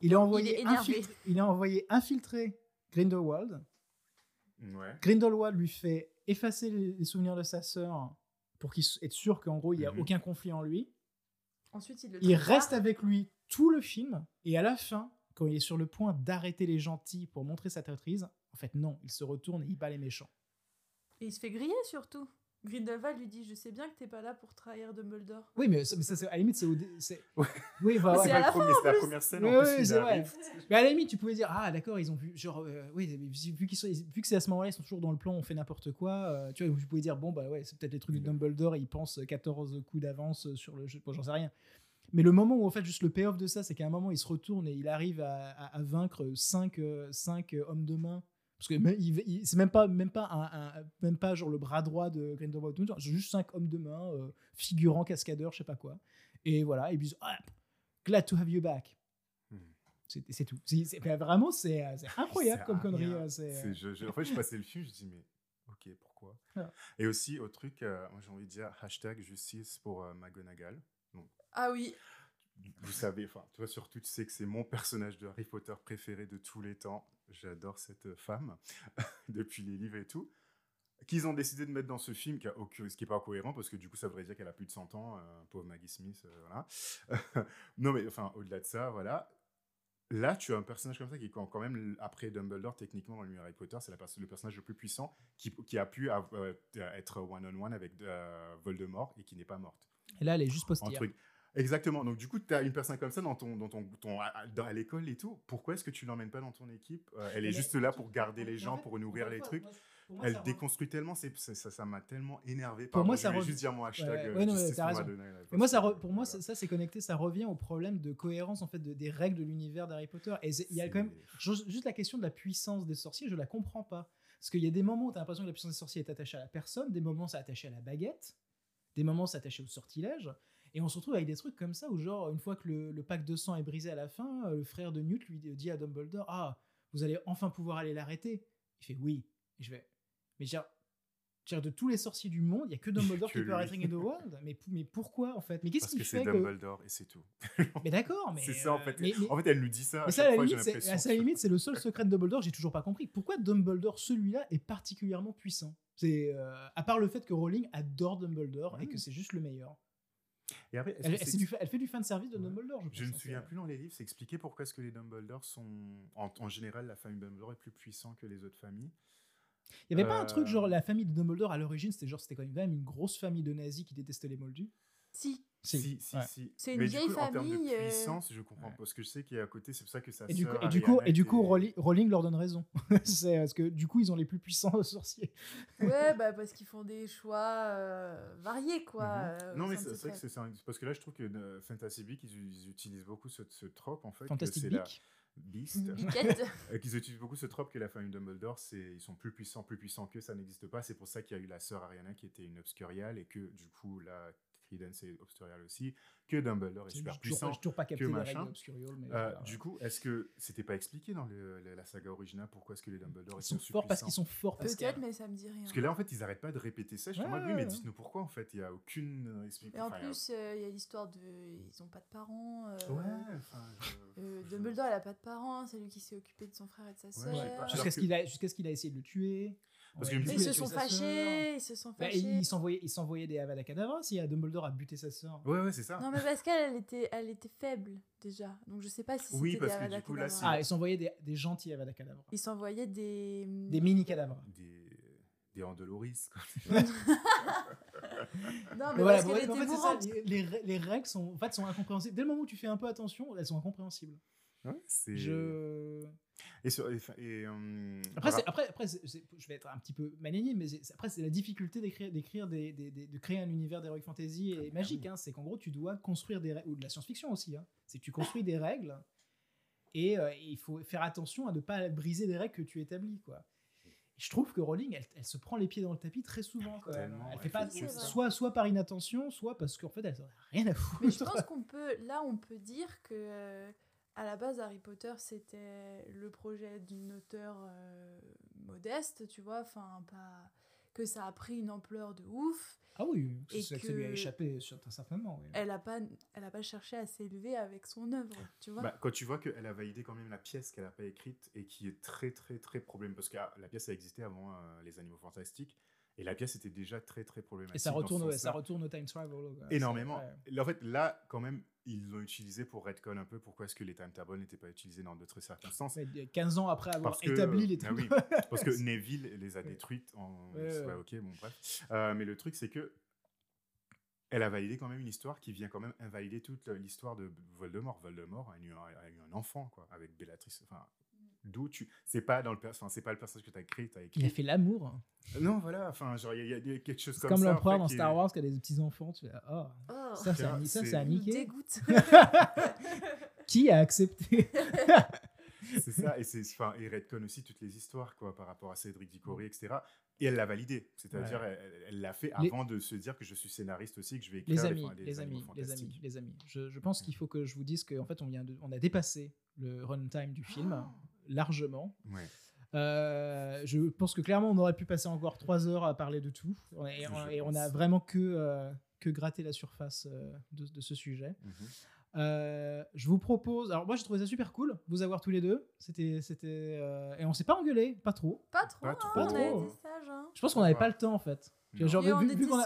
Il est envoyé, Il est énervé. infiltrer- il est envoyé infiltrer Grindelwald. Ouais. Grindelwald lui fait effacer les, les souvenirs de sa sœur pour qu'il être sûr qu'en gros il n'y a Mhm. aucun conflit en lui. Ensuite, il le Il reste pas. avec lui tout le film et à la fin, quand il est sur le point d'arrêter les gentils pour montrer sa traîtrise, en fait non, il se retourne et il bat les méchants. Et il se fait griller surtout. Grindelwald lui dit Je sais bien que t'es pas là pour trahir Dumbledore. Oui, mais ça, mais ça, c'est- à la limite c'est au dé- c'est- Ouais. Oui, voilà, C'est la premier, première scène Oui, en plus. oui, c'est vrai. arrive. Mais à la limite, tu pouvais dire ah d'accord, ils ont vu genre euh, oui, mais vu qu'ils sont vu que c'est à ce moment-là, ils sont toujours dans le plan, on fait n'importe quoi. euh, tu vois, tu pouvais dire bon bah ouais, c'est peut-être les trucs de Dumbledore, et ils pensent 14 coups d'avance sur le jeu, bon, j'en sais rien. Mais le moment où en fait juste le payoff de ça, c'est qu'à un moment il se retourne et il arrive à, à- à vaincre 5 cinq hommes de main. Parce que même- il- il- c'est même pas même pas un, un- même pas genre le bras droit de Grindelwald, juste cinq hommes de main, euh, figurants, cascadeurs, je sais pas quoi. Et voilà, et puis ils disent, Ah, glad to have you back. Hmm. C'est c'est tout. C'est- c'est- mais vraiment, c'est euh, c'est incroyable C'est comme connerie. euh, c'est, C'est- je- je- en fait, je passais le film, je dis mais ok pourquoi? Ah. Et aussi au truc, euh, moi j'ai envie de dire hashtag justice pour euh, McGonagall. Ah oui, vous savez, enfin, toi surtout, tu sais que c'est mon personnage de Harry Potter préféré de tous les temps. J'adore cette femme depuis les livres et tout. Qu'ils ont décidé de mettre dans ce film, qui a aucun- ce qui n'est pas cohérent, parce que du coup, ça voudrait dire qu'elle a plus de 100 ans, euh, pauvre Maggie Smith, euh, voilà. non, mais enfin, au-delà de ça, voilà. Là, tu as un personnage comme ça qui est quand même, après Dumbledore, techniquement, dans l'univers Harry Potter, c'est le personnage le plus puissant qui, qui a pu euh, être one-on-one avec Voldemort et qui n'est pas morte Et là, elle est juste truc. Exactement. Donc, du coup, tu as une personne comme ça dans ton, dans ton, ton- à, à- dans- à l'école et tout. Pourquoi est-ce que tu l'emmènes pas dans ton équipe Euh, Elle est Mais- juste là pour garder les En gens, fait, pour nourrir les trucs? moi, pour moi, Elle déconstruit tellement, c'est, ça, m'a tellement énervé. Pour moi, ça je voulais re- juste dire mon hashtag. Ouais, euh, ouais, mais moi, ça re- pour moi, voilà. ça, c'est connecté, ça revient au problème de cohérence en fait de- des règles de l'univers d'Harry Potter. Et il y a quand même Juste la question de la puissance des sorciers, je la comprends pas. Parce qu'il y a des moments où tu as l'impression que la puissance des sorciers est attachée à la personne, des moments c'est attaché à la baguette, des moments c'est attaché au sortilège. Et on se retrouve avec des trucs comme ça où, genre, une fois que le, le pacte de sang est brisé à la fin, euh, le frère de Newt lui dit à Dumbledore Ah, vous allez enfin pouvoir aller l'arrêter. Il fait Oui. Et je vais. Mais genre, de tous les sorciers du monde, il y a que Dumbledore Que qui peut arrêter Grindelwald. Mais, mais pourquoi en fait? Mais qu'est-ce Parce qui que fait c'est que. Dumbledore et c'est tout. Mais d'accord, mais. c'est ça, en euh, fait. mais- mais- En fait, elle nous dit ça. mais ça, à la limite, à sa limite, c'est le seul secret de Dumbledore. J'ai toujours pas compris. Pourquoi Dumbledore, celui-là, est particulièrement puissant? C'est euh, à part le fait que Rowling adore Dumbledore et que c'est juste le meilleur. Et après, est-ce Elle, elle, du fa- elle fait du fan service de Ouais. Dumbledore. Je, ne me hein, souviens c'est- plus dans les livres, c'est expliqué pourquoi est-ce que les Dumbledore sont. En, en général, la famille Dumbledore est plus puissant que les autres familles. Il y avait pas un Euh, truc genre la famille de Dumbledore à l'origine, c'était genre c'était quand même une grosse famille de nazis qui détestaient les moldus? si. Si, Si, si, ouais. si. C'est une Mais du vieille coup, en termes famille, de euh, puissance, je comprends Ouais. pas. Parce que je sais qu'il y a à côté, c'est pour ça que ça Et du coup, et du coup, et du coup Rowling, Rowling leur donne raison. c'est parce que du coup, ils ont les plus puissants sorciers. Ouais, bah parce qu'ils font des choix euh, variés, quoi. euh, au non, mais c'est vrai que famille. c'est un- parce que là, je trouve que euh, Fantasy Beasts, ils, ils utilisent beaucoup ce, ce trope, en fait. Fantastic c'est la- Beak. Beast. Euh, qu'ils utilisent beaucoup ce trope que la famille Dumbledore, c'est ils sont plus puissants, plus puissants que ça n'existe pas. C'est pour ça qu'il y a eu la sœur Ariana qui était une obscuriale et que du coup là, Credence est obscuriale aussi, que Dumbledore est super puissant. pas- toujours pas capté machin. Obscurial, mais Euh, voilà, du coup, est-ce que c'était pas expliqué dans le- la, la saga originale pourquoi est-ce que les Dumbledore ils sont super forts parce qu'ils sont forts. Peut-être, mais ça me dit rien. Parce que là, en fait, ils arrêtent pas de répéter ça. Je suis en mode, Ouais, oui, mais dites-nous pourquoi, en fait. Il y a aucune euh, explication. Et en il plus, euh, il y a l'histoire de. Ils ont pas de parents. euh, Ouais, enfin. je- euh, Dumbledore, elle a pas de parents. C'est lui qui s'est occupé de son frère et de sa sœur. ouais. Alors Jusqu'à ce que- qu'il a, jusqu'à ce qu'il a essayé de le tuer. Parce Ouais, que- ils se sont fâchés. Ils se sont Bah, fâchés. il s'envoyait, il s'envoyait des Avada Kedavra si Dumbledore a buté sa sœur. Ouais, ouais, c'est ça. Non, mais parce qu'elle, elle était, elle était faible déjà. Donc je sais pas si Oui, c'était parce des que du Avada coup, là, Ah, il s'envoyait des, des gentils Avada Kedavra. Ils s'envoyaient des. Des mini cadavres. Des, des Andoloris, quoi. Non, mais Mais voilà, parce en fait, c'est ça, les, les- les règles sont, en fait, sont incompréhensibles. Dès le moment où tu fais un peu attention, elles sont incompréhensibles. Ouais, c'est. Je... Et, sur- et, et, euh, Après, c'est- après, après c'est- je vais être un petit peu maligné, mais c'est- après, c'est la difficulté d'écrire, d'écrire des, des- des- de créer un univers d'heroic fantasy et magique. hein. C'est qu'en gros, tu dois construire des règles, ou de la science-fiction aussi. hein. C'est que tu construis des règles et euh, il faut faire attention à ne pas briser des règles que tu établis. Quoi. Je trouve que Rowling, elle, elle se prend les pieds dans le tapis très souvent. Quand même. Tellement, Elle ouais, fait pas, c'est soit, soit par inattention, soit parce qu'en fait, elle n'a rien à foutre. Mais je pense qu'on peut, là, on peut dire que euh, à la base, Harry Potter, c'était le projet d'une auteure euh, modeste, tu vois, enfin, pas que ça a pris une ampleur de ouf. Ah oui, que ça lui a échappé certainement. oui. Elle a pas, elle a pas cherché à s'élever avec son œuvre, tu vois. Bah, quand tu vois qu'elle a validé quand même la pièce qu'elle n'a pas écrite et qui est très très très problématique parce que ah, la pièce a existé avant euh, les Animaux Fantastiques et la pièce était déjà très très problématique. Et ça retourne, ouais, ça retourne au time travel. énormément. Ouais. En fait, là, quand même, ils l'ont utilisé pour redcon un peu pourquoi est-ce que les time tables n'étaient pas utilisés dans d'autres circonstances? Ouais, 15 ans après avoir Parce que, établi les ah trucs. oui, parce que Neville les a détruites en. Ouais, ouais. ouais, ok, bon, bref. Euh, mais le truc, c'est que. Elle a validé quand même une histoire qui vient quand même invalider toute l'histoire de Voldemort. Voldemort a eu un, a eu un enfant, quoi, avec Bellatrix. Enfin, d'où tu. C'est pas dans le perso- enfin, c'est pas le personnage que tu as créé, tu as écrit. Il a fait l'amour. Non, voilà, enfin, genre, il y, a- y a quelque chose comme, comme ça. l'empereur après, dans est- Star Wars qui a des petits enfants. Tu fais, oh, Oh, ça, c'est Ça, un- ça, c'est- c'est un me niqué. dégoûte. Qui a accepté C'est ça, et c'est enfin, et redcon aussi toutes les histoires quoi par rapport à Cédric Diggory, etc. Et elle l'a validé, c'est-à-dire Ouais. elle elle l'a fait Les- avant de se dire que je suis scénariste aussi, que je vais écrire Les des- amis, les amis, les amis, les amis. Je, je pense qu'il faut que je vous dise qu'en fait, on, vient de, on a dépassé le runtime du film Oh. Largement. Ouais. Euh, je pense que clairement, on aurait pu passer encore trois heures à parler de tout. Et, on- et on a vraiment que, euh, que gratté la surface euh, de, de ce sujet. Mhm. Euh, je vous propose. Alors, moi, j'ai trouvé ça super cool, vous avoir tous les deux. C'était. c'était euh, Et on s'est pas engueulé, pas trop. Pas trop, Pas hein, trop. Pas. Hein. Je pense qu'on n'avait pas le temps, en fait. Non. Genre, vu, vu qu'on a-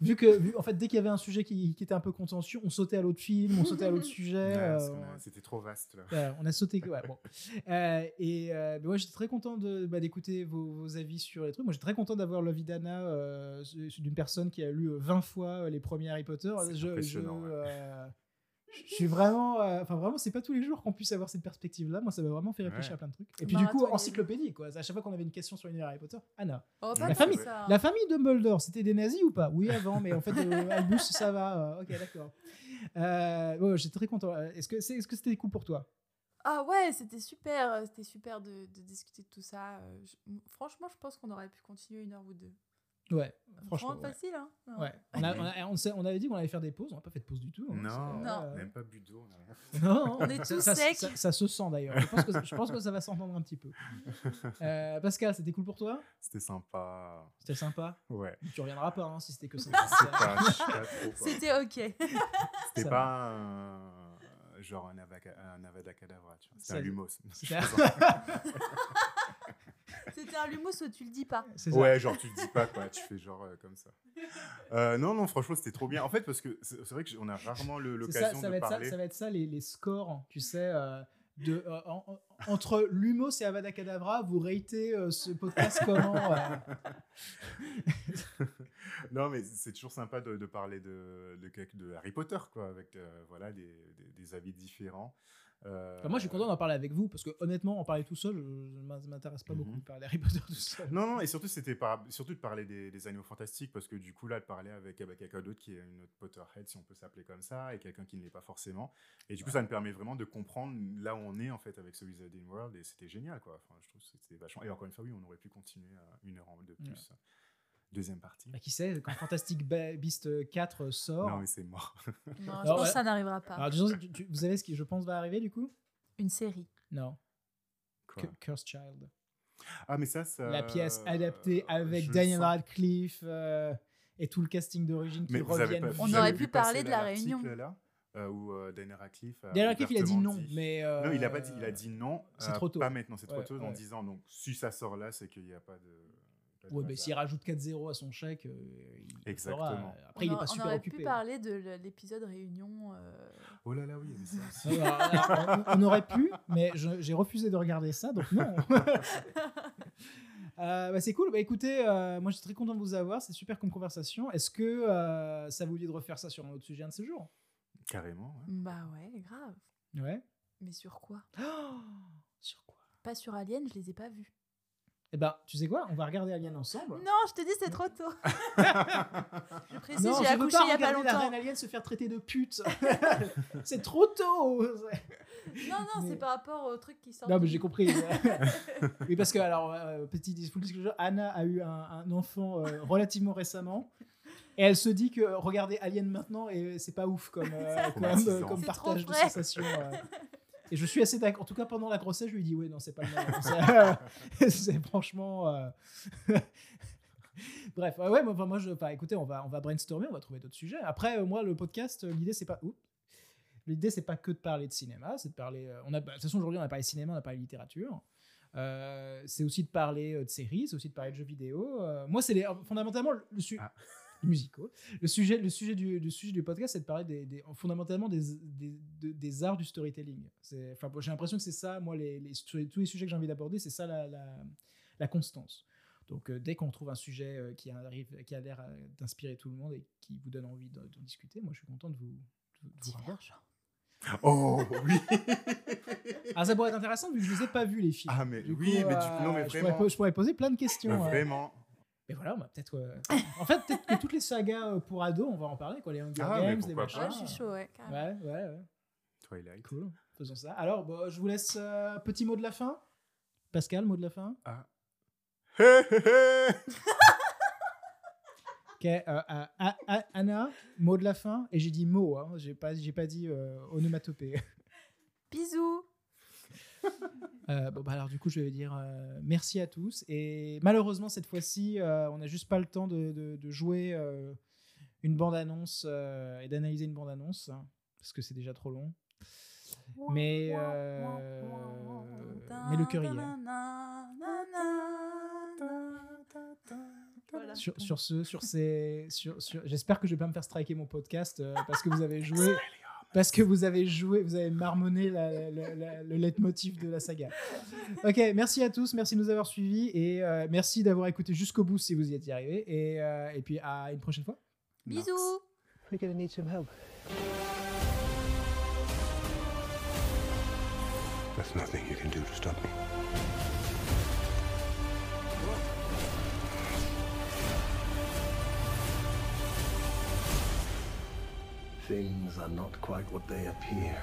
vu que, vu- en fait, dès qu'il y avait un sujet qui, qui était un peu contentieux, on sautait à l'autre film, on sautait à l'autre sujet. Ouais, euh, C'était trop vaste là. on a sauté. Ouais, bon. Euh, et euh, ouais, j'étais très content de, bah, d'écouter vos, vos avis sur les trucs. Moi, j'étais très content d'avoir l'avis d'Anna euh, d'une personne qui a lu euh, 20 fois les premiers Harry Potter. C'est Je, je, impressionnant, ouais. Euh, je suis vraiment. euh, Enfin, vraiment, c'est pas tous les jours qu'on puisse avoir cette perspective-là. Moi, ça m'a vraiment fait réfléchir Ouais. à plein de trucs. Et puis, du coup, encyclopédie, quoi. À chaque fois qu'on avait une question sur l'univers Harry Potter, Anna. Oh, La famille- ça. La famille Dumbledore, c'était des nazis ou pas? Oui, avant, mais en fait, euh, Albus, ça va. euh, ok, d'accord. Euh, ouais, J'étais très content. Euh, Est-ce que c'est- est-ce que c'était cool pour toi? Ah ouais, c'était super. C'était super de, de discuter de tout ça. Euh, je- franchement, je pense qu'on aurait pu continuer une heure ou deux. Ouais, franchement. Ouais. facile, hein Ouais. On, a- on a- on s'est- on avait dit qu'on allait faire des pauses, on n'a pas fait de pause du tout. hein. Non, C'est- Non. euh, Même pas bu d'eau, non, On est tous ça- secs. Ça, ça se sent d'ailleurs. Je pense que, je pense que ça va s'entendre un petit peu. Euh, Pascal, c'était cool pour toi? C'était sympa. C'était sympa? Ouais. Tu reviendras pas hein, si c'était que quoi. C'était ok. C'était pas un, genre un, avada kedavra, tu vois. C'était Ça- un lumos. C'était- un lumos, tu le dis pas. Ouais, genre tu le dis pas quoi, tu fais genre euh, comme ça. Euh, non, non, franchement c'était trop bien. En fait, parce que c'est vrai qu'on a rarement le- C'est ça, l'occasion de va être ça, parler. ça va être ça les, les scores, tu sais, euh, de, euh, en- en- entre Lumos et Avada Kedavra, vous ratez euh, ce podcast comment euh non, mais c'est toujours sympa de, de parler de, de, Harry Potter, quoi, avec euh, voilà, des, des- des avis différents. Euh, Enfin, Moi, je suis content d'en parler avec vous parce que honnêtement, en parler tout seul, je ne m'intéresse pas beaucoup Mhm. de parler Harry Potter tout seul. Non, non, et surtout, c'était par- surtout de parler des, des animaux fantastiques, parce que du coup, là, de parler avec, avec quelqu'un d'autre qui est une autre Potterhead, si on peut s'appeler comme ça, et quelqu'un qui ne l'est pas forcément. Et du coup, ça me permet vraiment de comprendre là où on est, en fait, avec ce Wizarding World, et c'était génial, quoi. Enfin, je trouve que c'était vachement. Et encore une fois, oui, on aurait pu continuer à une heure en- de plus. Deuxième partie. Bah, qui sait, quand Fantastic Beast 4 sort. Non, mais c'est mort. Non, je Alors, pense ouais. que ça n'arrivera pas. Alors, disons, tu- tu- vous savez ce qui, je pense, va arriver du coup? Une série. Non. Quoi? Cu- Cursed Child. Ah, mais ça, ça. La pièce adaptée avec je Daniel Radcliffe euh, et tout le casting d'origine qui reviennent. On aurait pu parler de la Réunion. là, euh, où euh, Daniel Radcliffe. Daniel Radcliffe, il a dit non, dit- mais. euh, Non, il a pas dit, il a dit non. c'est euh, trop tôt. Pas maintenant, c'est trop Ouais, tôt, en ouais. disant donc si ça sort là, c'est qu'il n'y a pas de. Pas Ouais, mais hasard. s'il rajoute 4-0 à son chèque, euh, il le fera. Exactement. Après, il on, est pas a- super on aurait occupé. pu parler de l'épisode Réunion. euh, Oh là là, oui, mais ça aussi. Alors, alors, on, on aurait pu, mais j'ai refusé de regarder ça, donc non. Euh, bah, c'est cool. Bah, écoutez, euh, moi, je suis très content de vous avoir. C'est super comme conversation. Est-ce que euh, ça vous dit de refaire ça sur un autre sujet un de ces jours? Carrément. ouais. Bah ouais, grave. Ouais. Mais sur quoi? Sur quoi? Pas sur Alien, je les ai pas vus. Eh ben, tu sais quoi? On va regarder Alien ensemble. Non, je te dis, c'est trop tôt. je précise, j'ai je veux accouché pas il y a pas regarder la longtemps. reine alien se faire traiter de pute. c'est trop tôt. Non, non, Mais- c'est par rapport au truc qui sort. Non, mais j'ai compris. oui, parce que, alors, euh, petit disclosure, Anna a eu un, un enfant euh, relativement récemment. Et elle se dit que regarder Alien maintenant, et c'est pas ouf comme, euh, comme, euh, comme partage de sensations. Euh. Et je suis assez d'accord. En tout cas, pendant la grossesse, je lui dit, ouais, non, c'est pas le moment. C'est- franchement. euh, Bref, ouais, ouais, moi, moi je, enfin, écoutez, on va, on va brainstormer, on va trouver d'autres sujets. Après, euh, moi, le podcast, euh, l'idée, c'est pas. Oups. L'idée, c'est pas que de parler de cinéma, c'est de parler. euh, on a, bah, de toute façon, aujourd'hui, on a parlé cinéma, on a parlé littérature. Euh, c'est aussi de parler euh, de séries, c'est aussi de parler de jeux vidéo. Euh, moi, c'est les- fondamentalement le, le Ah. Musicaux. Le sujet, le sujet du, le sujet du podcast, c'est de parler des, des- fondamentalement des, des, de- des arts du storytelling. C'est- Enfin, j'ai l'impression que c'est ça, moi, les, tous les sujets que j'ai envie d'aborder, c'est ça la, la, la constance. Donc, euh, dès qu'on trouve un sujet euh, qui, arrive, qui a l'air euh, d'inspirer tout le monde et qui vous donne envie d'en discuter, moi, je suis content de vous, de- de vous revoir. Oh oui. Ah, ça pourrait être intéressant vu que je les ai pas vus les films. Ah, mais Du oui, mais du coup, non, mais je pourrais vraiment. je pourrais poser plein de questions. Mais euh. Vraiment. Mais voilà, on va peut-être. euh, En fait, peut-être que toutes les sagas euh, pour ados, on va en parler, quoi. Les Hunger Ah, Games, les machins. Ouais, je suis chaud, ouais. Ouais, ouais, ouais. Twilight. Cool. Faisons ça. Alors, bon, je vous laisse euh, petit mot de la fin. Pascal, mot de la fin. Hé, hé, hé. Ok. euh, euh, A- A- Anna, mot de la fin. Et j'ai dit mot, hein. J'ai pas, j'ai pas dit euh, onomatopée. Bisous. Euh, bon, bah alors du coup, je vais dire euh, merci à tous. Et malheureusement, cette fois-ci, euh, on n'a juste pas le temps de, de- de jouer une bande-annonce et d'analyser une bande-annonce, hein, parce que c'est déjà trop long. Mais, mais le cœur y est. Voilà. Sur, sur ce, sur ces, sur, sur- j'espère que je vais pas me faire striker mon podcast parce que vous avez joué, parce que vous avez joué, vous avez marmonné la- la- la- le leitmotiv de la saga. Ok, merci à tous, merci de nous avoir suivis et euh, merci d'avoir écouté jusqu'au bout si vous y êtes arrivé et, euh, et puis à une prochaine fois. Bisous. We're gonna need some help. There's nothing you can do to stop me. Things are not quite what they appear.